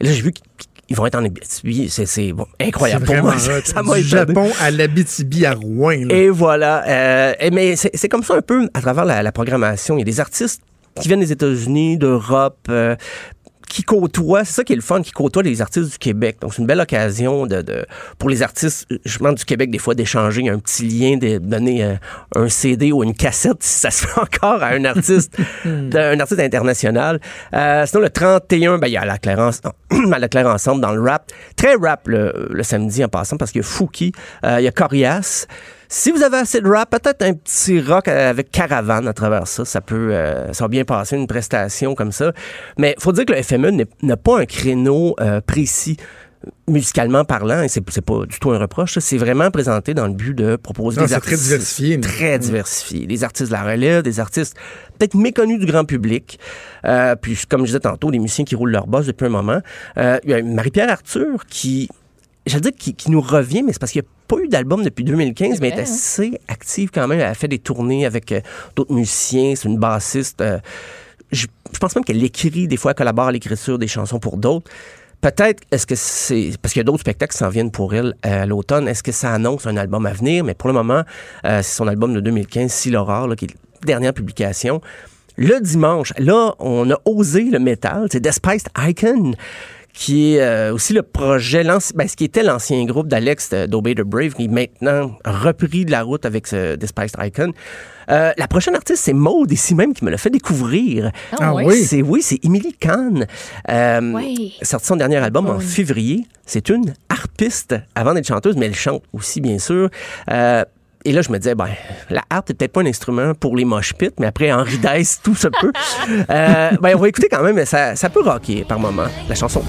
[SPEAKER 13] Et là, j'ai vu qu'ils vont être en Abitibi. C'est c'est, bon, incroyable
[SPEAKER 3] C'est
[SPEAKER 13] pour moi. Ça m'a.
[SPEAKER 3] Japon à l'Abitibi à Rouen. là.
[SPEAKER 13] Et voilà. Euh, mais c'est c'est comme ça un peu à travers la, la programmation. Il y a des artistes qui viennent des États-Unis, d'Europe, euh, qui côtoient, c'est ça qui est le fun, qui côtoient les artistes du Québec. Donc, c'est une belle occasion de, de- pour les artistes, je demande du Québec, des fois, d'échanger un petit lien, de donner euh, un CD ou une cassette, si ça se fait encore à un artiste, d'un artiste international. Euh, sinon, le 31, ben, il y a la Claire, à la Claire Ensemble dans le rap. Très rap le, le samedi en passant, parce qu'il y a Fouki, euh, il y a Corias. Si vous avez assez de rap, peut-être un petit rock avec caravane à travers ça, ça peut, euh, ça va bien passer une prestation comme ça. Mais faut dire que le FME n'a pas un créneau euh, précis musicalement parlant, et c'est pas du tout un reproche, ça. c'est vraiment présenté dans le but de proposer
[SPEAKER 3] Non,
[SPEAKER 13] des artistes
[SPEAKER 3] très diversifié, mais-
[SPEAKER 13] très diversifié, des artistes de la relève, des artistes peut-être méconnus du grand public, euh, puis comme je disais tantôt, des musiciens qui roulent leur boss depuis un moment. Euh, il y a Marie-Pierre Arthur qui, j'allais dire qui, qui nous revient, mais c'est parce qu'il n'y a pas eu d'album depuis 2015, mais elle est assez active quand même. Elle a fait des tournées avec euh, d'autres musiciens, c'est une bassiste. euh, je, je pense même qu'elle écrit, des fois, elle collabore à l'écriture des chansons pour d'autres. Peut-être, est-ce que c'est. Parce qu'il y a d'autres spectacles qui s'en viennent pour elle euh, à l'automne. Est-ce que ça annonce un album à venir? Mais pour le moment, c'est son album de 2015, Si l'horreur, qui est la dernière publication. Le dimanche, là, on a osé le métal. C'est Despised Icon qui est euh, aussi le projet, l'anci- ben, ce qui était l'ancien groupe d'Alex euh, d'Obey the Brave, qui est maintenant repris de la route avec ce Despised Icon. Euh, la prochaine artiste, c'est Maude, ici même, qui me l'a fait découvrir.
[SPEAKER 4] Ah Ah oui?
[SPEAKER 13] C'est, oui, c'est Emily Kahn. Euh,
[SPEAKER 4] Oui.
[SPEAKER 13] Sorti son dernier album en février. C'est une harpiste avant d'être chanteuse, mais elle chante aussi, bien sûr. Et là, je me disais, ben, la harpe, c'est peut-être pas un instrument pour les mosh pits, mais après, Henri Dess, tout se peut. Euh, ben, on va écouter quand même, mais ça, ça peut rocker par moment, la chanson.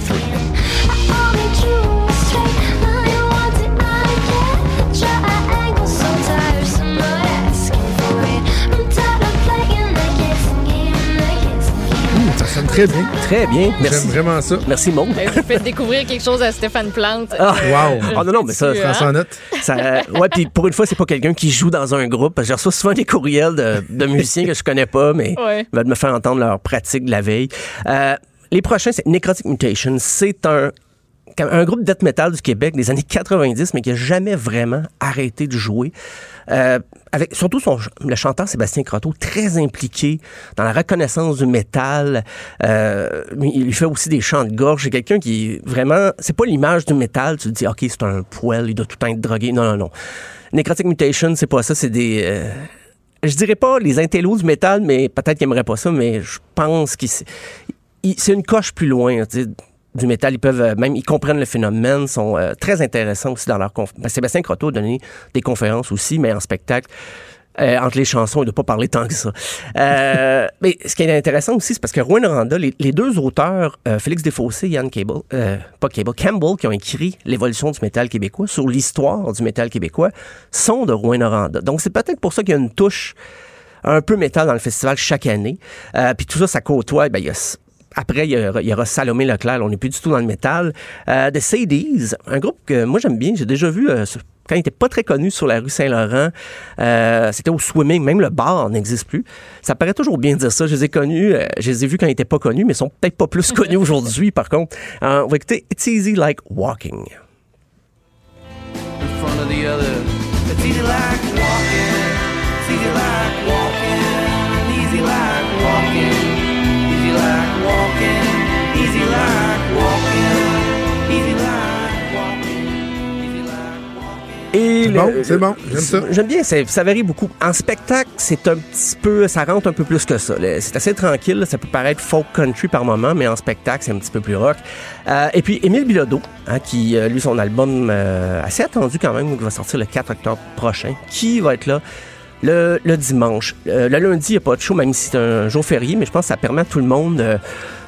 [SPEAKER 3] Très bien.
[SPEAKER 13] Très bien, merci.
[SPEAKER 3] J'aime vraiment ça.
[SPEAKER 13] Merci, Maud.
[SPEAKER 4] Ben, Vous faites découvrir quelque chose à Stéphane Plante.
[SPEAKER 13] Ah,
[SPEAKER 3] Wow.
[SPEAKER 13] Ah non, non, mais ça,
[SPEAKER 4] Tu,
[SPEAKER 13] ça,
[SPEAKER 4] hein?
[SPEAKER 13] ça, ouais, puis pour une fois, c'est pas quelqu'un qui joue dans un groupe. parce que Je reçois souvent des courriels de, de musiciens que je connais pas, mais
[SPEAKER 4] Ouais.
[SPEAKER 13] veulent me faire entendre leur pratique de la veille. Euh, les prochains, c'est Necrotic Mutation. C'est un un groupe de death metal du Québec des années 90, mais qui a jamais vraiment arrêté de jouer. Euh, avec surtout son, le chanteur Sébastien Croteau, très impliqué dans la reconnaissance du métal. Euh, il fait aussi des chants de gorge. C'est quelqu'un qui vraiment... C'est pas l'image du métal. Tu te dis, OK, c'est un poêle, il doit tout le temps être drogué. Non, non, non. Necrotic Mutation, c'est pas ça. C'est des... euh, je dirais pas les intellos du métal, mais peut-être qu'ils aimeraient pas ça, mais je pense que c'est une coche plus loin. tu sais, du métal, ils peuvent euh, même, ils comprennent le phénomène, sont euh, très intéressants aussi dans leur conf... ben, Sébastien Croteau a donné des conférences aussi, mais en spectacle. Euh, entre les chansons, ne doit pas parler tant que ça. Euh, mais ce qui est intéressant aussi, c'est parce que Rouen Randa, les, les deux auteurs, euh, Félix Desfossés et Yann Cable, euh, pas Cable, Campbell, qui ont écrit l'évolution du métal québécois sur l'histoire du métal québécois, sont de Rouen Randa. Donc c'est peut-être pour ça qu'il y a une touche un peu métal dans le festival chaque année. Euh, Puis tout ça, ça côtoie. Ben, il y a après, il y, aura, il y aura Salomé Leclerc. On n'est plus du tout dans le métal. Euh, The Sadies, un groupe que moi j'aime bien. J'ai déjà vu euh, quand il n'était pas très connu sur la rue Saint-Laurent. Euh, C'était au swimming. Même le bar n'existe plus. Ça paraît toujours bien de dire ça. Je les ai connus. euh, je les ai vus quand ils n'étaient pas connus, mais ils sont peut-être pas plus connus aujourd'hui, par contre. Euh, on va écouter It's Easy Like Walking.
[SPEAKER 14] in front of the other. It's easy like walking.
[SPEAKER 3] C'est bon, c'est bon, j'aime ça.
[SPEAKER 13] J'aime bien, ça, ça varie beaucoup. En spectacle, c'est un petit peu, ça rentre un peu plus que ça. C'est assez tranquille, ça peut paraître folk country par moment, mais en spectacle, c'est un petit peu plus rock. Euh, et puis Émile Bilodeau, hein, qui, euh, lui, son album euh, assez attendu quand même, qui va sortir le 4 octobre prochain, qui va être là le, le dimanche. Euh, le lundi, il n'y a pas de show, même si c'est un jour férié, mais je pense que ça permet à tout le monde euh,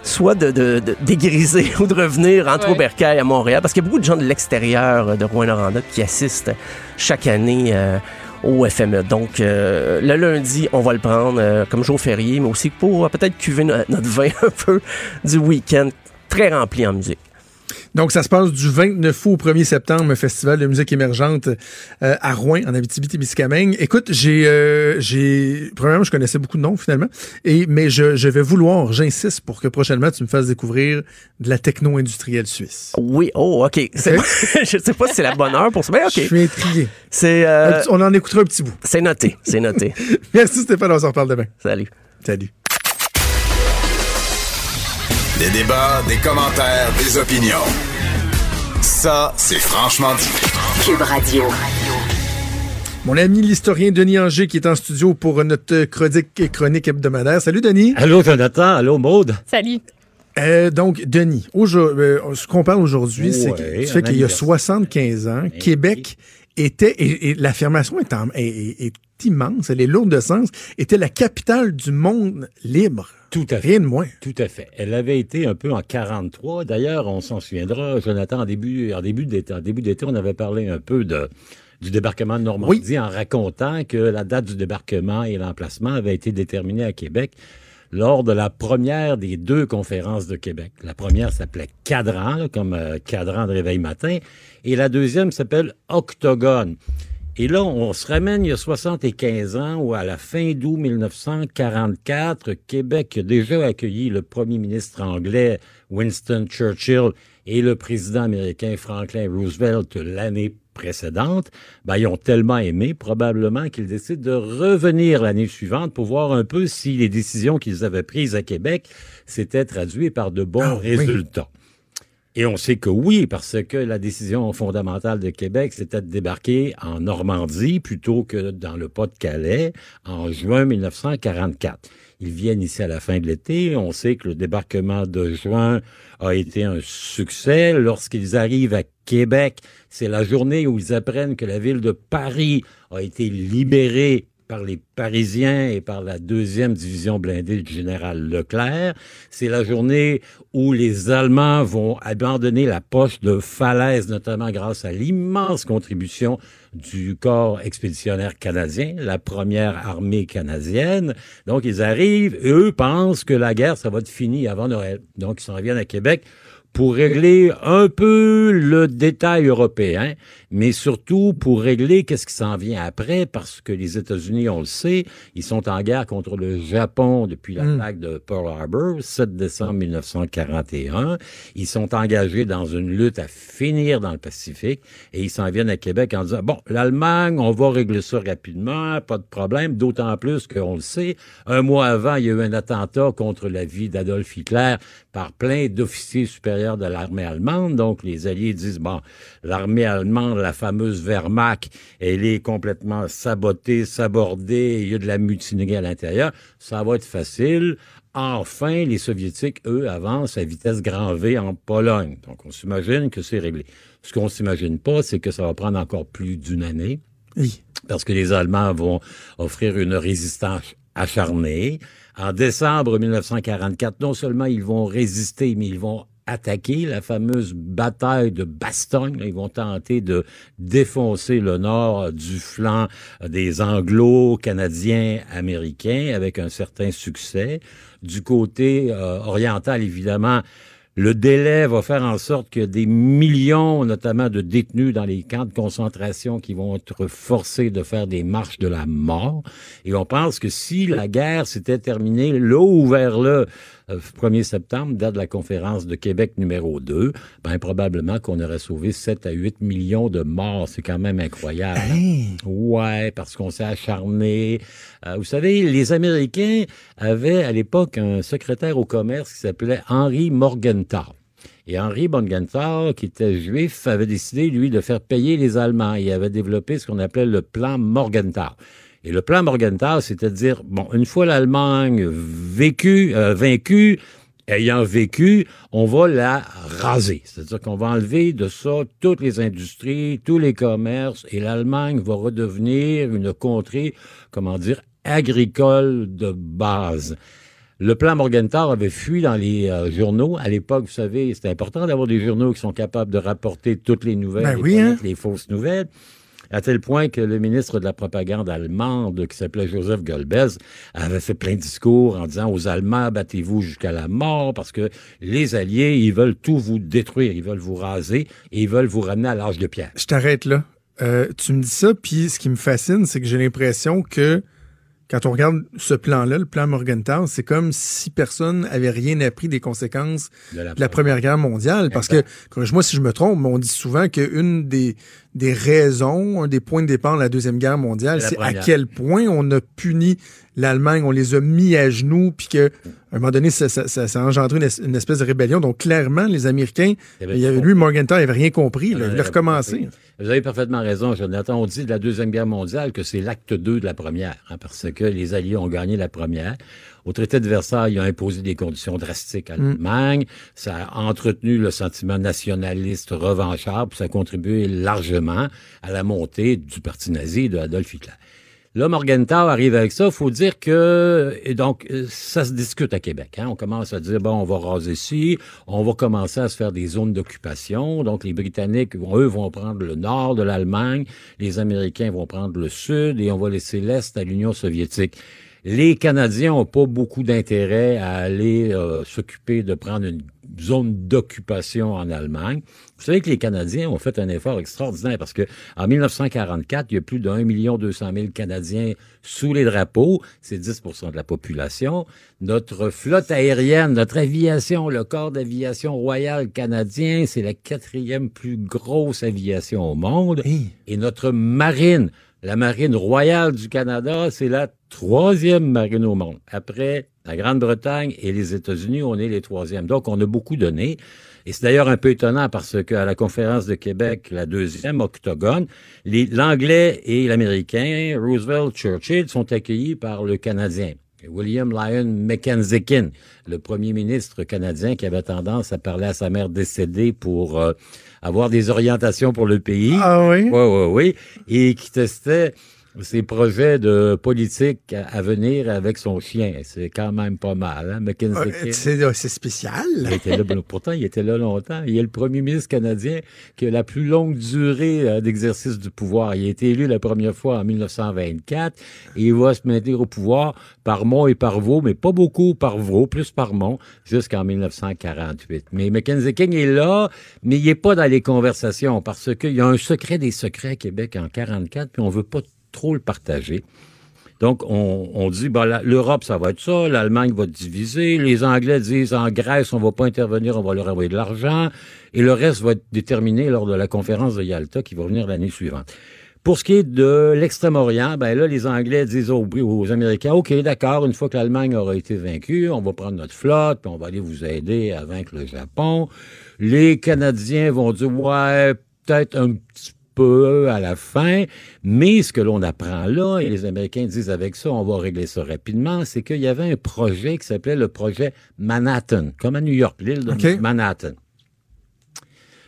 [SPEAKER 13] soit de, de, de dégriser ou de revenir entre
[SPEAKER 4] Ouais.
[SPEAKER 13] Aubercaille à Montréal, parce qu'il y a beaucoup de gens de l'extérieur euh, de Rouen-Noranda qui assistent chaque année euh, au FME. Donc, euh, le lundi, on va le prendre euh, comme jour férié, mais aussi pour euh, peut-être cuver no- notre vin un peu du week-end, très rempli en musique.
[SPEAKER 3] Donc, ça se passe du 29 août au 1er septembre, un festival de musique émergente euh, à Rouen, en Abitibi-Témiscamingue. Écoute, j'ai, euh, j'ai, premièrement, je connaissais beaucoup de noms finalement, et mais je, je vais vouloir, j'insiste, pour que prochainement tu me fasses découvrir de la techno industrielle suisse.
[SPEAKER 13] Oui, oh, OK. C'est- je sais pas si c'est la bonne heure pour ça, mais OK.
[SPEAKER 3] Je suis intrigué.
[SPEAKER 13] C'est, euh,
[SPEAKER 3] on en écoutera un petit bout.
[SPEAKER 13] c'est noté, c'est noté.
[SPEAKER 3] Merci Stéphane, on s'en reparle demain.
[SPEAKER 13] Salut.
[SPEAKER 3] Salut.
[SPEAKER 2] Des débats, des commentaires, des opinions. Ça, c'est franchement dit.
[SPEAKER 1] Cube Radio.
[SPEAKER 3] Mon ami l'historien Denis Anger qui est en studio pour notre chronique, chronique hebdomadaire. Salut Denis.
[SPEAKER 15] Allô Jonathan, allô Maude.
[SPEAKER 4] Salut.
[SPEAKER 3] Euh, donc, Denis, euh, ce qu'on parle aujourd'hui, c'est que
[SPEAKER 15] Ouais,
[SPEAKER 3] tu sais
[SPEAKER 15] un
[SPEAKER 3] qu'il y a
[SPEAKER 15] anniversaire.
[SPEAKER 3] 75 ans, Québec était, et, et l'affirmation est, en- est- est- est immense, elle est lourde de sens, était la capitale du monde libre.
[SPEAKER 15] Tout à fait.
[SPEAKER 3] Rien de moins.
[SPEAKER 15] Tout à fait. Elle avait été un peu en 43. D'ailleurs, on s'en souviendra, Jonathan, en début, en début d'été, en début d'été, on avait parlé un peu de, du débarquement de Normandie en racontant que la date du débarquement et l'emplacement avaient été déterminés à Québec lors de la première des deux conférences de Québec. La première s'appelait Cadran, comme euh, cadran de réveil matin, et la deuxième s'appelle Octogone. Et là, on se ramène il y a 75 ans où, à la fin d'août 1944, Québec a déjà accueilli le premier ministre anglais Winston Churchill et le président américain Franklin Roosevelt l'année précédente. Ben, ils ont tellement aimé, probablement, qu'ils décident de revenir l'année suivante pour voir un peu si les décisions qu'ils avaient prises à Québec s'étaient traduites par de bons résultats. Et on sait que oui, parce que la décision fondamentale de Québec, c'était de débarquer en Normandie plutôt que dans le Pas-de-Calais en juin 1944. Ils viennent ici à la fin de l'été. On sait que le débarquement de juin a été un succès. Lorsqu'ils arrivent à Québec, c'est la journée où ils apprennent que la ville de Paris a été libérée par les Parisiens et par la deuxième division blindée du général Leclerc. C'est la journée où les Allemands vont abandonner la poche de falaise, notamment grâce à l'immense contribution du corps expéditionnaire canadien, la première armée canadienne. Donc, ils arrivent eux pensent que la guerre, ça va être fini avant Noël. Donc, ils s'en reviennent à Québec pour régler un peu le détail européen, mais surtout pour régler qu'est-ce qui s'en vient après, parce que les États-Unis, on le sait, ils sont en guerre contre le Japon depuis l'attaque de Pearl Harbor, 7 décembre 1941. Ils sont engagés dans une lutte à finir dans le Pacifique, et ils s'en viennent à Québec en disant, bon, l'Allemagne, on va régler ça rapidement, pas de problème, d'autant plus qu'on le sait, un mois avant, il y a eu un attentat contre la vie d'Adolf Hitler par plein d'officiers supérieurs de l'armée allemande. Donc, les Alliés disent, bon, l'armée allemande, la fameuse Wehrmacht, elle est complètement sabotée, sabordée, il y a de la mutinerie à l'intérieur. Ça va être facile. Enfin, les Soviétiques, eux, avancent à vitesse grand V en Pologne. Donc, on s'imagine que c'est réglé. Ce qu'on s'imagine pas, c'est que ça va prendre encore plus d'une année.
[SPEAKER 3] Oui.
[SPEAKER 15] Parce que les Allemands vont offrir une résistance acharnée. En décembre 1944, non seulement ils vont résister, mais ils vont attaquer la fameuse bataille de Bastogne. Ils vont tenter de défoncer le nord du flanc des anglo-canadiens américains avec un certain succès. Du côté euh, oriental, évidemment, le délai va faire en sorte que des millions, notamment de détenus dans les camps de concentration qui vont être forcés de faire des marches de la mort. Et on pense que si la guerre s'était terminée là ou vers euh, 1er septembre, date de la conférence de Québec numéro 2, ben probablement qu'on aurait sauvé 7 à 8 millions de morts. C'est quand même incroyable. Ouais, parce qu'on s'est acharné. Euh, vous savez, les Américains avaient à l'époque un secrétaire au commerce qui s'appelait Henry Morgenthau. Et Henry Morgenthau, qui était juif, avait décidé, lui, de faire payer les Allemands. Il avait développé ce qu'on appelait le plan Morgenthau. Et le plan Morgenthau, c'était de dire, bon, une fois l'Allemagne vécu, euh, vaincue, ayant vécu, on va la raser. C'est-à-dire qu'on va enlever de ça toutes les industries, tous les commerces, et l'Allemagne va redevenir une contrée, comment dire, agricole de base. Le plan Morgenthau avait fui dans les euh, journaux. À l'époque, vous savez, c'était important d'avoir des journaux qui sont capables de rapporter toutes les nouvelles
[SPEAKER 3] Ben
[SPEAKER 15] et
[SPEAKER 3] oui, hein?
[SPEAKER 15] les fausses nouvelles. À tel point que le ministre de la propagande allemande, qui s'appelait Joseph Goebbels, avait fait plein de discours en disant aux Allemands, battez-vous jusqu'à la mort, parce que les Alliés, ils veulent tout vous détruire, ils veulent vous raser et ils veulent vous ramener à l'âge de pierre.
[SPEAKER 3] Je t'arrête là. Euh, tu me dis ça, puis ce qui me fascine, c'est que j'ai l'impression que quand on regarde ce plan-là, le plan Morgenthau, c'est comme si personne avait rien appris des conséquences
[SPEAKER 15] De la
[SPEAKER 3] de la Première Guerre mondiale. Parce que, corrige-moi si je me trompe, mais on dit souvent qu'une des, des raisons, un des points de départ de la Deuxième Guerre mondiale, c'est à quel point on a puni l'Allemagne, on les a mis à genoux, puis que, à un moment donné, ça, ça, ça, ça a engendré une, es- une espèce de rébellion. Donc, clairement, les Américains,
[SPEAKER 15] Il y avait
[SPEAKER 3] il y avait,
[SPEAKER 15] trop.
[SPEAKER 3] lui, Morgenthau, il avait rien compris. Il voulait recommencer.
[SPEAKER 15] Vous avez parfaitement raison, Jonathan. On dit de la Deuxième Guerre mondiale que c'est l'acte 2 de la première, hein, parce que les Alliés ont gagné la première. au traité de Versailles, il a imposé des conditions drastiques à
[SPEAKER 3] Mm.
[SPEAKER 15] l'Allemagne. Ça a entretenu le sentiment nationaliste revanchard, puis ça a contribué largement à la montée du parti nazi de Adolf Hitler. Là, Morgenthau arrive avec ça. faut dire que, donc, euh, ça se discute à Québec. Hein. On commence à dire, bon, on va raser ici, on va commencer à se faire des zones d'occupation. Donc, les Britanniques, eux, vont prendre le nord de l'Allemagne, les Américains vont prendre le sud, et on va laisser l'Est à l'Union soviétique. Les Canadiens ont pas beaucoup d'intérêt à aller euh, s'occuper de prendre une zone d'occupation en Allemagne. Vous savez que les Canadiens ont fait un effort extraordinaire parce que en 1944, il y a plus million deux cent mille Canadiens sous les drapeaux. C'est 10% de la population. Notre flotte aérienne, notre aviation, le corps d'aviation royal canadien, c'est la quatrième plus grosse aviation au monde. Et notre marine, la marine royale du Canada, c'est la troisième marine au monde. Après la Grande-Bretagne et les États-Unis, on est les troisièmes. Donc, on a beaucoup donné. Et c'est d'ailleurs un peu étonnant parce qu'à la conférence de Québec, la deuxième octogone, l'anglais et l'américain, Roosevelt, Churchill, sont accueillis par le canadien. William Lyon Mackenzie, le premier ministre canadien qui avait tendance à parler à sa mère décédée pour euh, avoir des orientations pour le pays.
[SPEAKER 3] Ah oui?
[SPEAKER 15] Oui, oui, oui. Et qui testait ses projets de politique à venir avec son chien. C'est quand même pas mal, hein, Mackenzie
[SPEAKER 3] Euh,
[SPEAKER 15] King.
[SPEAKER 3] C'est c'est spécial.
[SPEAKER 15] Il était là, pourtant, il était là longtemps. Il est le premier ministre canadien qui a la plus longue durée euh, d'exercice du pouvoir. Il a été élu la première fois en 1924 et il va se maintenir au pouvoir par Mont et par Vaux, mais pas beaucoup par Vaux, plus par Mont, jusqu'en 1948. Mais Mackenzie King est là, mais il est pas dans les conversations parce qu'il y a un secret des secrets à Québec en 44, puis on veut pas trop le partager. Donc, on, on dit, ben, l'Europe, ça va être ça, l'Allemagne va divisée, les Anglais disent, en Grèce, on va pas intervenir, on va leur envoyer de l'argent, et le reste va être déterminé lors de la conférence de Yalta qui va venir l'année suivante. Pour ce qui est de l'Extrême-Orient, ben là, les Anglais disent aux, aux Américains, OK, d'accord, une fois que l'Allemagne aura été vaincue, on va prendre notre flotte, puis on va aller vous aider à vaincre le Japon. Les Canadiens vont dire, ouais, peut-être un petit peu à la fin, mais ce que l'on apprend là, et les Américains disent avec ça, on va régler ça rapidement, c'est qu'il y avait un projet qui s'appelait le projet Manhattan, comme à New York, l'île de. Manhattan.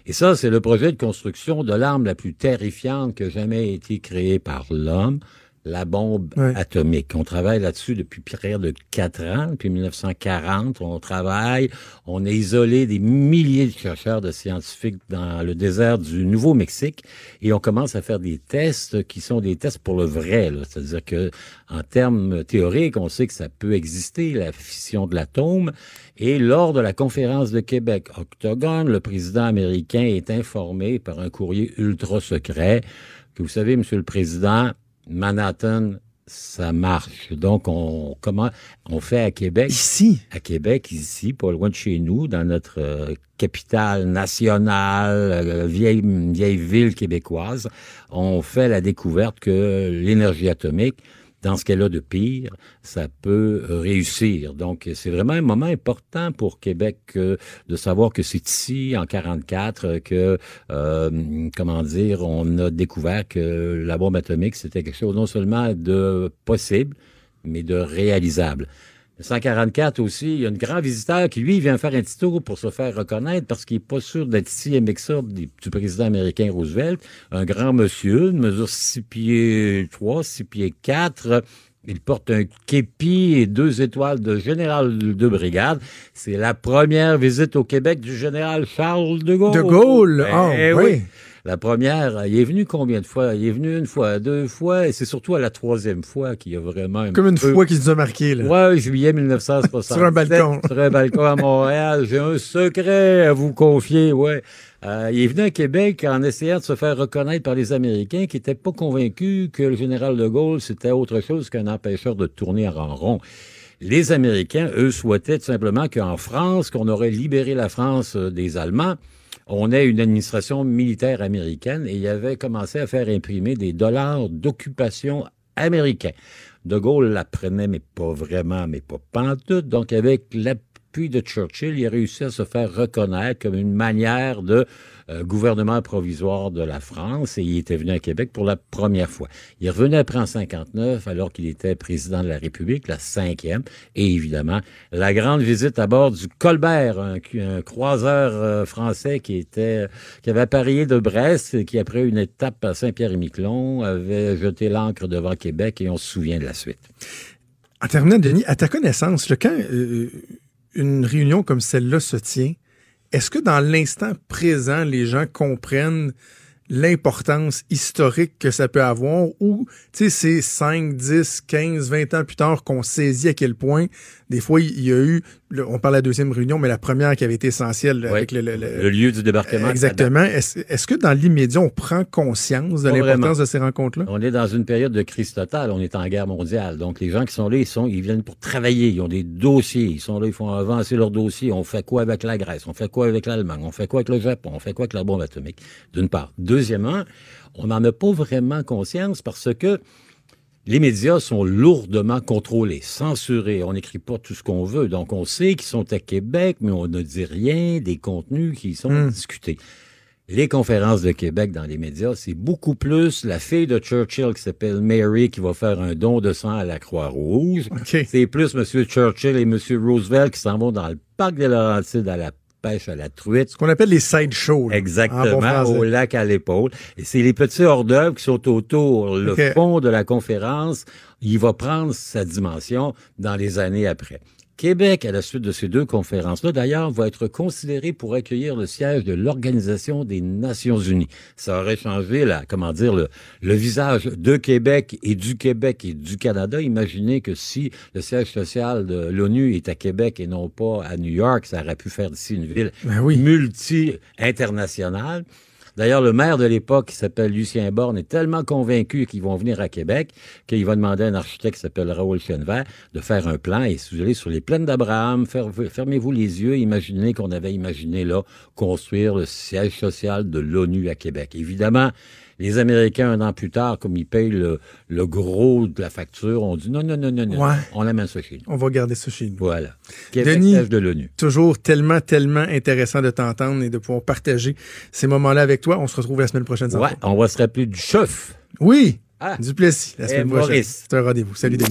[SPEAKER 15] Et ça, c'est le projet de construction de l'arme la plus terrifiante que jamais été créée par l'homme, la bombe atomique. On travaille là-dessus depuis près de quatre ans, depuis 1940. On travaille, on a isolé des milliers de chercheurs, de scientifiques dans le désert du Nouveau-Mexique et on commence à faire des tests qui sont des tests pour le vrai. C'est-à-dire que en termes théoriques, on sait que ça peut exister, la fission de l'atome. Et lors de la conférence de Québec Octogone, le président américain est informé par un courrier ultra secret que vous savez, Monsieur le Président, Manhattan, ça marche. Donc, on, comment, on fait à Québec.
[SPEAKER 3] Ici?
[SPEAKER 15] À Québec, ici, pas loin de chez nous, dans notre euh, capitale nationale, euh, vieille, vieille ville québécoise, on fait la découverte que l'énergie atomique, dans ce qu'elle a de pire, ça peut euh, réussir. Donc, c'est vraiment un moment important pour Québec euh, de savoir que c'est ici, en 44, euh, que, euh, comment dire, on a découvert que la bombe atomique, c'était quelque chose non seulement de possible, mais de réalisable. 144 aussi, il y a un grand visiteur qui, lui, vient faire un petit tour pour se faire reconnaître parce qu'il n'est pas sûr d'être si aimé que ça du président américain Roosevelt. Un grand monsieur, mesure 6 pieds 3, 6 pieds 4. Il porte un képi et deux étoiles de général de brigade. C'est la première visite au Québec du général Charles de Gaulle.
[SPEAKER 3] De Gaulle, ah,
[SPEAKER 15] Eh
[SPEAKER 3] oui.
[SPEAKER 15] La première, il est venu combien de fois? Il est venu une fois, deux fois, et c'est surtout à la troisième fois qu'il y a vraiment un
[SPEAKER 3] Comme une
[SPEAKER 15] peu-
[SPEAKER 3] fois qu'il nous a marqué, là.
[SPEAKER 15] Ouais, juillet 1967.
[SPEAKER 3] Sur un balcon.
[SPEAKER 15] Sur un balcon à Montréal. J'ai un secret à vous confier, ouais. Euh, il est venu à Québec en essayant de se faire reconnaître par les Américains qui n'étaient pas convaincus que le général de Gaulle, c'était autre chose qu'un empêcheur de tourner en rond. Les Américains, eux, souhaitaient tout simplement qu'en France, qu'on aurait libéré la France euh, des Allemands, on ait une administration militaire américaine et il avait commencé à faire imprimer des dollars d'occupation américains. De Gaulle l'apprenait, mais pas vraiment, mais pas pantoute. Donc, avec la l'appui de Churchill, il a réussi à se faire reconnaître comme une manière de euh, gouvernement provisoire de la France et il était venu à Québec pour la première fois. Il revenu après en 59 alors qu'il était président de la République, la cinquième, et évidemment la grande visite à bord du Colbert, un, croiseur euh, français qui était qui avait appareillé de Brest et qui après une étape à Saint-Pierre-et-Miquelon avait jeté l'ancre devant Québec et on se souvient de la suite.
[SPEAKER 3] En Denis, à ta connaissance, là, quand une réunion comme celle-là se tient, est-ce que dans l'instant présent, les gens comprennent l'importance historique que ça peut avoir ou, tu sais, c'est 5, 10, 15, 20 ans plus tard qu'on saisit à quel point, des fois, il y a eu, on parle de la deuxième réunion, mais la première qui avait été essentielle avec le, le- le-
[SPEAKER 15] Le lieu du débarquement.
[SPEAKER 3] Exactement. Est-ce que dans l'immédiat, on prend conscience de l'importance de ces rencontres-là?
[SPEAKER 15] On est dans une période de crise totale. On est en guerre mondiale. Donc, les gens qui sont là, ils sont, ils viennent pour travailler. Ils ont des dossiers. Ils sont là, ils font avancer leurs dossiers. On fait quoi avec la Grèce? On fait quoi avec l'Allemagne? On fait quoi avec le Japon? On fait quoi avec la bombe atomique? D'une part. Deuxièmement, on n'en a pas vraiment conscience parce que les médias sont lourdement contrôlés, censurés. On n'écrit pas tout ce qu'on veut. Donc, on sait qu'ils sont à Québec, mais on ne dit rien des contenus qui sont
[SPEAKER 3] Hmm.
[SPEAKER 15] discutés. Les conférences de Québec dans les médias, c'est beaucoup plus la fille de Churchill qui s'appelle Mary qui va faire un don de sang à la Croix-Rouge. C'est plus M. Churchill et M. Roosevelt qui s'en vont dans le parc des Laurentides à la pêche à la truite. Ce
[SPEAKER 3] qu'on appelle les side shows.
[SPEAKER 15] Exactement, au lac à l'épaule. Et c'est les petits hors d'œuvre qui sont autour. Le fond de la conférence, il va prendre sa dimension dans les années après. Québec, à la suite de ces deux conférences-là, d'ailleurs, va être considéré pour accueillir le siège de l'Organisation des Nations Unies. Ça aurait changé, la, comment dire, le, le visage de Québec et du Québec et du Canada. Imaginez que si le siège social de l'ONU est à Québec et non pas à New York, ça aurait pu faire d'ici une ville
[SPEAKER 3] Ben
[SPEAKER 15] multi-internationale. D'ailleurs, le maire de l'époque, qui s'appelle Lucien Borne, est tellement convaincu qu'ils vont venir à Québec qu'il va demander à un architecte qui s'appelle Raoul Chenevert de faire un plan. Et si vous allez sur les plaines d'Abraham, fer- fermez-vous les yeux, imaginez qu'on avait imaginé là construire le siège social de l'ONU à Québec. Évidemment, les Américains, un an plus tard, comme ils payent le, le gros de la facture, ont dit non, non, non, non, non,
[SPEAKER 3] Ouais.
[SPEAKER 15] on amène ça chez nous.
[SPEAKER 3] On va garder ça chez nous.
[SPEAKER 15] Voilà. Québec,
[SPEAKER 3] Denis,
[SPEAKER 15] de l'ONU.
[SPEAKER 3] toujours tellement, tellement intéressant de t'entendre et de pouvoir partager ces moments-là avec toi. On se retrouve la semaine prochaine.
[SPEAKER 15] Ouais, on va se rappeler du chef.
[SPEAKER 3] Oui,
[SPEAKER 15] Ah.
[SPEAKER 3] du Plessis, la
[SPEAKER 15] Et
[SPEAKER 3] semaine prochaine. C'est un rendez-vous. Salut, Denis.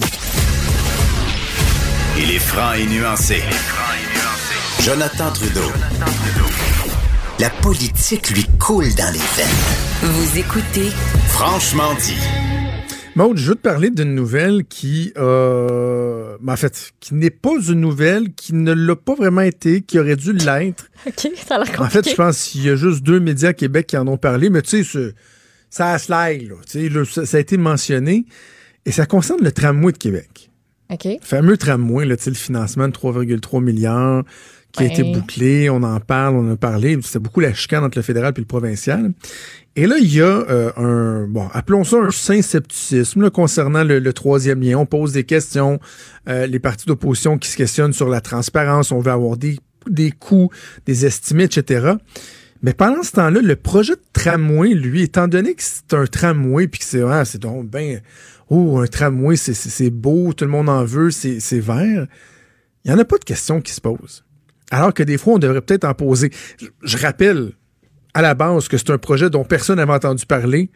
[SPEAKER 2] Il est franc et nuancé. Jonathan Trudeau. La politique lui coule dans les veines.
[SPEAKER 1] Vous écoutez
[SPEAKER 2] Franchement dit.
[SPEAKER 3] Maud, je veux te parler d'une nouvelle qui, euh, ben, en fait, qui n'est pas une nouvelle, qui ne l'a pas vraiment été, qui aurait dû l'être.
[SPEAKER 4] OK, ça a l'air
[SPEAKER 3] En fait, je pense qu'il y a juste deux médias à Québec qui en ont parlé, mais tu sais, ça a slide, là. Tu sais, là, ça, ça a été mentionné. Et ça concerne le tramway de Québec.
[SPEAKER 4] OK.
[SPEAKER 3] Le fameux tramway, là, tu sais, le financement de 3,3 milliards qui a été bouclé, on en parle, on en a parlé. C'était beaucoup la chicane entre le fédéral et le provincial. Et là, il y a euh, un, bon, appelons ça un saint scepticisme là, concernant le, le troisième lien. On pose des questions, euh, les partis d'opposition qui se questionnent sur la transparence, on veut avoir des, des coûts, des estimés, etc. Mais pendant ce temps-là, le projet de tramway, lui, étant donné que c'est un tramway, puis que c'est ah, c'est donc ben, oh, un tramway, c'est- beau, tout le monde en veut, c'est c'est vert, il n'y en a pas de questions qui se posent. Alors que des fois, on devrait peut-être en poser. Je, rappelle à la base que c'est un projet dont personne n'avait entendu parler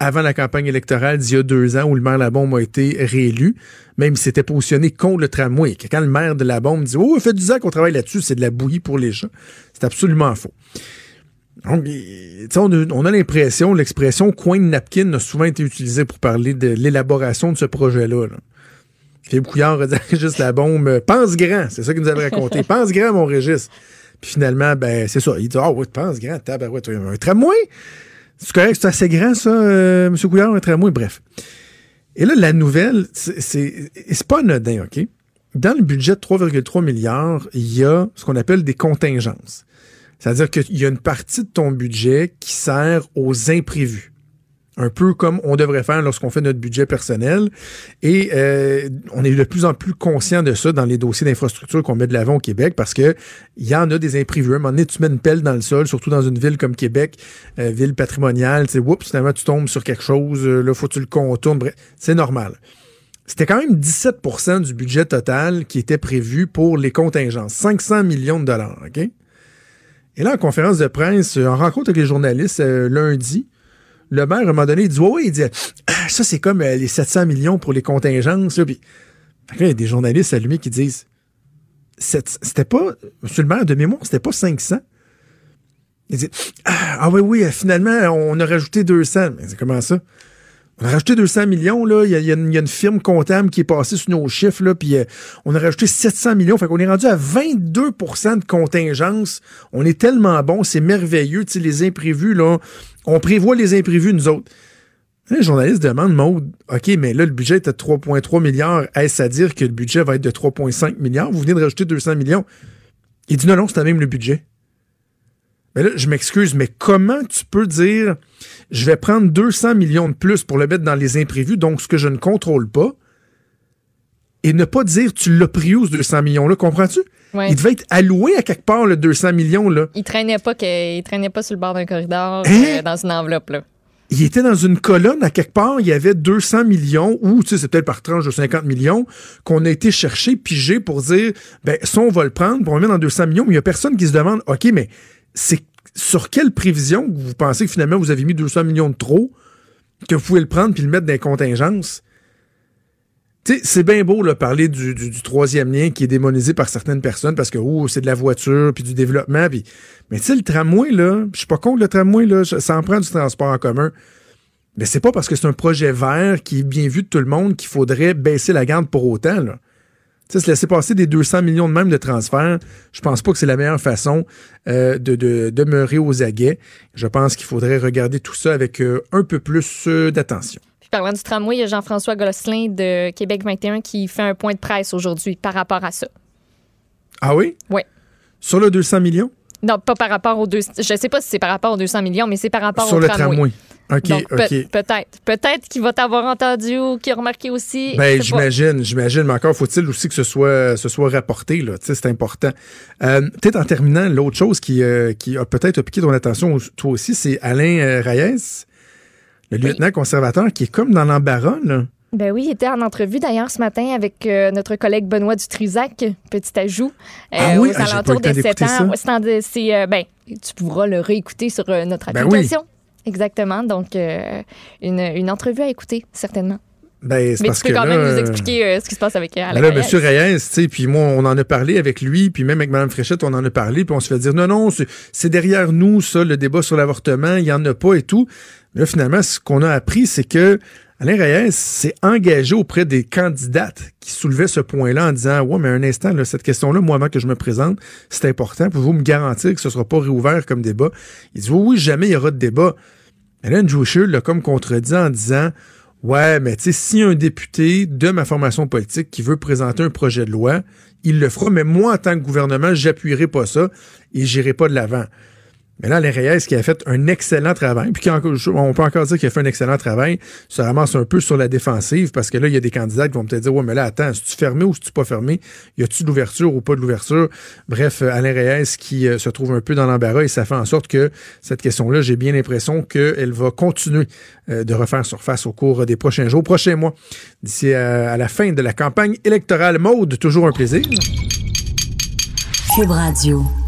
[SPEAKER 3] avant la campagne électorale d'il y a deux ans où le maire Labombe a été réélu, même s'il s'était positionné contre le tramway. Quand le maire de Labombe dit « Oh, fait 10 ans qu'on travaille là-dessus, c'est de la bouillie pour les gens », c'est absolument faux. Donc, on a, on a l'impression, l'expression coin de napkin a souvent été utilisée pour parler de l'élaboration de ce projet-là. Là. Philippe Couillard a dit à Régis Labombe, euh, pense grand, c'est ça qu'il nous avait raconté. pense grand, mon Régis. Puis finalement, ben, c'est ça. Il dit, ah ouais, pense grand, tabarouette, un tramway. C'est correct, c'est assez grand, ça, euh, M. Couillard, un tramway, bref. Et là, la nouvelle, c'est pas anodin, OK? Dans le budget de 3,3 milliards, il y a ce qu'on appelle des contingences. C'est-à-dire qu'il y a une partie de ton budget qui sert aux imprévus. Un peu comme on devrait faire lorsqu'on fait notre budget personnel. Et euh, on est de plus en plus conscient de ça dans les dossiers d'infrastructure qu'on met de l'avant au Québec parce que il y en a des imprévus. À un moment donné, tu mets une pelle dans le sol, surtout dans une ville comme Québec, euh, ville patrimoniale, tu sais, oups, finalement, tu tombes sur quelque chose, euh, là, faut que tu le contournes. C'est normal. C'était quand même 17% du budget total qui était prévu pour les contingences. 500 millions de dollars, OK? Et là, en conférence de presse, en rencontre avec les journalistes euh, lundi, le maire, à un moment donné, il dit, ouais, ouais, il dit, Ah, ça, c'est comme euh, les 700 millions pour les contingences. là. Puis, il y a des journalistes allumés qui disent, c'était pas, monsieur le maire, de mémoire, c'était pas 500. Il dit, ah, ah oui, oui, euh, finalement, on a rajouté 200. Mais comment ça? On a rajouté 200 millions, là. Il y y a une, firme comptable qui est passée sur nos chiffres, là. Puis euh, on a rajouté 700 millions. Fait qu'on est rendu à 22% de contingence. On est tellement bon, c'est merveilleux. Tu les imprévus, là. On prévoit les imprévus, nous autres. Les journalistes demandent, Maud, OK, mais là, le budget est de 3,3 milliards. Est-ce à dire que le budget va être de 3,5 milliards? Vous venez de rajouter 200 millions. Il dit, non, non, c'est même le budget. Mais là, je m'excuse, mais comment tu peux dire je vais prendre 200 millions de plus pour le mettre dans les imprévus, donc ce que je ne contrôle pas, et ne pas dire tu l'as pris où ce 200 millions-là, comprends-tu?
[SPEAKER 4] Ouais.
[SPEAKER 3] Il devait être alloué à quelque part, le 200 millions-là.
[SPEAKER 4] Il traînait pas que, il traînait pas sur le bord d'un corridor
[SPEAKER 3] Hein?
[SPEAKER 4] euh, dans une enveloppe là.
[SPEAKER 3] Il était dans une colonne à quelque part, il y avait 200 millions, ou tu sais, c'est peut-être par tranche de 50 millions, qu'on a été chercher, pigé pour dire, ben, ça, on va le prendre, pour on le mettre dans 200 millions, mais il y a personne qui se demande, OK, mais c'est sur quelle prévision vous pensez que finalement vous avez mis 200 millions de trop, que vous pouvez le prendre puis le mettre dans les contingences? C'est bien beau là, parler du, troisième lien qui est démonisé par certaines personnes parce que oh, c'est de la voiture puis du développement. Mais tu sais, le tramway, là, je suis pas contre le tramway, là, ça en prend du transport en commun. Mais c'est pas parce que c'est un projet vert qui est bien vu de tout le monde qu'il faudrait baisser la garde pour autant. Tu sais, se laisser passer des 200 millions de même de transferts, je pense pas que c'est la meilleure façon euh, de, de demeurer aux aguets. Je pense qu'il faudrait regarder tout ça avec euh, un peu plus euh, d'attention.
[SPEAKER 4] Puis parlant du tramway, il y a Jean-François Gosselin de Québec 21 qui fait un point de presse aujourd'hui par rapport à ça.
[SPEAKER 3] Ah oui?
[SPEAKER 4] Oui.
[SPEAKER 3] Sur le 200 millions?
[SPEAKER 4] Non, pas par rapport aux deux. Je sais pas si c'est par rapport aux 200 millions, mais c'est par rapport
[SPEAKER 3] Sur
[SPEAKER 4] au
[SPEAKER 3] le
[SPEAKER 4] tramway.
[SPEAKER 3] OK,
[SPEAKER 4] Donc, peut-être. Peut-être qu'il va t'avoir entendu ou qu'il a remarqué aussi.
[SPEAKER 3] Ben, j'imagine, j'imagine, mais encore faut-il aussi que ce soit, ce soit rapporté, là. Tu sais, c'est important. Euh, peut-être en terminant, l'autre chose qui, euh, qui a peut-être piqué ton attention, toi aussi, c'est Alain euh, Reyes, le lieutenant conservateur, qui est comme dans l'embarras, là.
[SPEAKER 4] Ben oui, il était en entrevue d'ailleurs ce matin avec euh, notre collègue Benoît Dutrisac, petit ajout, euh,
[SPEAKER 3] Ah oui?
[SPEAKER 4] aux
[SPEAKER 3] Ah,
[SPEAKER 4] alentours des 7
[SPEAKER 3] d'écouter
[SPEAKER 4] ans.
[SPEAKER 3] ça.
[SPEAKER 4] Ouais, c'est euh, ben, tu pourras le réécouter sur euh, notre
[SPEAKER 3] Ben oui.
[SPEAKER 4] Exactement. Donc, euh, une, une entrevue à écouter, certainement.
[SPEAKER 3] Ben,
[SPEAKER 4] Mais
[SPEAKER 3] parce
[SPEAKER 4] tu peux
[SPEAKER 3] que
[SPEAKER 4] quand
[SPEAKER 3] là,
[SPEAKER 4] même nous
[SPEAKER 3] euh,
[SPEAKER 4] expliquer euh, ce qui se passe avec Alain
[SPEAKER 3] Ben là,
[SPEAKER 4] Reyes.
[SPEAKER 3] Monsieur Reyes, tu sais, puis moi, on en a parlé avec lui, puis même avec Mme Fréchette, on en a parlé, puis on se fait dire, non, non, c'est- c'est derrière nous, ça, le débat sur l'avortement, il n'y en a pas et tout. Mais là, finalement, ce qu'on a appris, c'est que Alain Reyes s'est engagé auprès des candidates qui soulevaient ce point-là en disant, ouais, mais un instant, là, cette question-là, moi, avant que je me présente, c'est important. Pouvez-vous me garantir que ce ne sera pas réouvert comme débat? Il dit, oui, oui, jamais il y aura de débat. Mais là, Andrew Scheer l'a comme contredit en disant Ouais, mais tu sais, si un député de ma formation politique qui veut présenter un projet de loi, il le fera, mais moi, en tant que gouvernement, j'appuierai pas ça et j'irai pas de l'avant. Mais là, Alain Reyes, qui a fait un excellent travail, puis on peut encore dire qu'il a fait un excellent travail, se ramasse un peu sur la défensive, parce que là, il y a des candidats qui vont peut-être dire, ouais, mais là, attends, est-tu fermé ou est-tu pas fermé? Y a-tu de l'ouverture ou pas de l'ouverture? Bref, euh, Alain Reyes qui euh, se trouve un peu dans l'embarras et ça fait en sorte que cette question-là, j'ai bien l'impression qu'elle va continuer euh, de refaire surface au cours des prochains jours, prochains mois, d'ici à, à la fin de la campagne électorale. Maude, toujours un plaisir.
[SPEAKER 1] Cube Radio.